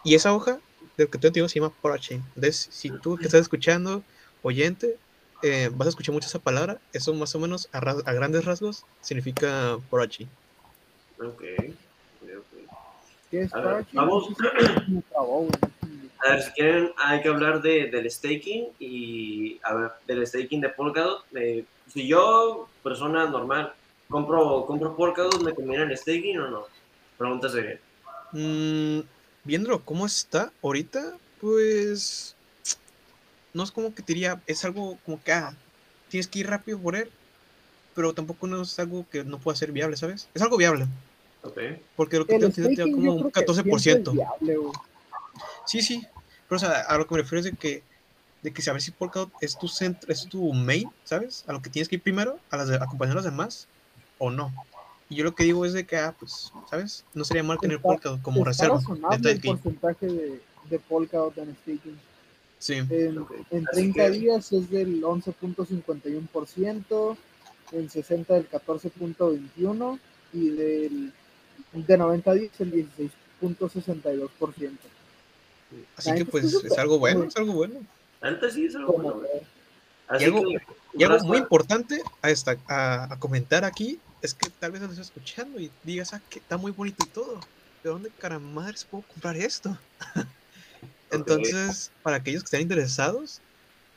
Y esa hoja, de lo que te digo, se llama Parachain. Entonces, si tú que estás escuchando, oyente, eh, vas a escuchar mucho esa palabra, eso más o menos a, ras- a grandes rasgos significa Parachain. Ok, ok, ok. ¿Qué es A ver, Parachain? vamos. A ver, si quieren, hay que hablar de, del staking y, a ver, del staking de Polkadot. Eh, si yo, persona normal, compro, compro Polkadot, ¿me conviene el staking o no? Pregunta seria. Mm, viéndolo cómo está ahorita, pues no es como que te diría, es algo como que ah, tienes que ir rápido por él, pero tampoco no es algo que no pueda ser viable, ¿sabes? Es algo viable, Ok. porque lo que El te te da como un creo que siempre es 14%. viable. Sí, sí, pero o sea, a lo que me refiero es de que, de que saber si Polkadot es tu centro, es tu main, ¿sabes? A lo que tienes que ir primero, a las de, acompañar a los demás, o no. Y yo lo que digo es de que, ah, pues, ¿sabes? No sería mal tener Está- Polkadot como Está reserva de razonable el porcentaje de, de Polkadot en staking. Sí. En, en Así 30 que- días es del 11.51%, en 60 del 14.21% y del, de 90 días el 16.62%. Así que pues está es algo bueno, es algo bueno. Antes sí es algo bueno. algo- que, Y algo muy importante a, esta, a, a comentar aquí es que tal vez nos estés escuchando y digas, ah, que está muy bonito y todo. ¿De dónde caramadres puedo comprar esto? Entonces, para aquellos que estén interesados,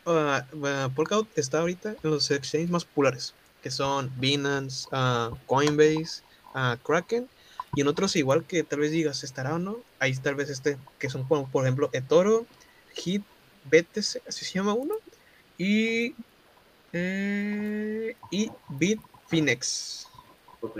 ah, Polkadot está ahorita en los exchanges más populares, que son Binance, ah, Coinbase, ah, Kraken, y en otros igual que tal vez digas, ¿estará o no? Ahí tal vez este, que son como, por ejemplo, eToro, Hit, BTC, así se llama uno, y, eh, y Bitfinex. Ok.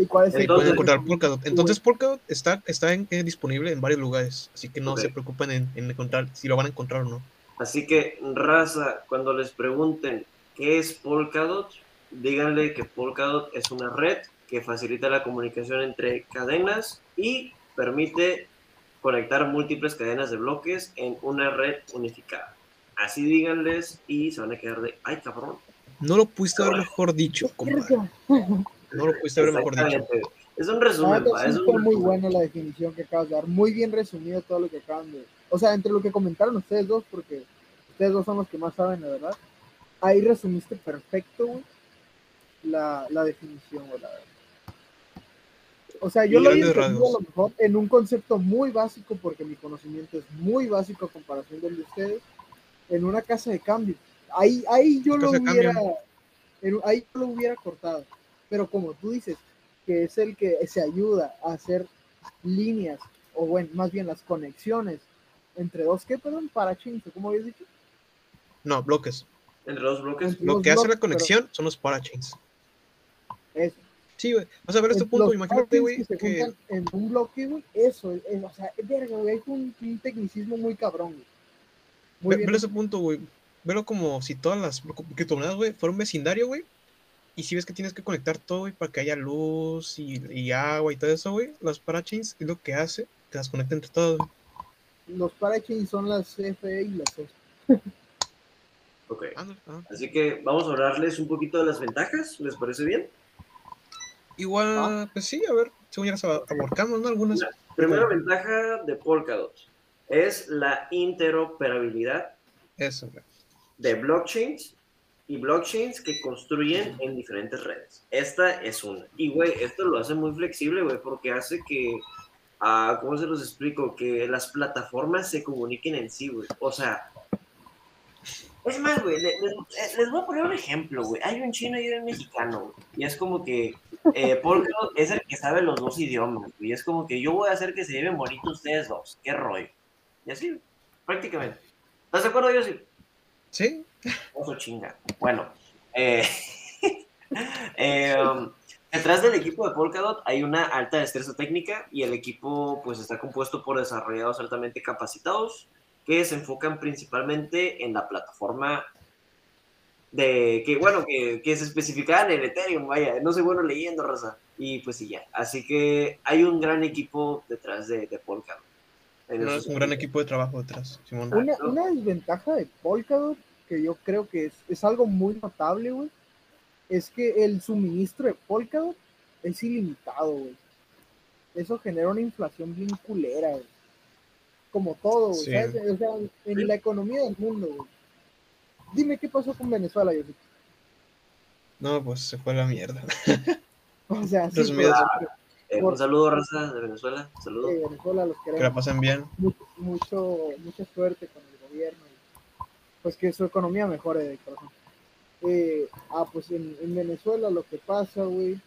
¿Y cuál es el Entonces- Pueden encontrar Polkadot. Entonces Polkadot está, está en- eh, disponible en varios lugares, así que no Ok. se preocupen en, en encontrar si lo van a encontrar o no. Así que, raza, cuando les pregunten qué es Polkadot, díganle que Polkadot es una red que facilita la comunicación entre cadenas y permite conectar múltiples cadenas de bloques en una red unificada. Así díganles y se van a quedar de, ay cabrón. No lo pudiste haber mejor dicho, compadre. No lo pudiste haber mejor dicho. Es un resumen, sí es un fue muy buena la definición que acabas de dar. Muy bien resumido todo lo que acaban de. O sea, entre lo que comentaron ustedes dos, porque ustedes dos son los que más saben, la verdad. Ahí resumiste perfecto, güey, la, la definición, güey, la verdad. O sea, yo Y lo había entendido a lo mejor en un concepto muy básico, porque mi conocimiento es muy básico a comparación del de ustedes, en una casa de cambio. Ahí, ahí yo lo hubiera, en- ahí yo lo hubiera cortado. Pero como tú dices, que es el que se ayuda a hacer líneas, o bueno, más bien las conexiones entre dos, ¿qué, perdón? Parachains, ¿o ¿cómo habías dicho? No, bloques. Entre los bloques. Entre Lo que hace la conexión son los parachains. Eso. Sí, güey. Vas a ver este punto, imagínate, güey, que que en un bloque, güey, eso, es, es- o sea, verga, güey, es un, un tecnicismo muy cabrón, güey. Muy ve, bien. ve ese punto, güey. velo como si todas las criptomonedas, güey, fueran un vecindario, güey. Y si ves que tienes que conectar todo, güey, para que haya luz y, y agua y todo eso, güey, los parachains es lo que hace que las conecte entre todos. güey. Los parachains son las CFE y las CES. Ok. Así que vamos a hablarles un poquito de las ventajas, ¿les parece bien? Igual, pues sí, a ver, según ya las ab- abordamos, ¿no? Algunas. Primera ventaja de Polkadot es la interoperabilidad Eso, güey. de blockchains y blockchains que construyen en diferentes redes. Esta es una. Y, güey, esto lo hace muy flexible, güey, porque hace que, ah, ¿cómo se los explico? Que las plataformas se comuniquen en sí, güey. O sea, es más, güey, les, eh, les voy a poner un ejemplo, güey. Hay un chino y un mexicano, güey. Y es como que eh, Polkadot es el que sabe los dos idiomas, güey. Y es como que yo voy a hacer que se lleven bonito ustedes dos. ¿Qué rollo? Y así, prácticamente. ¿Estás de acuerdo, yo sí? Sí, Oso chinga. Bueno, eh, eh, um, detrás del equipo de Polkadot hay una alta destreza técnica y el equipo pues está compuesto por desarrolladores altamente capacitados que se enfocan principalmente en la plataforma de que bueno que, que se especificaba en Ethereum, vaya, no soy bueno leyendo, raza. Y pues sí, ya. Así que hay un gran equipo detrás de, de Polkadot. No, es un gran equipo de trabajo detrás, Simón. Una desventaja de Polkadot, que yo creo que es, es algo muy notable, güey, es que el suministro de Polkadot es ilimitado, güey. Eso genera una inflación bien culera, güey. Como todo, güey. Sí. ¿sabes? O sea, en la economía del mundo, güey. Dime qué pasó con Venezuela, yo No, pues se fue a la mierda. O sea, sí, pero, Eh, un saludo, raza de Venezuela. Saludos. eh, Venezuela los Que la queremos. pasen bien. mucho, mucho, mucha suerte con el gobierno. Pues que su economía mejore de corazón. Eh, ah, pues en, en Venezuela lo que pasa, güey,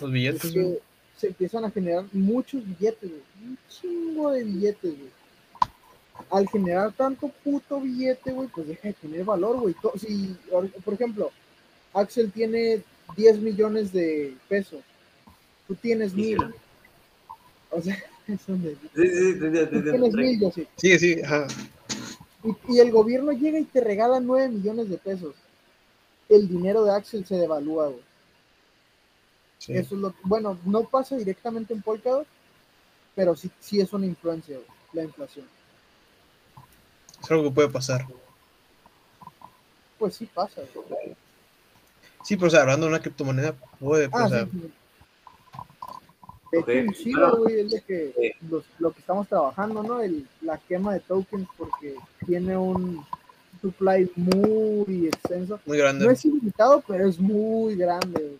Los es billetes, güey. que se empiezan a generar muchos billetes, güey. Un chingo de billetes, güey. Al generar tanto puto billete, güey, pues deja de tener valor, güey. Si, or- por ejemplo, Axel tiene 10 millones de pesos. Tú tienes mil. Quisiera. O sea, es des- Sí, sí, sí, te- Tú te- tienes mil, yo sí. Sí, sí, ajá. Y, y el gobierno llega y te regala 9 millones de pesos. El dinero de Axel se devalúa, güey. sí. Eso es lo bueno, no pasa directamente en Polkadot, pero sí, sí es una influencia, güey, la inflación. Es algo que puede pasar. Pues sí pasa, güey. Sí, pero o sea, hablando de una criptomoneda, puede, Ah, o sea, sí, sí. De hecho, güey, es de que los- lo que estamos trabajando, ¿no? El, la quema de tokens porque tiene un supply muy extenso. muy grande. No es ilimitado, pero es muy grande, güey.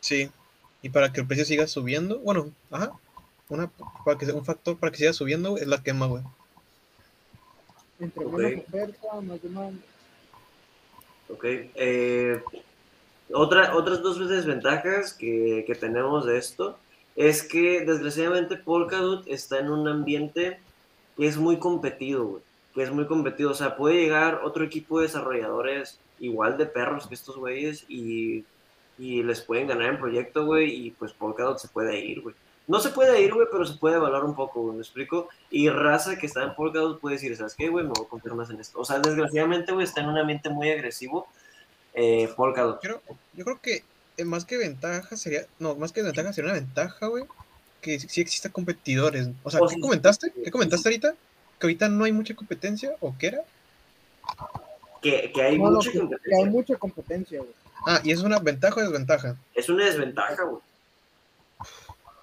Sí. Y para que el precio siga subiendo, bueno, ajá. Una, para que, sea- un factor para que siga subiendo güey, es la quema, güey. Entre Ok. menos oferta, más demanda. Ok. eh, otra, otras dos desventajas que, que tenemos de esto es que desgraciadamente Polkadot está en un ambiente que es muy competido, güey. Que es muy competido. O sea, puede llegar otro equipo de desarrolladores igual de perros que estos güeyes y, y les pueden ganar en proyecto, güey, y pues Polkadot se puede ir, güey. No se puede ir, güey, pero se puede evaluar un poco, güey, ¿me explico? Y raza que está en Polkadot puede decir, ¿sabes qué, güey? Me voy a confiar más en esto. O sea, desgraciadamente, güey, está en un ambiente muy agresivo eh, Polkadot. Creo, yo creo que más que ventaja sería, no, más que ventaja sería una ventaja, güey, que sí exista competidores. O sea, ¿qué sí, comentaste? ¿Qué comentaste ahorita? ¿Que ahorita no hay mucha competencia? ¿O qué era? Que, que hay No, mucha que, que competencia. hay mucha competencia, güey. Ah, ¿y es una ventaja o desventaja? Es una desventaja, güey.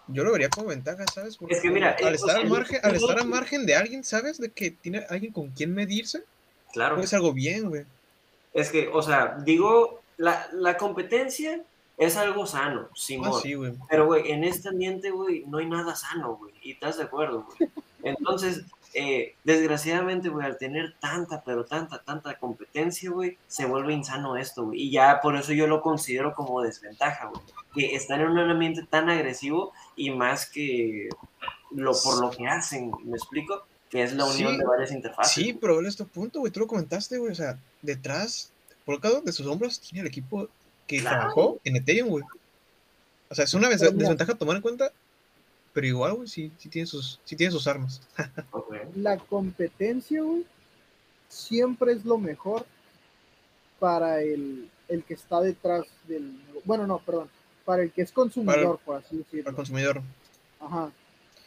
Yo lo vería como ventaja, ¿sabes? Porque Es que mira, al eh, estar al margen, al estar al margen de alguien, ¿sabes? De que tiene alguien con quien medirse, Claro. puede ser algo bien, güey. Es que, o sea, digo, la, la competencia es algo sano, Ah, Simón. sí, güey. Pero, güey, en este ambiente, güey, no hay nada sano, güey. Y estás de acuerdo, güey. Entonces, eh, desgraciadamente, güey, al tener tanta, pero tanta, tanta competencia, güey, se vuelve insano esto, güey. Y ya por eso yo lo considero como desventaja, güey. Que están en un ambiente tan agresivo y más que lo, por lo que hacen, ¿me explico? Que es la unión Sí. de varias interfaces. Sí, pero en este punto, güey, tú lo comentaste, güey. O sea, detrás, por cada uno de sus hombros, tiene el equipo que Claro. trabajó en Ethereum, güey. O sea, es una desventaja a tomar en cuenta, pero igual, güey, sí, sí, tiene sus, sí tiene sus armas. La competencia, güey, siempre es lo mejor para el, el que está detrás del... Bueno, no, perdón, para el que es consumidor, por así decirlo. Para el consumidor. Ajá.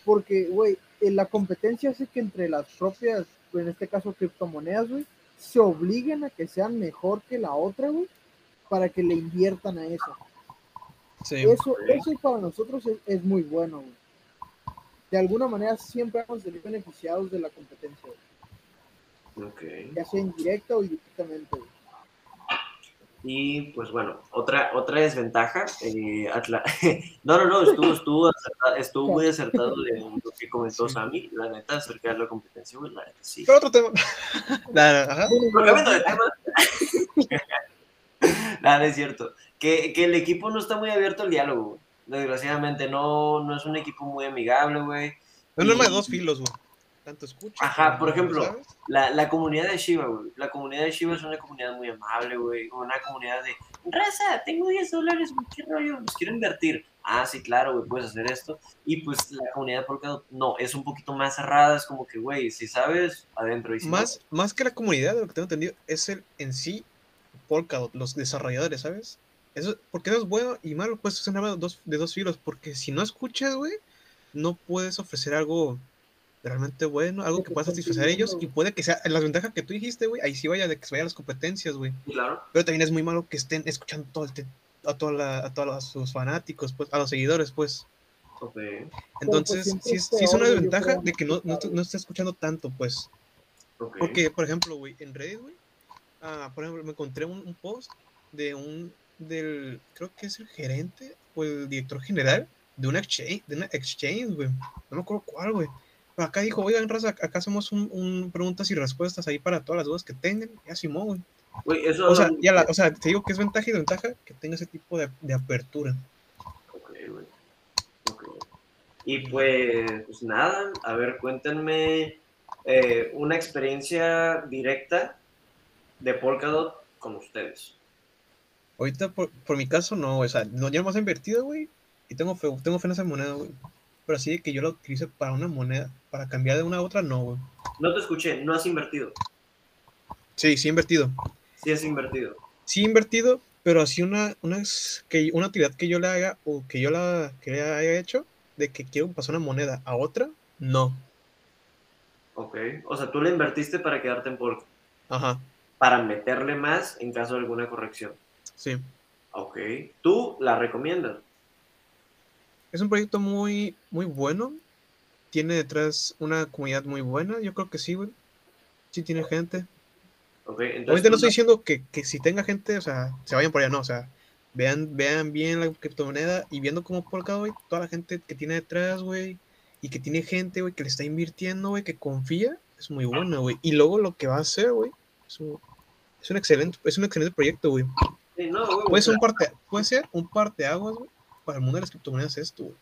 Porque, güey, eh, la competencia hace que entre las propias, en este caso criptomonedas, güey, se obliguen a que sean mejor que la otra, güey, para que le inviertan a eso. Sí. Eso, eso para nosotros es, es muy bueno, güey. De alguna manera siempre vamos a salir beneficiados de la competencia, güey. Ok. ya sea indirecta o indirectamente, güey. Y pues bueno, otra, otra desventaja. eh, Atla- no, no, no, estuvo, estuvo, estuvo muy acertado de lo que comentó. Sammy, la neta, acerca de la competencia, la neta, sí. Pero otro tema. Ajá. Pero cambiando de tema. Nada, es cierto. Que, que el equipo no está muy abierto al diálogo, güey. Desgraciadamente, no, no es un equipo muy amigable, güey. Es un arma de dos filos, güey. Tanto escucha. Ajá, por ejemplo. La, la comunidad de Shiva, güey. La comunidad de Shiva es una comunidad muy amable, güey. Una comunidad de, raza, tengo 10 dólares, ¿qué rollo? Los quiero invertir. Ah, sí, claro, güey, puedes hacer esto. Y pues la comunidad Polkadot, no, es un poquito más cerrada. Es como que, güey, si sabes, adentro. Y si no, Más, más que la comunidad, de lo que tengo entendido, es el en sí Polkadot, los desarrolladores, ¿sabes? Eso, porque eso es bueno y malo, pues es un arma de dos, de dos filos, porque si no escuchas, güey, no puedes ofrecer algo realmente bueno, algo Que pueda satisfacer a ellos y puede que sea las ventajas que tú dijiste, güey, ahí sí vaya de que se vayan las competencias, güey. claro. Pero también es muy malo que estén escuchando todo el te- a, toda la- a todos sus fanáticos, pues, a los seguidores, pues. Ok. Entonces, sí, es es- sí es una desventaja de que no, no, esté escuchando tanto, pues. ok. Porque, por ejemplo, güey, en Reddit, güey, ah, por ejemplo, me encontré un, un post de un, del, creo que es el gerente o el director general de una exchange, de una exchange, güey. No me acuerdo cuál, güey. Pero acá dijo, oigan, raza, acá hacemos un, un preguntas y respuestas ahí para todas las dudas que tengan. Ya, Simón, güey. Eso O sea, ya la, o sea, te digo que es ventaja y desventaja que tenga ese tipo de, de apertura. Ok, güey. Y pues, pues nada, a ver, cuéntenme eh, una experiencia directa de Polkadot con ustedes. Ahorita, por, por mi caso, no, o sea, no, yo más he invertido, güey, y tengo fe, tengo fe en esa moneda, güey. Pero así de que yo la utilice para una moneda, para cambiar de una a otra, no, güey. No te escuché, no has invertido. Sí, sí he invertido. Sí has invertido. Sí he invertido, pero así una, una, que, una actividad que yo le haga o que yo la que le haya hecho, de que quiero pasar una moneda a otra, no. Ok. O sea, tú le invertiste para quedarte en Polka. Ajá, Para meterle más en caso de alguna corrección. sí. Ok. ¿Tú la recomiendas? Es un proyecto muy, muy bueno. Tiene detrás una comunidad muy buena, yo creo que sí, güey. Sí tiene gente. Ok. Entonces, Obviamente no estoy diciendo que, que si tenga gente, o sea, se vayan por allá, no, o sea, vean, vean bien la criptomoneda y viendo cómo Polkadot, güey, toda la gente que tiene detrás, güey, y que tiene gente, güey, que le está invirtiendo, güey, que confía, es muy bueno, güey. Y luego lo que va a hacer, güey, es un, es un excelente, es un excelente proyecto, güey. Sí, no, güey, Puede ser un parte, puede ser un parteaguas, güey, para el mundo de las criptomonedas esto, güey.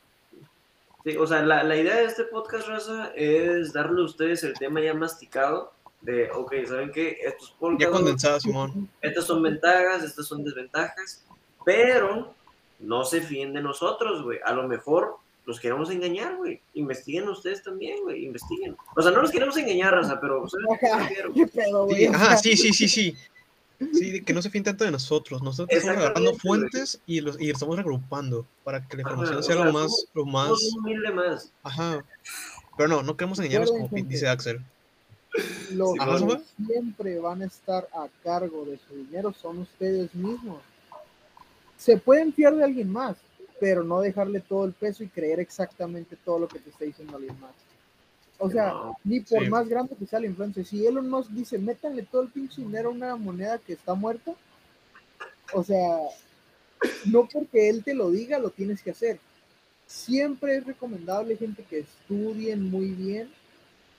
Sí, o sea, la, la idea de este podcast, Raza, es darle a ustedes el tema ya masticado de, ok, ¿saben qué? Estos Ya Polkadot, condensado, Simón. estas son ventajas, estas son desventajas, pero no se fíen de nosotros, güey. A lo mejor los queremos engañar, güey. Investiguen ustedes también, güey, investiguen. O sea, no los queremos engañar, Raza, pero ¿saben qué me refiero? ¿Qué pedo, Sí? O ajá, sea, sí, sí, sí, sí. Sí, de que no se fíen tanto de nosotros. Nosotros estamos agarrando fuentes y los y estamos regrupando para que la Ajá, información o sea sea, lo más, lo más, Somos un humilde más. ajá. Pero no, no queremos engañarlos como dice Axel. Los Sí, que ¿Ajá, siempre van a estar a cargo de su dinero son ustedes mismos. Se pueden fiar de alguien más, pero no dejarle todo el peso y creer exactamente todo lo que te está diciendo alguien más. O sea, No, ni por sí. más grande que sea la influencia, si Elon Musk dice, métanle todo el pinche dinero a una moneda que está muerta, o sea, no porque él te lo diga, lo tienes que hacer. Siempre es recomendable, gente, que estudien muy bien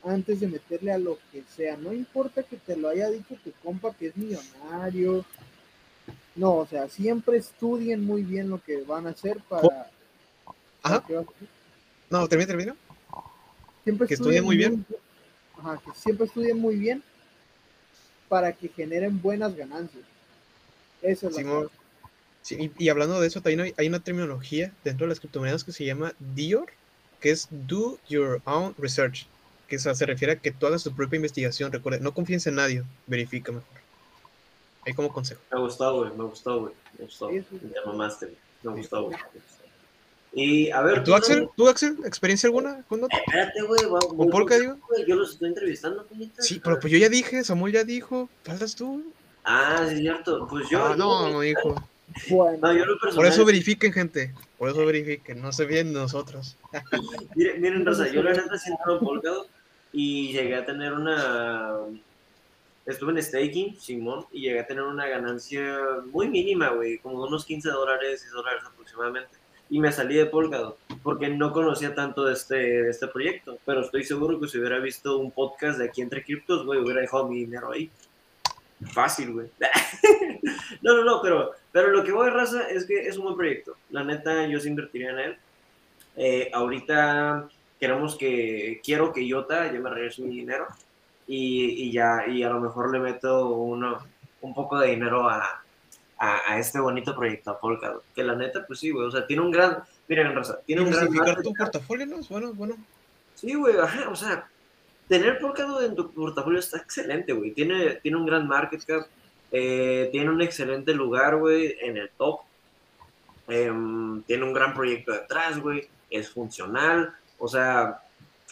antes de meterle a lo que sea. No importa que te lo haya dicho tu compa que es millonario. No, o sea, siempre estudien muy bien lo que van a hacer para... Ajá. para que- No, termina, termina. Siempre Que estudien muy bien. Ajá, que siempre estudien muy bien para que generen buenas ganancias. Eso es la Simón. clave. Sí, y, y hablando de eso, también hay, hay una terminología dentro de las criptomonedas que se llama DIOR, que es Do Your Own Research. que se, se refiere a que tú hagas tu propia investigación. Recuerda, no confíes en nadie, verifica mejor. Ahí como consejo. Me gustó, güey, me gustó, güey. Me gustó. Sí, sí, sí. Me mamaste, güey. Me gustó, güey. me gustó. Y a ver, ¿Y tú, Axel? ¿Tú, Axel? ¿Experiencia alguna? con Dota? Espérate, güey. va- ¿O voy- Polka, digo? güey, Yo los estoy entrevistando, puñeta. Sí, pero pues yo ya dije, Samuel ya dijo. ¿Faltas tú? Ah, sí, es cierto. Pues yo. Ah, no, no dijo. Bueno, No, yo lo personal. Por eso verifiquen, gente. Por eso verifiquen. No se bien de nosotros. Miren, miren, Rosa, yo la neta sí entré Polkadot y llegué a tener una. Estuve en staking, Simón, y llegué a tener una ganancia muy mínima, güey, como unos 15 dólares, 6 dólares aproximadamente. Y me salí de Polkadot porque no conocía tanto de este, de este proyecto. Pero estoy seguro que si hubiera visto un podcast de aquí entre criptos, güey, hubiera dejado mi dinero ahí. Fácil, güey. no, no, no, pero, pero lo que voy a raza es que es un buen proyecto. La neta, yo sí invertiría en él. Eh, ahorita queremos que, quiero que Iota ya me regrese mi dinero y, y ya, y a lo mejor le meto uno, un poco de dinero a, a, a este bonito proyecto, a Polkadot. Que la neta, pues sí, güey, o sea, tiene un gran, miren, raza, tiene un gran tu portafolio, ¿no? Bueno, bueno. Sí, güey, ajá, o sea, tener Polkadot en tu portafolio está excelente, güey. Tiene, tiene un gran market cap, eh, tiene un excelente lugar, güey, en el top. Em, tiene un gran proyecto detrás, güey. Es funcional, o sea,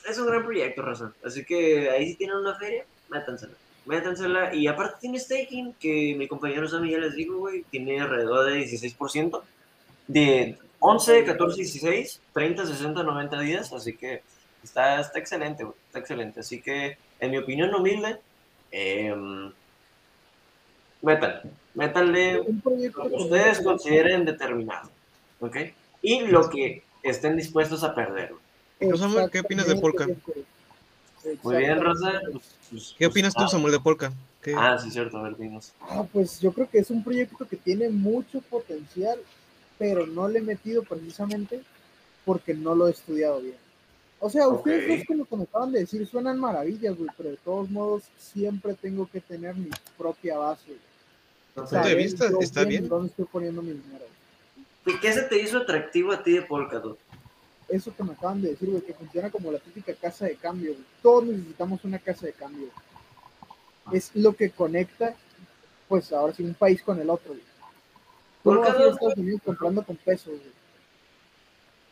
es un gran proyecto, razón. Así que ahí si tienen una feria, métansela. Métansela. Y aparte tiene staking, que mi compañero Sammy ya les digo, güey, tiene alrededor de 16%. De 11, 14, 16, 30, 60, 90 días. Así que está, está excelente, güey. Está excelente. Así que, en mi opinión humilde, eh, métanle. Lo que ustedes consideren determinado. ¿Ok? Y lo que estén dispuestos a perder. güey. ¿Tú, Samuel, qué opinas de Polka? Muy bien. Rosa. Pues- pues- ¿Qué pues, opinas tú, ah, Samuel, de Polka? ¿Qué- Ah, sí, cierto. A ver, dinos. Ah, pues yo creo que es un proyecto que tiene mucho potencial, pero no le he metido precisamente porque no lo he estudiado bien. O sea, ustedes Ok. dos lo de decir suenan maravillas, güey, pero de todos modos siempre tengo que tener mi propia base. güey. Punto de vista, está bien. ¿Dónde estoy poniendo mi dinero? güey. ¿Y ¿Qué se te hizo atractivo a ti de Polkadot? Eso que me acaban de decir, güey, que funciona como la típica casa de cambio, güey. Todos necesitamos una casa de cambio. güey. Es lo que conecta, pues ahora sí, un país con el otro, güey. Tú no vas a Estados Unidos comprando con pesos, güey.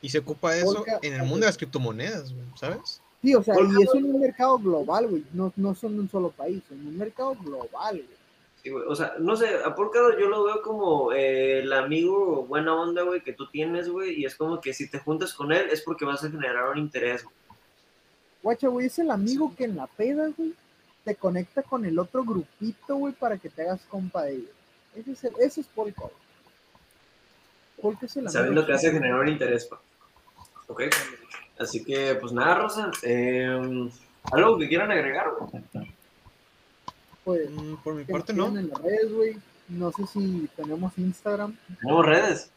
Y se ocupa eso Polka- en el mundo de las criptomonedas, güey, ¿sabes? Sí, o sea, y es en un mercado global, güey. No, no son un solo país, en un mercado global, güey. Sí, güey, O sea, no sé, a Polkadot yo lo veo como eh, el amigo buena onda, güey, que tú tienes, güey, y es como que si te juntas con él es porque vas a generar un interés, güey. Guacha, güey, es el amigo que en la peda, güey, te conecta con el otro grupito, güey, para que te hagas compa de ellos. Ese es, el, ese es Polka, güey. Polka es el amigo. ¿Sabes lo que hace generar un interés, pa? Ok. Así que, pues nada, Rosa. eh, ¿Algo que quieran agregar, güey? Pues, Mm, Por mi que parte, no. en las redes, güey. No sé si tenemos Instagram. Tenemos redes.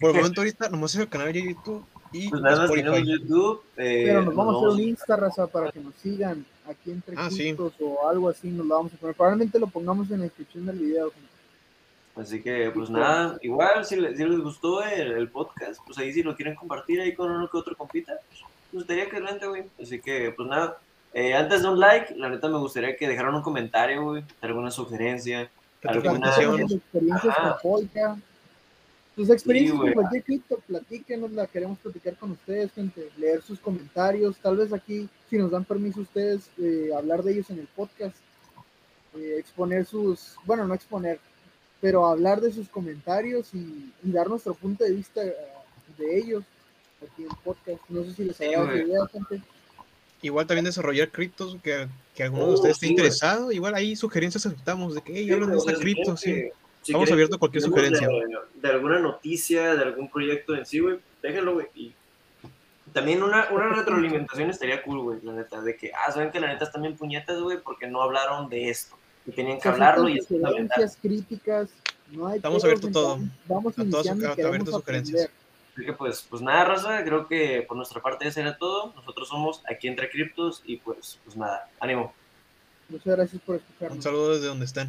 Por el momento, ahorita, nomás es el canal de YouTube y Pues nada tenemos. YouTube. eh, Pero nos vamos a hacer un Insta, raza, para que nos sigan aquí entre Ah, sí. O algo así. Nos lo vamos a poner. Probablemente lo pongamos en la descripción del video. gente. Así que, pues nada, igual si les, si les gustó el, el podcast, pues ahí si lo quieren compartir ahí con uno que otro compita, pues estaría excelente, güey. Así que, pues nada, eh, antes de un like, la neta me gustaría que dejaran un comentario, güey, alguna sugerencia, alguna... Experiencias Ajá. con Polka. Sus experiencias Sí, con cualquier cripto, platíquenos, la queremos platicar con ustedes, gente. Leer sus comentarios. Tal vez aquí, si nos dan permiso ustedes, eh, hablar de ellos en el podcast. Eh, exponer sus, bueno, no exponer, pero hablar de sus comentarios y, y dar nuestro punto de vista de ellos aquí en el podcast. No sé si les Sí, la idea, gente. Igual también desarrollar criptos, que, que alguno Oh, de ustedes esté sí, güey. interesado. Igual ahí sugerencias aceptamos de que, hey, Sí, hablan de esta cripto, sí. si Estamos abiertos a cualquier sugerencia. De, de alguna noticia, de algún proyecto en sí, güey, déjenlo, güey. Y también una, una retroalimentación estaría cool, güey, la neta, de que, ah, saben que la neta están bien puñetas, güey, porque no hablaron de esto. Y tenían que hablarlo y es críticas, no hay Estamos abiertos a todo. Vamos A queremos abiertos a sugerencias. aprender. Así que, pues, pues nada, raza, creo que por nuestra parte eso era todo. Nosotros somos aquí entre criptos y, pues, pues nada, ánimo. Muchas gracias por Un escucharnos. saludo desde donde estén.